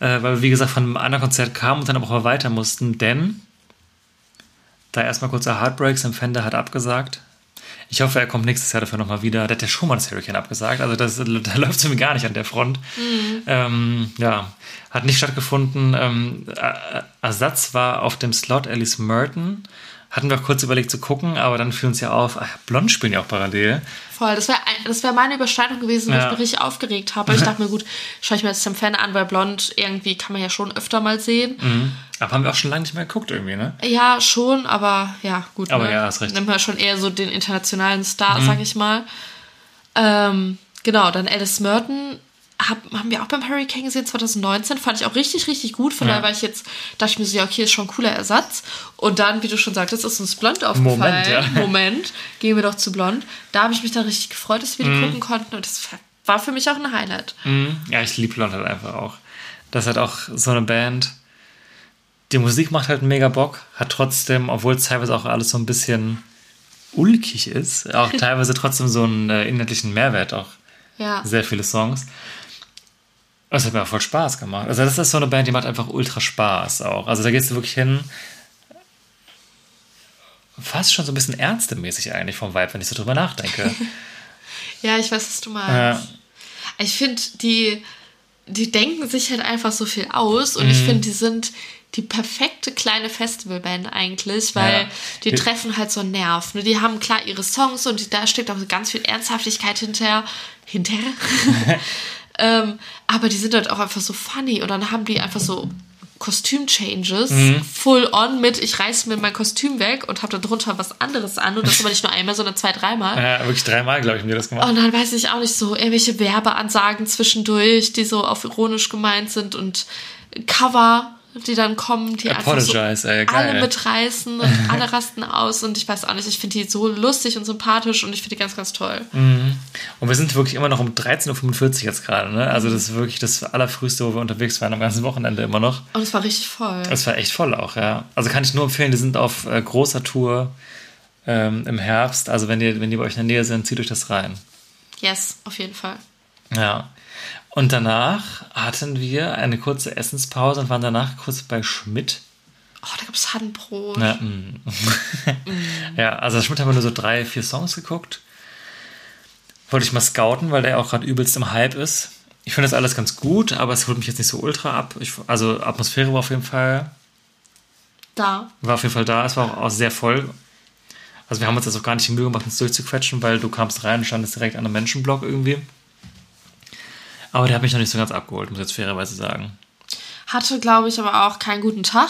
äh, weil wir, wie gesagt, von einem anderen Konzert kamen und dann aber auch weiter mussten, denn da erstmal kurzer Heartbreaks, im Fender hat abgesagt. Ich hoffe, er kommt nächstes Jahr dafür nochmal wieder. Der hat ja schon mal das Hurricane abgesagt, also das, da *laughs* läuft es mir gar nicht an der Front. Ähm, ja, hat nicht stattgefunden. Ähm, äh, Ersatz war auf dem Slot Alice Merton. Hatten wir auch kurz überlegt zu gucken, aber dann fiel uns ja auf, ach, Blond spielen ja auch parallel. Voll, das wäre das wär meine Überschneidung gewesen, wo Ja. ich mich richtig aufgeregt habe. Ich *laughs* dachte mir, gut, schaue ich mir jetzt Sam Fan an, weil Blond irgendwie kann man ja schon öfter mal sehen. Mhm. Aber haben wir auch schon lange nicht mehr geguckt irgendwie, ne? Ja, schon, aber ja, gut. Aber ne? ja, hast recht. Mhm. Nimmt man schon eher so den internationalen Star, sag ich mal. Ähm, genau, dann Alice Merton hab, haben wir auch beim Hurricane gesehen, 2019. Fand ich auch richtig, richtig gut. Von Ja. daher war ich jetzt, dachte ich mir so, ja, okay, ist schon ein cooler Ersatz. Und dann, wie du schon sagtest, ist uns Blond aufgefallen. Moment, ja. *laughs* Moment, gehen wir doch zu Blond. Da habe ich mich dann richtig gefreut, dass wir die Mhm. gucken konnten. Und das war für mich auch ein Highlight. Ja, ich liebe Blond halt einfach auch. Das halt auch so eine Band. Die Musik macht halt mega Bock, hat trotzdem, obwohl es teilweise auch alles so ein bisschen ulkig ist, auch *laughs* teilweise trotzdem so einen äh, inhaltlichen Mehrwert auch. Ja. Sehr viele Songs. Das hat mir auch voll Spaß gemacht. Also das ist so eine Band, die macht einfach ultra Spaß auch. Also da gehst du wirklich hin, fast schon so ein bisschen ärztemäßig eigentlich vom Vibe, wenn ich so drüber nachdenke. *laughs* Ja, ich weiß, was du meinst. Ich finde, die, die denken sich halt einfach so viel aus und ich Mhm. finde, die sind die perfekte kleine Festivalband eigentlich, weil Ja. die Die- treffen halt so einen Nerv. Ne? Die haben klar ihre Songs und die, da steckt auch ganz viel Ernsthaftigkeit hinterher. Hinterher? *laughs* *laughs* ähm, aber die sind halt auch einfach so funny und dann haben die einfach so Kostüm-Changes, Mhm. full on mit, ich reiß mir mein Kostüm weg und habe da drunter was anderes an und das aber nicht nur einmal, sondern zwei, dreimal. Ja, wirklich dreimal, glaube ich, haben die das gemacht. Und dann weiß ich auch nicht so, irgendwelche Werbeansagen zwischendurch, die so auf ironisch gemeint sind und Cover, die dann kommen, die einfach so Apologize, ey, alle mitreißen und *laughs* alle rasten aus und ich weiß auch nicht, ich finde die so lustig und sympathisch und ich finde die ganz, ganz toll. Und wir sind wirklich immer noch um 13.45 Uhr jetzt gerade, ne? Also das ist wirklich das Allerfrühste, wo wir unterwegs waren am ganzen Wochenende immer noch. Und es war richtig voll. Es war echt voll auch, ja. Also kann ich nur empfehlen, die sind auf äh, großer Tour ähm, im Herbst. Also wenn die, wenn die bei euch in der Nähe sind, zieht euch das rein. Yes, auf jeden Fall. Ja. Und danach hatten wir eine kurze Essenspause und waren danach kurz bei Schmidt. Oh, da gab es Handbrot. Ja, mm. *laughs* ja, also Schmidt haben wir nur so drei, vier Songs geguckt. Wollte ich mal scouten, weil der auch gerade übelst im Hype ist. Ich finde das alles ganz gut, aber es holt mich jetzt nicht so ultra ab. Ich, also Atmosphäre war auf jeden Fall, Da. war auf jeden Fall da. Es war auch, auch sehr voll. Also wir haben uns jetzt auch gar nicht die Mühe gemacht, uns durchzuquetschen, weil du kamst rein und standest direkt an einem Menschenblock irgendwie. Aber der hat mich noch nicht so ganz abgeholt, muss ich jetzt fairerweise sagen. Hatte, glaube ich, aber auch keinen guten Tag.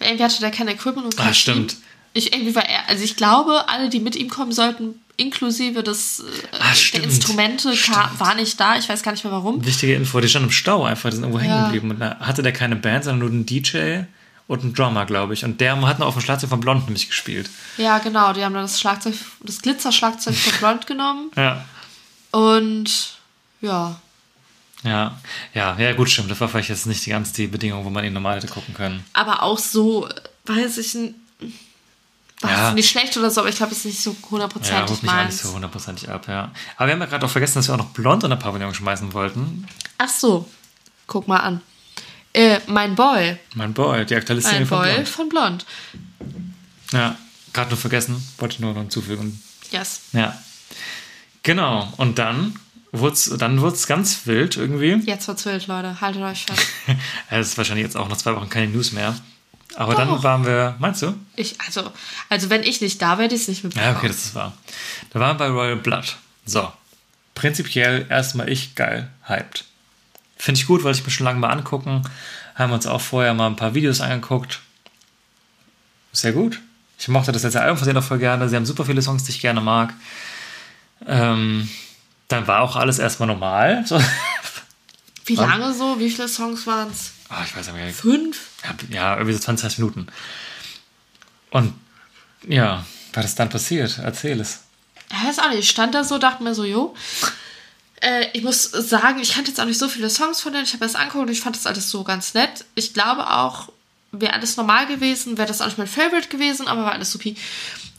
Irgendwie hatte der kein Equipment und kein Ah, stimmt. Ich, irgendwie war er, also ich glaube, alle, die mit ihm kommen sollten, inklusive des, äh, Ah, der. Instrumente, kam, war nicht da. Ich weiß gar nicht mehr warum. Wichtige Info, die stand im Stau einfach, die sind irgendwo hängen Ja. geblieben. Und da hatte der keine Band, sondern nur einen DJ und einen Drummer, glaube ich. Und der hat noch auf dem Schlagzeug von Blond nämlich gespielt. Ja, genau. Die haben dann das Schlagzeug, das Glitzerschlagzeug von *laughs* Blond genommen. Ja. Und ja. Ja, ja, ja, gut, stimmt. Das war vielleicht jetzt nicht die ganz die Bedingung, wo man ihn normal hätte gucken können. Aber auch so, weiß ich nicht. War Ja. es nicht schlecht oder so, aber ich glaube, es ist nicht so Ja, hundertprozentig holt mich auch nicht so hundertprozentig ab, ja. Aber wir haben ja gerade auch vergessen, dass wir auch noch Blond in der Pavillon schmeißen wollten. Ach so. Guck mal an. Äh, mein Boy. Mein Boy, die aktuelle Mein Szene von Boy Blond. von Blond. Ja, gerade nur vergessen, wollte ich nur noch hinzufügen. Yes. Ja. Genau, und dann wurd's, dann wurd's ganz wild irgendwie. Jetzt wird's wild, Leute. Haltet euch fest. *laughs* Es ist wahrscheinlich jetzt auch noch zwei Wochen keine News mehr. Aber Doch. dann waren wir, meinst du? Ich, also, also wenn ich nicht da wäre, hätte ich es nicht mitbekommen. Ja, okay, das ist wahr. Da waren wir bei Royal Blood. So. Prinzipiell erstmal ich geil, hyped. Finde ich gut, wollte ich mir schon lange mal angucken. Haben uns auch vorher mal ein paar Videos angeguckt. Sehr gut. Ich mochte das letzte Album von denen auch voll gerne. Sie haben super viele Songs, die ich gerne mag. Ähm, dann war auch alles erstmal normal. *laughs* So. Wie lange so? Wie viele Songs waren es? Ah, ich weiß nicht. Fünf? Ja, irgendwie so 20, 30 Minuten. Und ja, was ist dann passiert? Erzähl es. Ich weiß auch nicht. Ich stand da so, dachte mir so, jo. Äh, ich muss sagen, ich kannte jetzt auch nicht so viele Songs von denen. Ich habe das angeguckt und ich fand das alles so ganz nett. Ich glaube auch, wäre alles normal gewesen, wäre das auch nicht mein Favorite gewesen, aber war alles supi.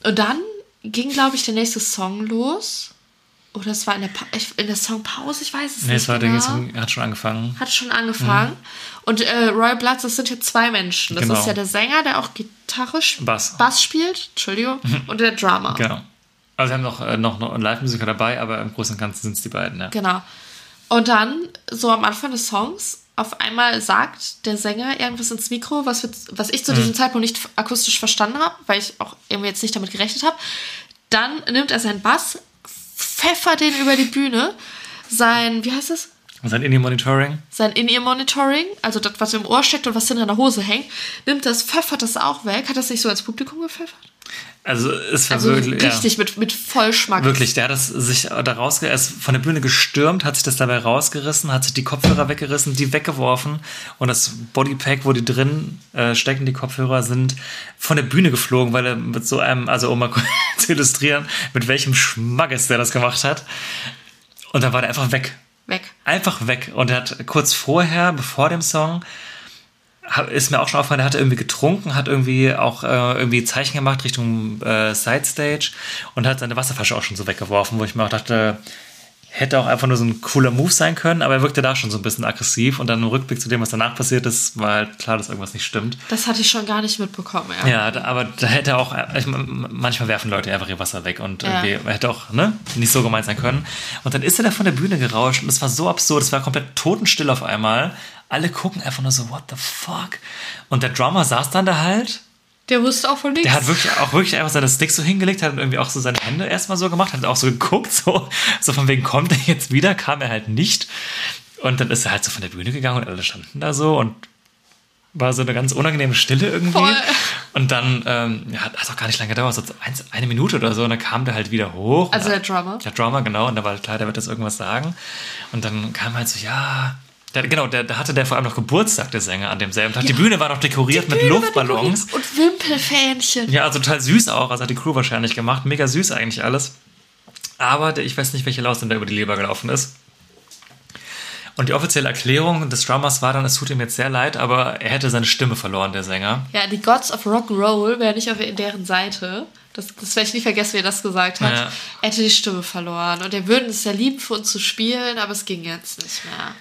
Und dann ging, glaube ich, der nächste Song los. Oder es war in der, pa ich- in der Songpause, ich weiß es Nee, nicht. es war, genau. der Song hat schon angefangen. Hat schon angefangen. Und äh, Royal Bloods, das sind ja zwei Menschen. Das Genau. ist ja der Sänger, der auch Gitarre sp- Bass. Bass spielt, Entschuldigung, und der Drummer. Genau. Also, wir haben noch, äh, noch, noch einen Live-Musiker dabei, aber im Großen und Ganzen sind es die beiden, ja. Genau. Und dann, so am Anfang des Songs, auf einmal sagt der Sänger irgendwas ins Mikro, was, wir, was ich zu Mhm. diesem Zeitpunkt nicht akustisch verstanden habe, weil ich auch irgendwie jetzt nicht damit gerechnet habe. Dann nimmt er seinen Bass, pfeffert den über die Bühne, sein, wie heißt es? Sein Indie-Monitoring. sein In-Ear-Monitoring, also das, was im Ohr steckt und was hinter der Hose hängt, nimmt das, pfeffert das auch weg. Hat das nicht so ins Publikum gepfeffert? Also es war Also wirklich, ja. richtig mit, mit Vollschmack. Wirklich, der hat das sich da rausge er ist von der Bühne gestürmt, hat sich das dabei rausgerissen, hat sich die Kopfhörer weggerissen, die weggeworfen und das Bodypack, wo die drin äh, stecken, die Kopfhörer, sind von der Bühne geflogen, weil er mit so einem, also um mal *laughs* kurz zu illustrieren, mit welchem Schmackes der das gemacht hat. Und dann war der einfach weg. Weg. Einfach weg. Und er hat kurz vorher, bevor dem Song, hab- ist mir auch schon aufgefallen, er hatte irgendwie getrunken, hat irgendwie auch äh, irgendwie Zeichen gemacht Richtung äh, Side Stage und hat seine Wasserflasche auch schon so weggeworfen, wo ich mir auch dachte, hätte auch einfach nur so ein cooler Move sein können, aber er wirkte da schon so ein bisschen aggressiv und dann im Rückblick zu dem, was danach passiert ist, war halt klar, dass irgendwas nicht stimmt. Das hatte ich schon gar nicht mitbekommen. Ja. Ja, da, aber da hätte auch, ich, manchmal werfen Leute einfach ihr Wasser weg und Ja. irgendwie hätte auch ne, nicht so gemeint sein können. Und dann ist er da von der Bühne gerauscht und es war so absurd, es war komplett totenstill auf einmal. Alle gucken einfach nur so, what the fuck? Und der Drummer saß dann da halt. Der wusste auch von nichts. Der hat wirklich auch wirklich einfach seine Sticks so hingelegt, hat irgendwie auch so seine Hände erstmal so gemacht, hat auch so geguckt, so, so von wegen, kommt er jetzt wieder? Kam er halt nicht. Und dann ist er halt so von der Bühne gegangen und alle standen da so und war so eine ganz unangenehme Stille irgendwie. Voll. Und dann ähm, ja, hat hat auch gar nicht lange gedauert, so eins, eine Minute oder so. Und dann kam der halt wieder hoch. Also der Drummer? Der Drummer, genau. Und da war klar, der wird jetzt irgendwas sagen. Und dann kam halt so, ja. Der, genau, da hatte der vor allem noch Geburtstag, der Sänger, an demselben Tag. Die Bühne war noch dekoriert mit Luftballons. Und Wimpelfähnchen. Ja, also total süß auch. Also hat die Crew wahrscheinlich gemacht. Mega süß eigentlich alles. Aber ich weiß nicht, welche Laus denn da über die Leber gelaufen ist. Und die offizielle Erklärung des Drummers war dann, es tut ihm jetzt sehr leid, aber er hätte seine Stimme verloren, der Sänger. Ja, die Gods of Rock'n'Roll wären nicht auf deren Seite. Das, das werde ich nie vergessen, wer das gesagt hat. Ja. Er hätte die Stimme verloren. Und er würde es sehr lieben für uns zu spielen, aber es ging jetzt nicht mehr.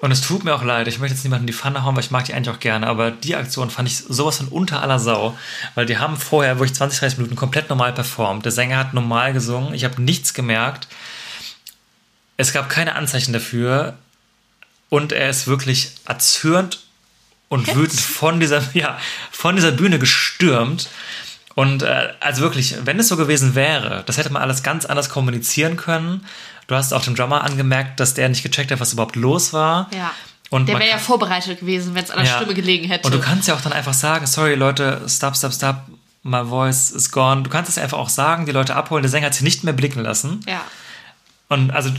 Und es tut mir auch leid, ich möchte jetzt niemanden in die Pfanne hauen, weil ich mag die eigentlich auch gerne, aber die Aktion fand ich sowas von unter aller Sau, weil die haben vorher wirklich 20, 30 Minuten komplett normal performt. Der Sänger hat normal gesungen, ich habe nichts gemerkt. Es gab keine Anzeichen dafür und er ist wirklich erzürnt und Jetzt? wütend von dieser, *laughs* ja, von dieser Bühne gestürmt. Und äh, also wirklich, wenn es so gewesen wäre, das hätte man alles ganz anders kommunizieren können. Du hast auch dem Drummer angemerkt, dass der nicht gecheckt hat, was überhaupt los war. Ja. Und der wäre ja vorbereitet gewesen, wenn es an der Ja. Stimme gelegen hätte. Und du kannst ja auch dann einfach sagen, sorry Leute, stop, stop, stop, my voice is gone. Du kannst es einfach auch sagen, die Leute abholen. Der Sänger hat sich nicht mehr blicken lassen. ja. Und also,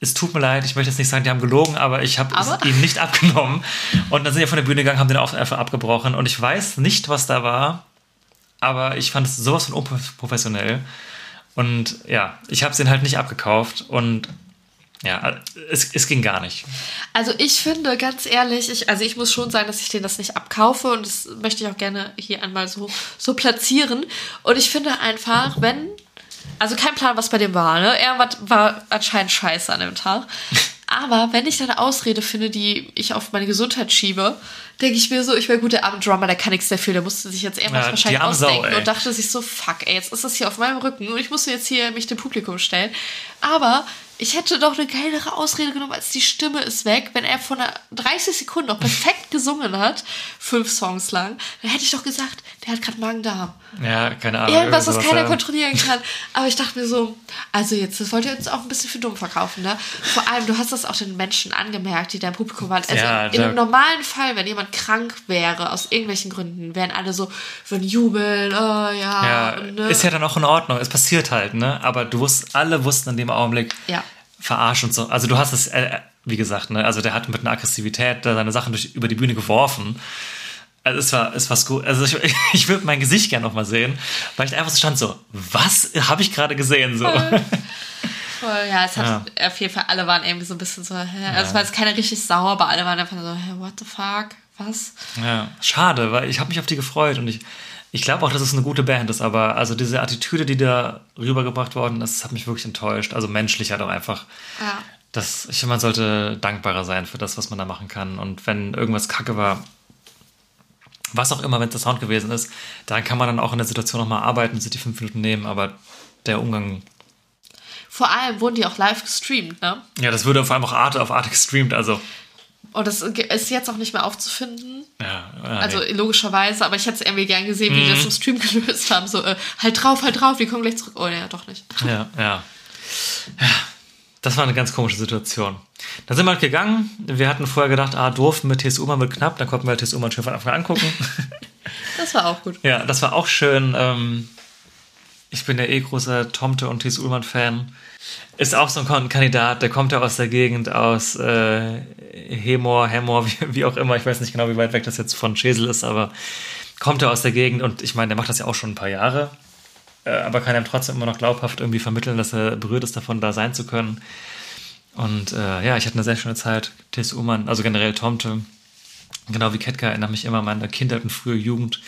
es tut mir leid, ich möchte jetzt nicht sagen, die haben gelogen, aber ich habe es ihnen nicht abgenommen. Und dann sind die von der Bühne gegangen, haben den auch einfach abgebrochen. Und ich weiß nicht, was da war, aber ich fand es sowas von unprofessionell. Und ja, ich habe es ihnen halt nicht abgekauft. Und ja, es, es ging gar nicht. Also ich finde, ganz ehrlich, ich, also ich muss schon sagen, dass ich denen das nicht abkaufe und das möchte ich auch gerne hier einmal so, so platzieren. Und ich finde einfach, wenn, also kein Plan, was bei dem war, ne? Er war, war anscheinend scheiße an dem Tag. *laughs* Aber wenn ich da eine Ausrede finde, die ich auf meine Gesundheit schiebe, denke ich mir so, ich wäre gut, der arme Drummer, der kann nichts dafür, der musste sich jetzt irgendwas Ja, wahrscheinlich Sau, ausdenken ey. und dachte sich so, fuck, ey, jetzt ist das hier auf meinem Rücken und ich muss jetzt hier mich dem Publikum stellen. Aber ich hätte doch eine geilere Ausrede genommen, als die Stimme ist weg. Wenn er von einer 30 Sekunden noch perfekt gesungen hat, fünf Songs lang, dann hätte ich doch gesagt, der hat gerade Magen-Darm. Ja, keine Ahnung. Irgendwas, was keiner ja. kontrollieren kann. Aber ich dachte mir so, also jetzt, das wollt ihr uns auch ein bisschen für dumm verkaufen, ne? Vor allem, du hast das auch den Menschen angemerkt, die dein Publikum waren. Also Ja, in da- einem normalen Fall, wenn jemand krank wäre, aus irgendwelchen Gründen, wären alle so, würden jubeln, oh ja. Ja, und, ne? ist ja dann auch in Ordnung. Es passiert halt, ne? Aber du wusst, alle wussten in dem Augenblick, Ja. Verarscht und so. Also du hast es, äh, wie gesagt, ne? Also der hat mit einer Aggressivität seine Sachen durch, über die Bühne geworfen. Also es war, es war gut. Also ich, *laughs* ich würde mein Gesicht gerne noch mal sehen, weil ich einfach so stand so, was habe ich gerade gesehen? So. Voll, *laughs* ja, es hat Ja. auf jeden Fall, alle waren irgendwie so ein bisschen so, hä? Also es war jetzt keiner richtig sauer, aber alle waren einfach so, hä, what the fuck? Was? Ja, schade, weil ich habe mich auf die gefreut und ich, ich glaube auch, dass es eine gute Band ist, aber also diese Attitüde, die da rübergebracht worden ist, hat mich wirklich enttäuscht. Also menschlich halt auch einfach. Ja. Das, ich finde, man sollte dankbarer sein für das, was man da machen kann. Und wenn irgendwas kacke war, was auch immer, wenn es der Sound gewesen ist, dann kann man dann auch in der Situation nochmal arbeiten, sich die fünf Minuten nehmen, aber der Umgang, Vor allem wurden die auch live gestreamt, ne? ja, das würde vor allem auch Arte auf Arte gestreamt, also. Und das ist jetzt auch nicht mehr aufzufinden. Ja, ja, Also nee. logischerweise, aber ich hätte es irgendwie gern gesehen, wie die Mhm. das im Stream *laughs* gelöst haben. So, äh, halt drauf, halt drauf, die kommen gleich zurück. Oh, ja, doch nicht. Ja, ja. Ja, Das war eine ganz komische Situation. Dann sind wir halt gegangen. Wir hatten vorher gedacht, ah, doof, mit TSU man wird knapp. Dann konnten wir TSU mal schön von Anfang an angucken. *laughs* Das war auch gut. ja, das war auch schön. Ähm, Ich bin ja eh großer Tomte und Thies Ullmann-Fan. Ist auch so ein Kandidat, der kommt ja aus der Gegend, aus äh, Hemor, Hemor, *laughs* wie, wie, auch immer. Ich weiß nicht genau, wie weit weg das jetzt von Schesel ist, aber kommt er aus der Gegend und ich meine, der macht das ja auch schon ein paar Jahre, äh, aber kann einem trotzdem immer noch glaubhaft irgendwie vermitteln, dass er berührt ist davon, da sein zu können. Und äh, ja, ich hatte eine sehr schöne Zeit. Thies Ullmann, also generell Tomte, genau wie Ketka, erinnert mich immer an meine Kindheit und frühe Jugend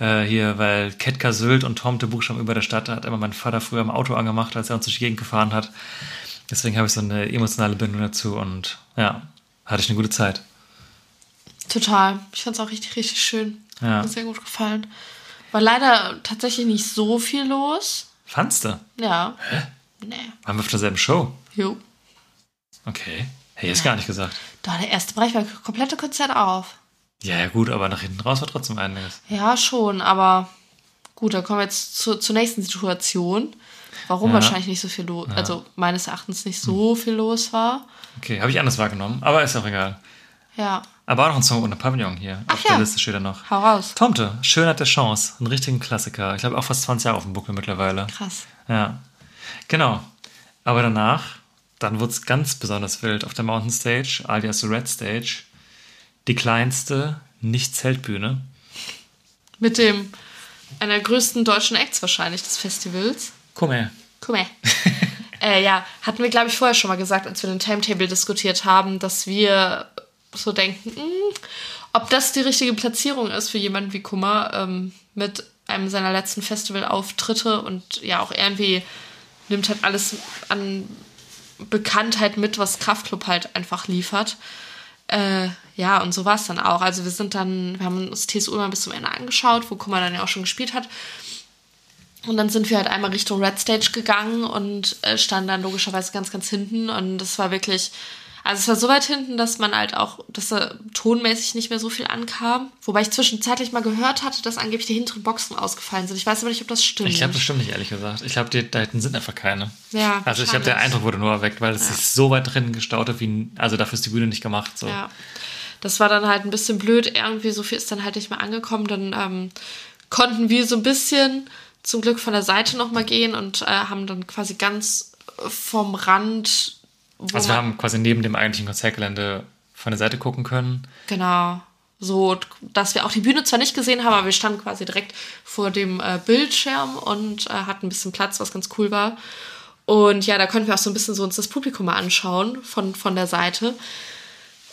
äh, hier, weil Ketka Sylt und Tomte Buchstaben über der Stadt hat immer mein Vater früher im Auto angemacht, als er uns durch die Gegend gefahren hat. Deswegen habe ich so eine emotionale Bindung dazu und ja, hatte ich eine gute Zeit. Total. Ich fand es auch richtig, richtig schön. Ja. Hat mir sehr gut gefallen. War leider tatsächlich nicht so viel los. Fandst du? Ja. Hä? Nee. Waren wir auf derselben Show? Jo. Okay. Hey, ist gar nicht gesagt. Da der erste Bereich war komplette Konzert auf. Ja, ja, gut, aber nach hinten raus war trotzdem einiges. Ja, schon, aber gut, dann kommen wir jetzt zur, zur nächsten Situation. Warum Ja. wahrscheinlich nicht so viel los, also meines Erachtens nicht so viel los war. Okay, habe ich anders wahrgenommen, aber ist auch egal. Ja, Aber auch noch ein Song ohne Pavillon hier. Ach auf ja. der Liste steht er noch. hau raus. Tomte, Schönheit der Chance. Ein richtigen Klassiker. Ich glaube auch fast 20 Jahre auf dem Buckel mittlerweile. Krass. Ja. Genau. Aber danach, dann wurde es ganz besonders wild auf der Mountain Stage, alias Red Stage. Die kleinste Nicht-Zeltbühne. Mit dem, einer der größten deutschen Acts wahrscheinlich des Festivals. Komm her. Guck *laughs* mal. äh, ja, hatten wir, glaube ich, vorher schon mal gesagt, als wir den Timetable diskutiert haben, dass wir so denken, hm, ob das die richtige Platzierung ist für jemanden wie Kummer ähm, mit einem seiner letzten Festivalauftritte und ja auch irgendwie nimmt halt alles an Bekanntheit mit, was Kraftklub halt einfach liefert. Äh, ja, und so war es dann auch. Also wir sind dann, wir haben uns TSU mal bis zum Ende angeschaut, wo Kummer dann ja auch schon gespielt hat. Und dann sind wir halt einmal Richtung Red Stage gegangen und äh, standen dann logischerweise ganz, ganz hinten. Und das war wirklich, also es war so weit hinten, dass man halt auch, dass da tonmäßig nicht mehr so viel ankam. Wobei ich zwischenzeitlich mal gehört hatte, dass angeblich die hinteren Boxen ausgefallen sind. Ich weiß aber nicht, ob das stimmt. Ich glaube, das stimmt nicht, ehrlich gesagt. Ich glaube, da hinten sind einfach keine. Ja, Also ich glaube, der. Eindruck wurde nur erweckt, weil es sich so weit drin gestaut hat, wie, also dafür ist die Bühne nicht gemacht. So. Ja. Das war dann halt ein bisschen blöd. Irgendwie so viel ist dann halt nicht mehr angekommen. Dann ähm, konnten wir so ein bisschen zum Glück von der Seite nochmal gehen und äh, haben dann quasi ganz vom Rand. Also wir haben quasi neben dem eigentlichen Konzertgelände von der Seite gucken können. Genau. So, dass wir auch die Bühne zwar nicht gesehen haben, aber wir standen quasi direkt vor dem äh, Bildschirm und äh, hatten ein bisschen Platz, was ganz cool war. Und ja, da konnten wir auch so ein bisschen so uns das Publikum mal anschauen von, von der Seite.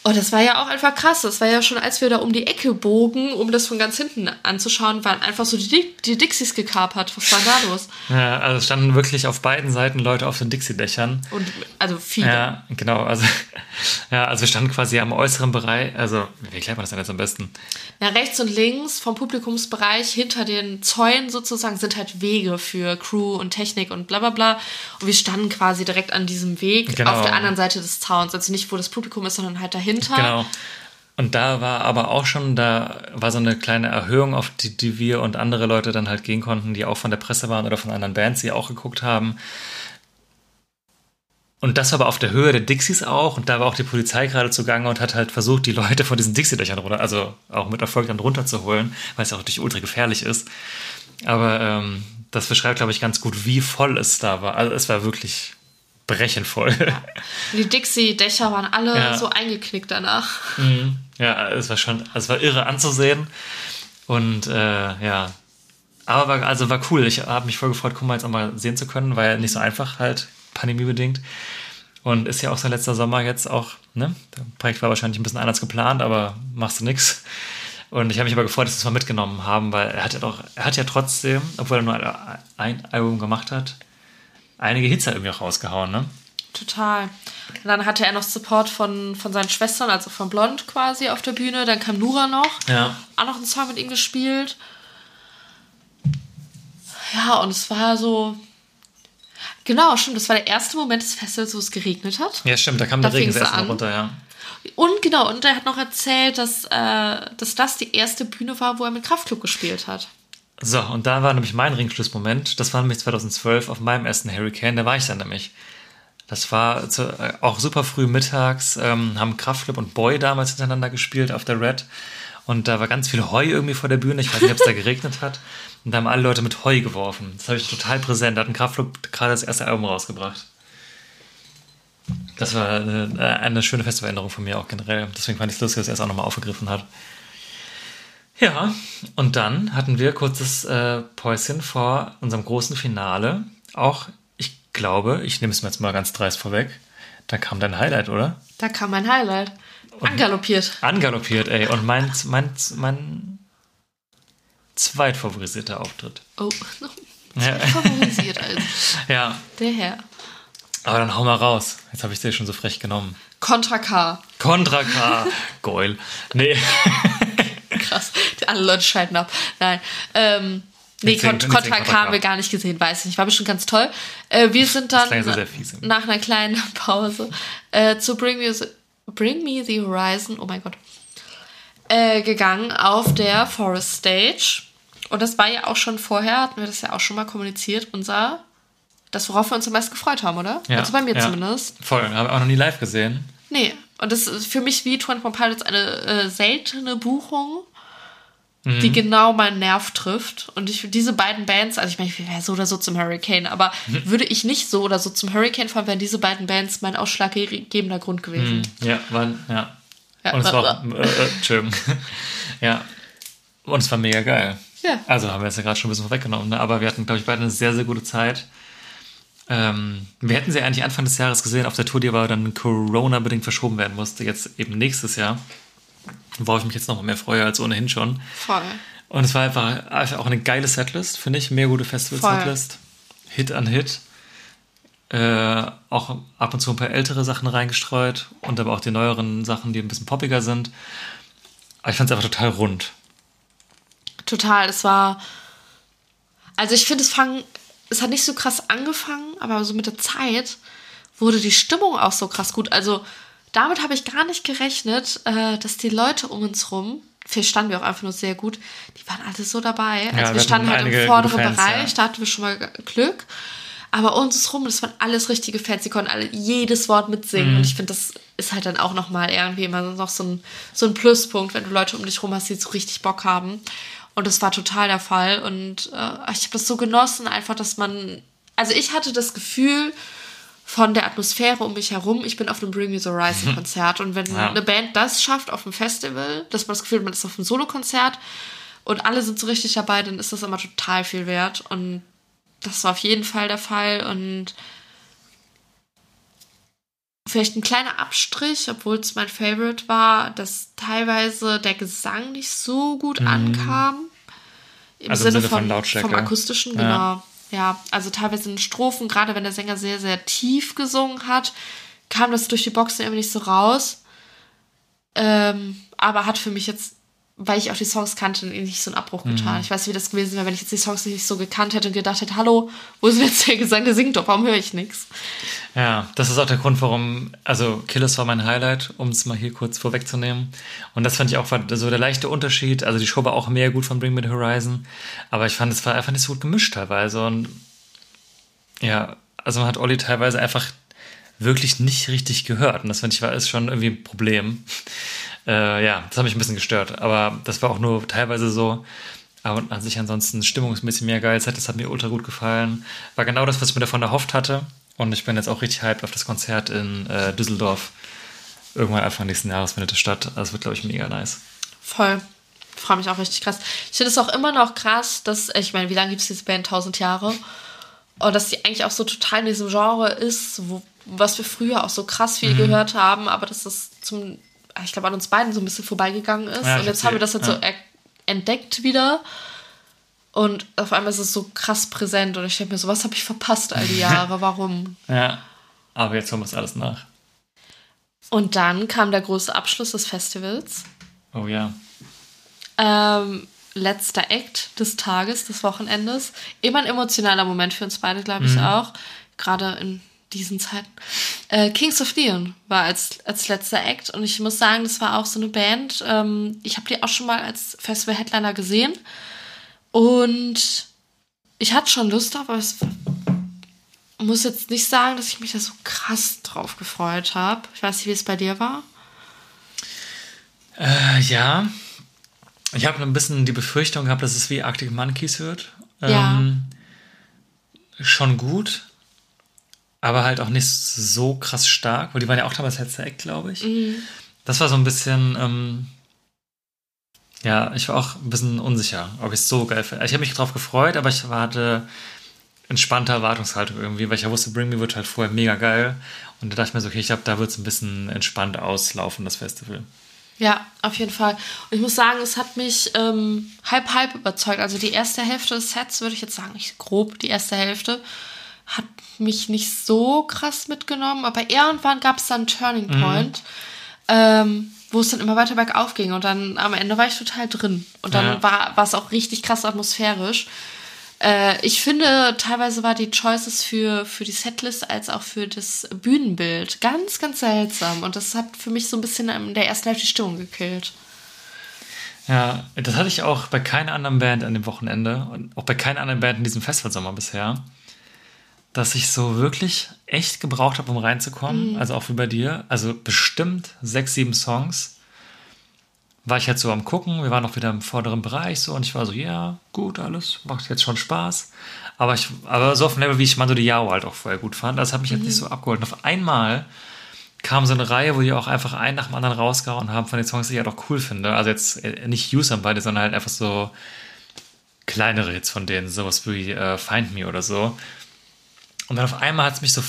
Und das war ja auch einfach krass. Das war ja schon, als wir da um die Ecke bogen, um das von ganz hinten anzuschauen, waren einfach so die, Di- die Dixies gekapert. Was war da los? Ja, also standen wirklich auf beiden Seiten Leute auf den Dixie-Dächern. Und also viele. Ja, genau. Also, *laughs* ja, also wir standen quasi am äußeren Bereich. Also, wie erklärt man das denn jetzt am besten? Na, rechts und links vom Publikumsbereich hinter den Zäunen sozusagen sind halt Wege für Crew und Technik und bla bla bla. Und wir standen quasi direkt an diesem Weg Genau. auf der anderen Seite des Zauns. Also nicht, wo das Publikum ist, sondern halt dahinter. Genau. Und da war aber auch schon, da war so eine kleine Erhöhung, auf die, die wir und andere Leute dann halt gehen konnten, die auch von der Presse waren oder von anderen Bands, die auch geguckt haben. Und das war aber auf der Höhe der Dixies auch. Und da war auch die Polizei gerade zugange und hat halt versucht, die Leute von diesen Dixie-Dächern runter, also auch mit Erfolg dann runterzuholen, weil es ja auch natürlich ultra gefährlich ist. Aber ähm, das beschreibt, glaube ich, ganz gut, wie voll es da war. Also es war wirklich brechend voll. Und die Dixie-Dächer waren alle Ja. so eingeknickt danach. Ja, es war schon, es war irre anzusehen. Und äh, ja, aber war, also war cool. Ich habe mich voll gefreut, Kummer jetzt auch mal sehen zu können, ja nicht so einfach halt, pandemiebedingt. Und ist ja auch sein letzter Sommer jetzt auch, ne? Der Projekt war wahrscheinlich ein bisschen anders geplant, aber machst du nix. Und ich habe mich aber gefreut, dass wir es mal mitgenommen haben, weil er hat ja doch, er hat ja trotzdem, obwohl er nur ein Album gemacht hat, einige Hits irgendwie auch rausgehauen, ne? Total. Und dann hatte er noch Support von, von seinen Schwestern, also von Blond quasi auf der Bühne. Dann kam Nura noch. Ja. Auch noch einen Song mit ihm gespielt. Ja, und es war so. Genau, stimmt. Das war der erste Moment des Festivals, wo es geregnet hat. Ja, stimmt, da kam Da der Regen an. runter, ja. Und genau, und er hat noch erzählt, dass, äh, dass das die erste Bühne war, wo er mit Kraftklub gespielt hat. So, und da war nämlich mein Ringschlussmoment. Das war nämlich 2012 auf meinem ersten Hurricane. Da war ich dann nämlich. Das war zu, äh, auch super früh mittags, ähm, haben Kraftclub und Boy damals hintereinander gespielt auf der Red. Und da war ganz viel Heu irgendwie vor der Bühne. Ich weiß nicht, ob es da geregnet hat. Und da haben alle Leute mit Heu geworfen. Das habe ich total präsent. Da hat ein Kraftclub gerade das erste Album rausgebracht. Das war eine, eine schöne Festivaländerung von mir auch generell. Deswegen fand ich es lustig, dass er es auch nochmal aufgegriffen hat. Ja, und dann hatten wir kurzes äh, Päuschen vor unserem großen Finale. Auch, ich glaube, ich nehme es mir jetzt mal ganz dreist vorweg. Da kam dein Highlight, oder? Da kam mein Highlight. Angaloppiert. Angaloppiert, ey. Und mein, mein, mein zweitfavorisierter Auftritt. Oh, Ja. *laughs* favorisiert also. *laughs* ja, Der Herr. aber dann hau mal raus. Jetzt habe ich dir schon so frech genommen. Contra K. Contra K. Geul. Nee. Krass. Alle Leute schalten ab. Nein. Ähm, nee, nicht Contra K haben wir gar nicht gesehen, weiß ich nicht. War bestimmt ganz toll. Äh, wir sind dann so nach einer kleinen *laughs* Pause äh, zu Bring Me, the- Bring Me the Horizon, oh mein Gott, äh, gegangen auf der Forest Stage. Und das war ja auch schon vorher, hatten wir das ja auch schon mal kommuniziert, unser, das, worauf wir uns am meisten gefreut haben, oder? Ja, also bei mir ja. zumindest. Voll. Habe auch noch nie live gesehen. Nee. Und das ist für mich wie 21 Pilots eine äh, seltene Buchung, Mhm. die genau meinen Nerv trifft. Und ich diese beiden Bands, also ich meine, ich wäre so oder so zum Hurricane, aber Mhm. würde ich nicht so oder so zum Hurricane fahren, wären diese beiden Bands mein ausschlaggebender Grund gewesen. Ja, waren, ja. Ja, Und es war äh, äh, *laughs* ja. Und es war mega geil. Ja. Also haben wir es ja gerade schon ein bisschen vorweggenommen, ne? aber wir hatten, glaube ich, beide eine sehr, sehr gute Zeit. Ähm, wir hätten sie eigentlich Anfang des Jahres gesehen auf der Tour, die aber dann Corona-bedingt verschoben werden musste, jetzt eben nächstes Jahr. Worauf ich mich jetzt noch mehr freue als ohnehin schon. Voll. Und es war einfach, einfach auch eine geile Setlist, finde ich. Mehr gute Festival-Setlist. Hit an Hit. Äh, auch ab und zu ein paar ältere Sachen reingestreut und aber auch die neueren Sachen, die ein bisschen poppiger sind. Aber ich fand es einfach total rund. Total. Es war. Also ich finde, es fang, es hat nicht so krass angefangen, aber so mit der Zeit wurde die Stimmung auch so krass gut. Also damit habe ich gar nicht gerechnet, äh, dass die Leute um uns rum, vielleicht standen wir auch einfach nur sehr gut, die waren alle so dabei. Also wir standen halt im vorderen Fans, Bereich, ja. da hatten wir schon mal Glück. Aber um uns rum, das waren alles richtige Fans, die konnten alle jedes Wort mitsingen. Mhm. Und ich finde, das ist halt dann auch nochmal irgendwie immer noch so ein, so ein Pluspunkt, wenn du Leute um dich rum hast, die so richtig Bock haben. Und das war total der Fall. Und äh, ich habe das so genossen, einfach, dass man. Also ich hatte das Gefühl von der Atmosphäre um mich herum, ich bin auf einem Bring Me the Horizon Konzert. Und wenn Ja. eine Band das schafft auf einem Festival, dass man das Gefühl hat, man ist auf einem Solokonzert und alle sind so richtig dabei, dann ist das immer total viel wert. Und das war auf jeden Fall der Fall. Und vielleicht ein kleiner Abstrich, obwohl es mein Favorite war, dass teilweise der Gesang nicht so gut ankam. Im Mhm. Also im Sinne, Sinne von von, Lautstärke. vom akustischen, Ja. genau. Ja, also teilweise in Strophen, gerade wenn der Sänger sehr, sehr tief gesungen hat, kam das durch die Boxen irgendwie nicht so raus. Ähm, aber hat für mich jetzt, weil ich auch die Songs kannte, nicht so einen Abbruch Mhm. getan. Ich weiß nicht, wie das gewesen wäre, wenn ich jetzt die Songs nicht so gekannt hätte und gedacht hätte, hallo, wo ist denn jetzt der Gesang, der singt doch, warum höre ich nichts? Ja, das ist auch der Grund, warum, also Killers war mein Highlight, um es mal hier kurz vorwegzunehmen. Und das fand ich auch so der leichte Unterschied. Also die Show war auch mehr gut von Bring Me the Horizon, aber ich fand, es war einfach nicht so gut gemischt teilweise. Und ja, also man hat Olli teilweise einfach wirklich nicht richtig gehört. Und das finde ich war ist schon irgendwie ein Problem. Äh, ja, das hat mich ein bisschen gestört. Aber das war auch nur teilweise so. Aber an sich ansonsten stimmungsmäßig mehr geil. Das hat mir ultra gut gefallen. War genau das, was ich mir davon erhofft hatte. Und ich bin jetzt auch richtig hyped auf das Konzert in äh, Düsseldorf. Irgendwann Anfang nächsten Jahres findet es statt. Also es wird, glaube ich, mega nice. Voll. Ich freue mich auch richtig krass. Ich finde es auch immer noch krass, dass, ich meine, wie lange gibt es diese Band? 1000 Jahre. Und dass die eigentlich auch so total in diesem Genre ist, wo, was wir früher auch so krass viel gehört haben, aber dass das zum, ich glaube, an uns beiden so ein bisschen vorbeigegangen ist. Ja, und jetzt hab haben wir das jetzt so ja. er entdeckt wieder. Und auf einmal ist es so krass präsent. Und ich denke mir so, was habe ich verpasst all die *laughs* Jahre? Warum? Ja. Aber jetzt holen wir es alles nach. Und dann kam der große Abschluss des Festivals. Oh ja. Ähm, letzter Act des Tages, des Wochenendes. Immer ein emotionaler Moment für uns beide, glaube ich auch. Gerade in diesen Zeiten. Äh, Kings of Leon war als, als letzter Act und ich muss sagen, das war auch so eine Band. Ähm, ich habe die auch schon mal als Festival-Headliner gesehen und ich hatte schon Lust drauf, aber es muss jetzt nicht sagen, dass ich mich da so krass drauf gefreut habe. Ich weiß nicht, wie es bei dir war. Äh, ja. Ich habe ein bisschen die Befürchtung gehabt, dass es wie Arctic Monkeys wird. Ja. Ähm, schon gut, aber halt auch nicht so krass stark, weil die waren ja auch damals letzter Eck, glaube ich. Das war so ein bisschen, ähm, ja, ich war auch ein bisschen unsicher, ob ich es so geil finde. Ich habe mich drauf gefreut, aber ich hatte entspannte Erwartungshaltung irgendwie, weil ich ja wusste, Bring Me wird halt vorher mega geil. Und da dachte ich mir so, okay, ich glaube, da wird es ein bisschen entspannt auslaufen, das Festival. Ja, auf jeden Fall. Und ich muss sagen, es hat mich ähm, halb halb überzeugt. Also die erste Hälfte des Sets, würde ich jetzt sagen, ich grob die erste Hälfte, mich nicht so krass mitgenommen, aber irgendwann gab es dann einen Turning Point, ähm, wo es dann immer weiter bergauf ging. Und dann am Ende war ich total drin. Und dann Ja. war war es auch richtig krass atmosphärisch. Äh, ich finde, teilweise war die Choices für, für die Setlist als auch für das Bühnenbild ganz, ganz seltsam. Und das hat für mich so ein bisschen in der ersten Hälfte die Stimmung gekillt. Ja, das hatte ich auch bei keiner anderen Band an dem Wochenende und auch bei keiner anderen Band in diesem Festivalsommer bisher, dass ich so wirklich echt gebraucht habe, um reinzukommen. Also auch wie bei dir. Also bestimmt sechs, sieben Songs. War ich jetzt so am Gucken, wir waren noch wieder im vorderen Bereich so und ich war so, ja, gut, alles, macht jetzt schon Spaß. Aber ich, aber so auf dem Level, wie ich Mando Diao halt auch vorher gut fand, das hat mich jetzt nicht so abgeholt. Und auf einmal kam so eine Reihe, wo die auch einfach einen nach dem anderen rausgehauen haben von den Songs, die ich halt auch cool finde. Also jetzt äh, nicht Use am beide, sondern halt einfach so kleinere Hits von denen, sowas wie äh, Find Me oder so. Und dann auf einmal hat es mich so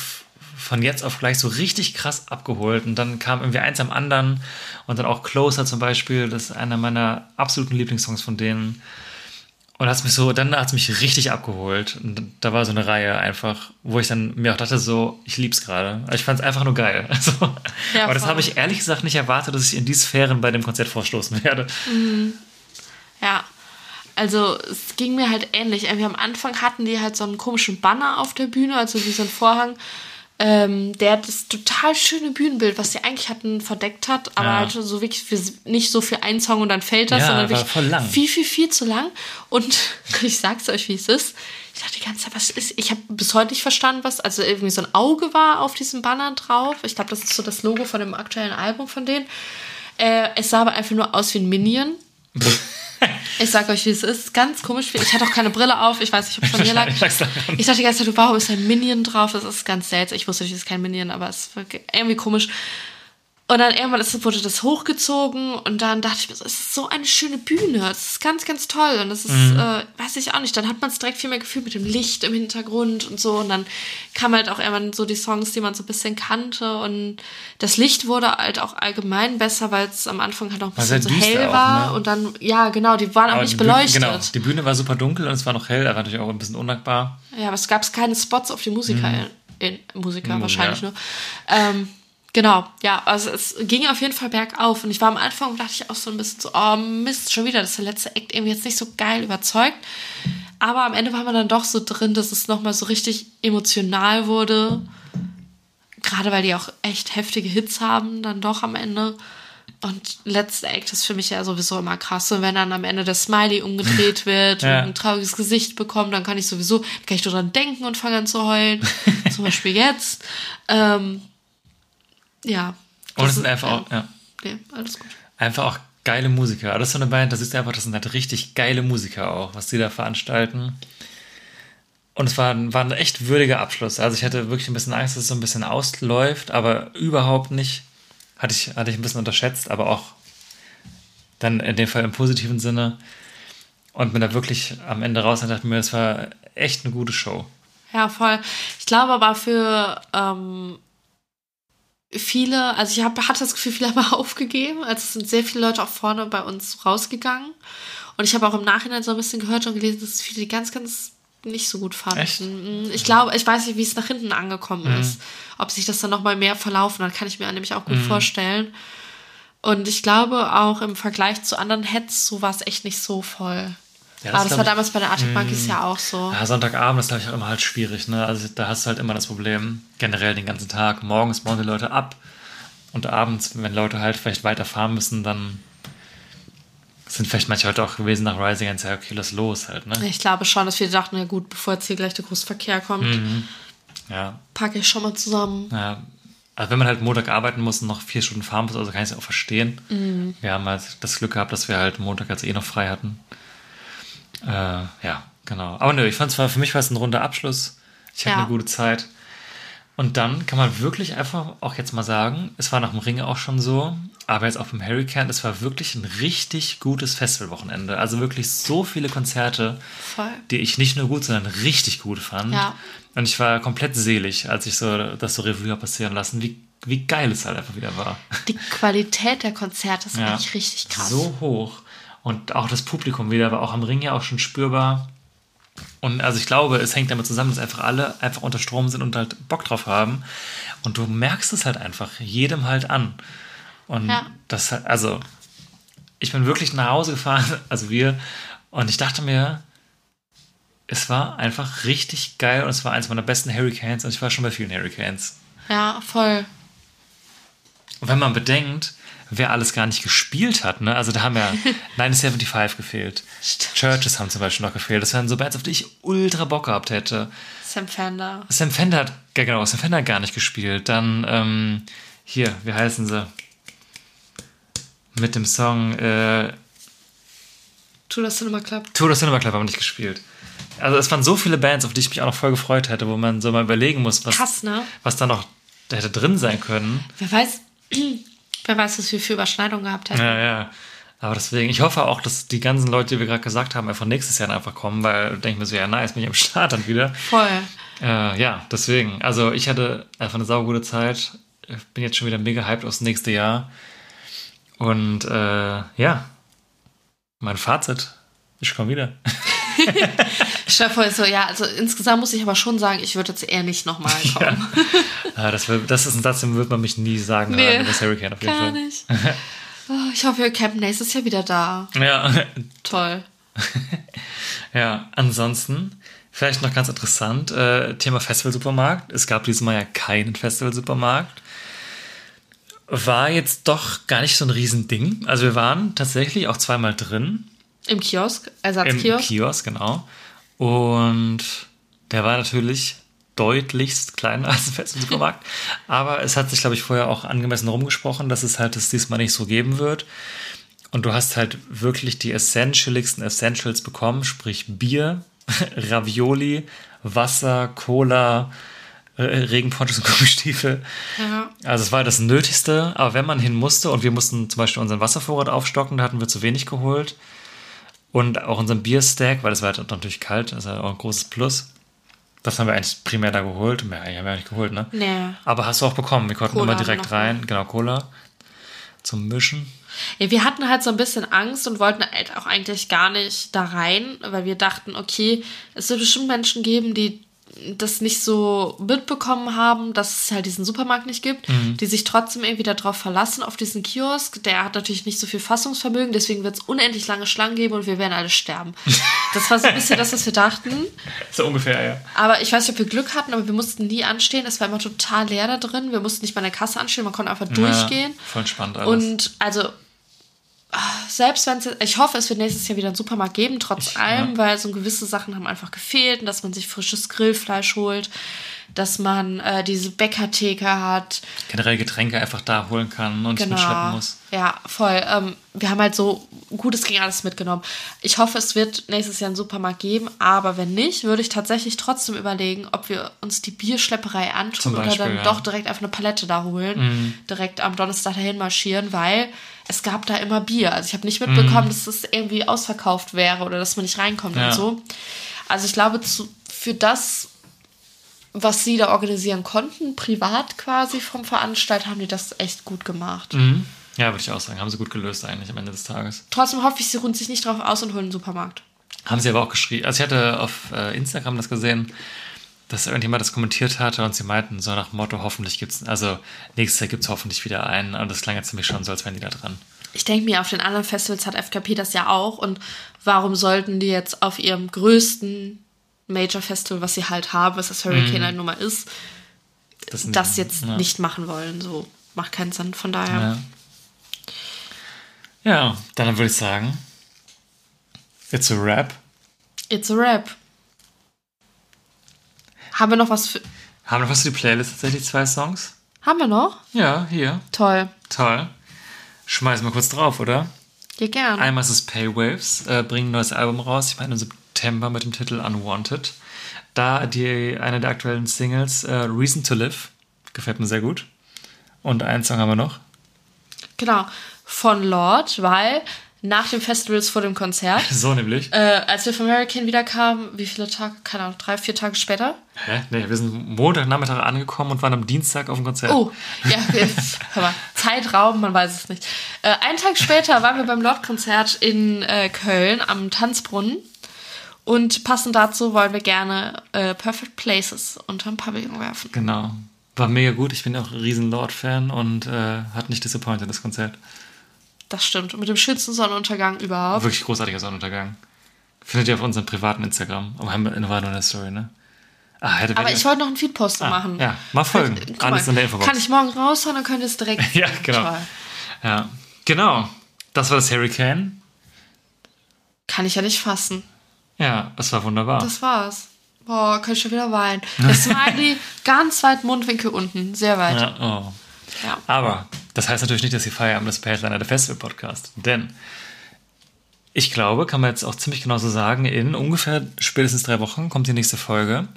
von jetzt auf gleich so richtig krass abgeholt. Und dann kam irgendwie eins am anderen und dann auch Closer zum Beispiel, das ist einer meiner absoluten Lieblingssongs von denen. Und hat's mich so, dann hat es mich richtig abgeholt. Und da war so eine Reihe einfach, wo ich dann mir auch dachte, so, ich lieb's gerade. Ich fand es einfach nur geil. *laughs* Also, Ja, aber das habe ich ehrlich gesagt nicht erwartet, dass ich in die Sphären bei dem Konzert vorstoßen werde. Ja. Also es ging mir halt ähnlich. Irgendwie am Anfang hatten die halt so einen komischen Banner auf der Bühne, also wie so ein Vorhang, ähm, der das total schöne Bühnenbild, was sie eigentlich hatten, verdeckt hat, aber Ja. halt so wirklich für, nicht so für einen Song und dann fällt das, Ja, sondern wirklich viel, viel, viel zu lang. Und *laughs* ich sag's euch, wie es ist. Ich dachte die ganze Zeit, was ist? Ich habe bis heute nicht verstanden, was. Also irgendwie so ein Auge war auf diesem Banner drauf. Ich glaube, das ist so das Logo von dem aktuellen Album von denen. Äh, es sah aber einfach nur aus wie ein Minion. *laughs* *laughs* Ich sag euch, wie es ist. Ganz komisch. Ich hatte auch keine Brille auf. Ich weiß nicht, ob es von mir lag. Ich dachte die ganze Zeit, warum ist ein Minion drauf? Das ist ganz seltsam. Ich wusste es ist kein Minion, aber es war irgendwie komisch. Und dann irgendwann ist, wurde das hochgezogen und dann dachte ich mir so, es ist so eine schöne Bühne. Das ist ganz, ganz toll. Und das ist, äh, weiß ich auch nicht, dann hat man es direkt viel mehr gefühlt mit dem Licht im Hintergrund und so. Und dann kamen halt auch irgendwann so die Songs, die man so ein bisschen kannte. Und das Licht wurde halt auch allgemein besser, weil es am Anfang halt auch ein bisschen so hell auch, war. ne? Und dann, ja, genau, die waren auch Aber nicht die Bühne- beleuchtet. Genau, die Bühne war super dunkel und es war noch hell, aber natürlich auch ein bisschen undankbar. Ja, aber es gab keine Spots auf die Musiker, in, Musiker Mm, wahrscheinlich ja. nur. Ähm, genau, ja, also es ging auf jeden Fall bergauf und ich war am Anfang, dachte ich auch so ein bisschen so, oh Mist, schon wieder, dass der letzte Act irgendwie jetzt nicht so geil überzeugt. Aber am Ende war man dann doch so drin, dass es nochmal so richtig emotional wurde. Gerade weil die auch echt heftige Hits haben, dann doch am Ende. Und letzter Act ist für mich ja sowieso immer krass. Und wenn dann am Ende der Smiley umgedreht *laughs* wird Ja. und ein trauriges Gesicht bekommt, dann kann ich sowieso, kann ich nur dran denken und fange an zu heulen. *laughs* Zum Beispiel jetzt. Ähm, ja. Und es sind einfach ja. auch, ja, Nee, alles gut. einfach auch geile Musiker. Das ist so eine Band, da siehst du einfach, das sind halt richtig geile Musiker auch, was die da veranstalten. Und es war, ein- war ein echt würdiger Abschluss. Also ich hatte wirklich ein bisschen Angst, dass es so ein bisschen ausläuft, aber überhaupt nicht. Hatte ich, hatte ich ein bisschen unterschätzt, aber auch dann in dem Fall im positiven Sinne. Und bin da wirklich am Ende raus und dachte mir, es war echt eine gute Show. Ja, voll. Ich glaube aber für ähm, viele, also ich hab, hatte das Gefühl, viele haben *laughs* aufgegeben. Also es sind sehr viele Leute auch vorne bei uns rausgegangen. Und ich habe auch im Nachhinein so ein bisschen gehört und gelesen, dass viele die ganz, ganz nicht so gut fanden. Echt? Mm, Ich glaube, ich weiß nicht, wie es nach hinten angekommen Mhm. ist. Ob sich das dann nochmal mehr verlaufen hat, kann ich mir nämlich auch gut vorstellen. Und ich glaube auch im Vergleich zu anderen Heads, so war es echt nicht so voll. Ja, Aber das war damals bei der Arctic Monkeys ja auch so. Ja, Sonntagabend ist, glaube ich, auch immer halt schwierig. Ne? Also da hast du halt immer das Problem, generell den ganzen Tag. Morgens bauen die Leute ab und abends, wenn Leute halt vielleicht weiterfahren müssen, dann sind vielleicht manche heute auch gewesen nach Rising und sagen, okay, lass los halt. Ne? Ich glaube schon, dass wir dachten, ja gut, bevor jetzt hier gleich der Großverkehr kommt, Mhm. Ja, packe ich schon mal zusammen. ja. also wenn man halt Montag arbeiten muss und noch vier Stunden fahren muss, also kann ich es auch verstehen. Mhm. Wir haben halt das Glück gehabt, dass wir halt Montag jetzt eh noch frei hatten. Äh, ja, genau. Aber nö, ich fand es war, für mich war es ein runder Abschluss. Ich hatte Ja. eine gute Zeit. Und dann kann man wirklich einfach auch jetzt mal sagen, es war nach dem Ringe auch schon so, aber jetzt auch beim Hurricane, es war wirklich ein richtig gutes Festivalwochenende. Also wirklich so viele Konzerte, Voll. die ich nicht nur gut, sondern richtig gut fand. Ja. Und ich war komplett selig, als ich so das so Revue passieren lassen, wie, wie geil es halt einfach wieder war. Die Qualität der Konzerte ist Ja. eigentlich richtig krass. So hoch. Und auch das Publikum wieder war auch am Ring ja auch schon spürbar. Und also ich glaube, es hängt damit zusammen, dass einfach alle einfach unter Strom sind und halt Bock drauf haben. Und du merkst es halt einfach jedem halt an. Und Ja. das also ich bin wirklich nach Hause gefahren, *laughs* also wir, und ich dachte mir, es war einfach richtig geil und es war eins meiner besten Hurricanes und ich war schon bei vielen Hurricanes. Ja, voll. Und wenn man bedenkt, wer alles gar nicht gespielt hat, ne? Also da haben ja *laughs* 975 gefehlt. Stimmt. Churches haben zum Beispiel noch gefehlt. Das wären so Bands, auf die ich ultra Bock gehabt hätte. Sam Fender. Sam Fender hat, ja genau, Sam Fender hat gar nicht gespielt. Dann, ähm, hier, wie heißen sie? Mit dem Song, äh, the Cinema Club. Tour of Cinema Club haben nicht gespielt. Also es waren so viele Bands, auf die ich mich auch noch voll gefreut hätte, wo man so mal überlegen muss, was, Krass, ne? was da noch da hätte drin sein können. Wer weiß, wer weiß, was wir für Überschneidungen gehabt hätten. Ja, ja. Aber deswegen, ich hoffe auch, dass die ganzen Leute, die wir gerade gesagt haben, einfach nächstes Jahr einfach kommen, weil denke ich mir so, ja, nice, bin ich am Start dann wieder. Voll. Äh, ja, deswegen. Also ich hatte einfach eine saugute Zeit. Ich bin jetzt schon wieder mega hyped aufs nächste Jahr. Und äh, ja, mein Fazit, ich komme wieder. *laughs* *laughs* Stell vor, so, ja, also insgesamt muss ich aber schon sagen, ich würde jetzt eher nicht nochmal kommen. *laughs* Ah, das, wär- das ist ein Satz, den wird man mich nie sagen Nee, hören, das Hurricane auf jeden Gar Fall. nicht. *laughs* Oh, ich hoffe, wir campen nächstes Jahr wieder da. Ja, Toll. *laughs* ja, ansonsten, vielleicht noch ganz interessant, äh, Thema Festivalsupermarkt. Es gab dieses Mal ja keinen Festivalsupermarkt. War jetzt doch gar nicht so ein Riesending. Also wir waren tatsächlich auch zweimal drin. Im Kiosk, Im Ersatzkiosk. Kiosk, genau. Und der war natürlich deutlichst kleiner *laughs* als ein Festivalsupermarkt. Aber es hat sich, glaube ich, vorher auch angemessen rumgesprochen, dass es halt es diesmal nicht so geben wird. Und du hast halt wirklich die essentialigsten Essentials bekommen, sprich Bier, *laughs* Ravioli, Wasser, Cola, äh, Regenponchos und *laughs* Gummistiefel. Ja. Also es war das Nötigste, aber wenn man hin musste und wir mussten zum Beispiel unseren Wasservorrat aufstocken, da hatten wir zu wenig geholt. Und auch unseren Bierstack, weil das war halt natürlich kalt, das ist ja auch ein großes Plus. Das haben wir eigentlich primär da geholt. Mehr haben wir nicht geholt, ne? Nee. Aber hast du auch bekommen. Wir konnten Cola immer direkt rein. Genau, Cola. Zum Mischen. Ja, wir hatten halt so ein bisschen Angst und wollten halt auch eigentlich gar nicht da rein, weil wir dachten, okay, es wird bestimmt Menschen geben, die das nicht so mitbekommen haben, dass es halt diesen Supermarkt nicht gibt, die sich trotzdem irgendwie darauf verlassen, auf diesen Kiosk. Der hat natürlich nicht so viel Fassungsvermögen, deswegen wird es unendlich lange Schlangen geben und wir werden alle sterben. *laughs* Das war so ein bisschen das, was wir dachten. So ungefähr, ja. Aber ich weiß nicht, ob wir Glück hatten, aber wir mussten nie anstehen. Es war immer total leer da drin. Wir mussten nicht mal in der Kasse anstehen, man konnte einfach durchgehen. Ja, voll spannend alles. Und also, selbst wenn es, ich hoffe, es wird nächstes Jahr wieder einen Supermarkt geben, trotz Ich- allem, ja. weil so gewisse Sachen haben einfach gefehlt, und dass man sich frisches Grillfleisch holt, dass man äh, diese Bäckertheke hat. Generell Getränke einfach da holen kann und nicht mitschleppen Genau. muss. Ja, voll. Ähm, wir haben halt so gutes gegen alles mitgenommen. Ich hoffe, es wird nächstes Jahr einen Supermarkt geben, aber wenn nicht, würde ich tatsächlich trotzdem überlegen, ob wir uns die Bierschlepperei antun Zum oder Beispiel, dann ja. Mhm. doch direkt einfach eine Palette da holen, direkt am Donnerstag dahin marschieren, weil es gab da immer Bier. Also ich habe nicht mitbekommen, dass es irgendwie ausverkauft wäre oder dass man nicht reinkommt Ja. und so. Also ich glaube, zu, für das, was sie da organisieren konnten, privat quasi vom Veranstalter, haben die das echt gut gemacht. Mhm. Ja, würde ich auch sagen. Haben sie gut gelöst eigentlich am Ende des Tages. Trotzdem hoffe ich, sie ruhen sich nicht drauf aus und holen einen Supermarkt. Haben sie aber auch geschrieben. Also ich hatte auf äh, Instagram das gesehen, dass irgendjemand das kommentiert hatte und sie meinten so nach dem Motto, hoffentlich gibt's, also nächstes Jahr gibt's hoffentlich wieder einen. Und das klang jetzt nämlich schon so, als wären die da dran. Ich denke mir, auf den anderen Festivals hat FKP das ja auch. Und warum sollten die jetzt auf ihrem größten Major Festival, was sie halt haben, was das Hurricane halt nun mal ist, Das, das jetzt ja. nicht machen wollen? So macht keinen Sinn. Von daher. Ja. ja, dann würde ich sagen, it's a rap. It's a rap. Haben wir noch was für. Haben wir noch was für die Playlist tatsächlich? Zwei Songs? Haben wir noch? Ja, hier. Toll. Toll. Schmeißen wir kurz drauf, oder? Ja, gern. Einmal ist es Paywaves, äh, bringen ein neues Album raus, ich meine im September mit dem Titel Unwanted. Da die eine der aktuellen Singles, äh, Reason to Live, gefällt mir sehr gut. Und einen Song haben wir noch. Genau. Von Lord, weil nach dem Festivals vor dem Konzert, *laughs* So nämlich. äh, als wir vom Hurricane wiederkamen, wie viele Tage, keine Ahnung, drei, vier Tage später? Hä? Nee, wir sind Montagnachmittag angekommen und waren am Dienstag auf dem Konzert. Oh, ja, hör mal, Zeitraum, man weiß es nicht. Äh, einen Tag später waren wir beim Lord-Konzert in äh, Köln am Tanzbrunnen. Und passend dazu wollen wir gerne äh, Perfect Places unterm Pavillon werfen. Genau. War mega gut. Ich bin auch ein riesen Lord-Fan und äh, hat nicht disappointed, das Konzert. Das stimmt. Und mit dem schönsten Sonnenuntergang überhaupt. Wirklich großartiger Sonnenuntergang. Findet ihr auf unserem privaten Instagram. Aber haben wir war nur eine Story, ne? Ah, hätte Aber ich wollte noch einen Feed-Post ah, machen. Ja, mal folgen. Guck Alles mal, in der Infobox. Kann ich morgen raushauen, dann könnt ihr es direkt. *laughs* Ja, genau. Toll. Ja, genau. Das war das Hurricane. Kann ich ja nicht fassen. Ja, das war wunderbar. Das war's. Boah, kann ich schon wieder weinen. *laughs* Das Smiley ganz weit Mundwinkel unten. Sehr weit. ja, oh. Ja. Aber das heißt natürlich nicht, dass die Feierabend das Headliner der Festival-Podcast. Denn ich glaube, kann man jetzt auch ziemlich genau so sagen, in ungefähr spätestens drei Wochen kommt die nächste Folge.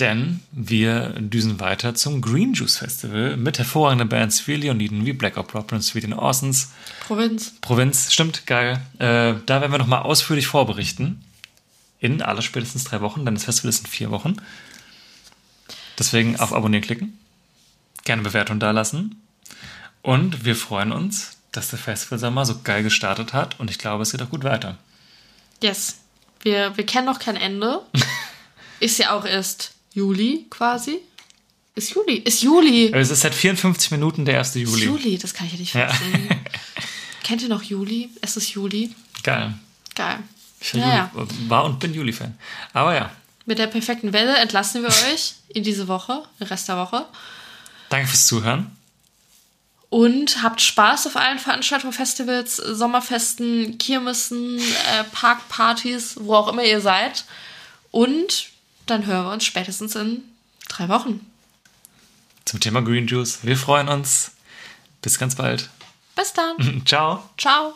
Denn wir düsen weiter zum Green Juice Festival mit hervorragenden Bands wie Leoniden, wie Black Opera, Prince Sweet and Orsons, Provinz. Provinz, stimmt, geil. Äh, da werden wir nochmal ausführlich vorberichten. In aller spätestens drei Wochen, denn das Festival ist in vier Wochen. Deswegen auf Abonnieren klicken. Gerne Bewertung dalassen. Und wir freuen uns, dass der Festivalsommer so geil gestartet hat. Und ich glaube, es geht auch gut weiter. Yes. Wir, wir kennen noch kein Ende. *laughs* ist ja auch erst Juli quasi. Ist Juli. Ist Juli. Es ist seit 54 Minuten der 1. Ist Juli. Juli, das kann ich ja nicht Ja. fassen. *laughs* Kennt ihr noch Juli? Es ist Juli. Geil. Geil. Ich Ja, Juli, war und bin Juli-Fan. Aber ja, Mit der perfekten Welle entlassen wir euch in diese Woche, den Rest der Woche. danke fürs Zuhören. Und habt Spaß auf allen Veranstaltungen, Festivals, Sommerfesten, Kirmessen, äh, Parkpartys, wo auch immer ihr seid. Und dann hören wir uns spätestens in drei Wochen. Zum Thema Green Juice. Wir freuen uns. Bis ganz bald. Bis dann. *laughs* Ciao. Ciao.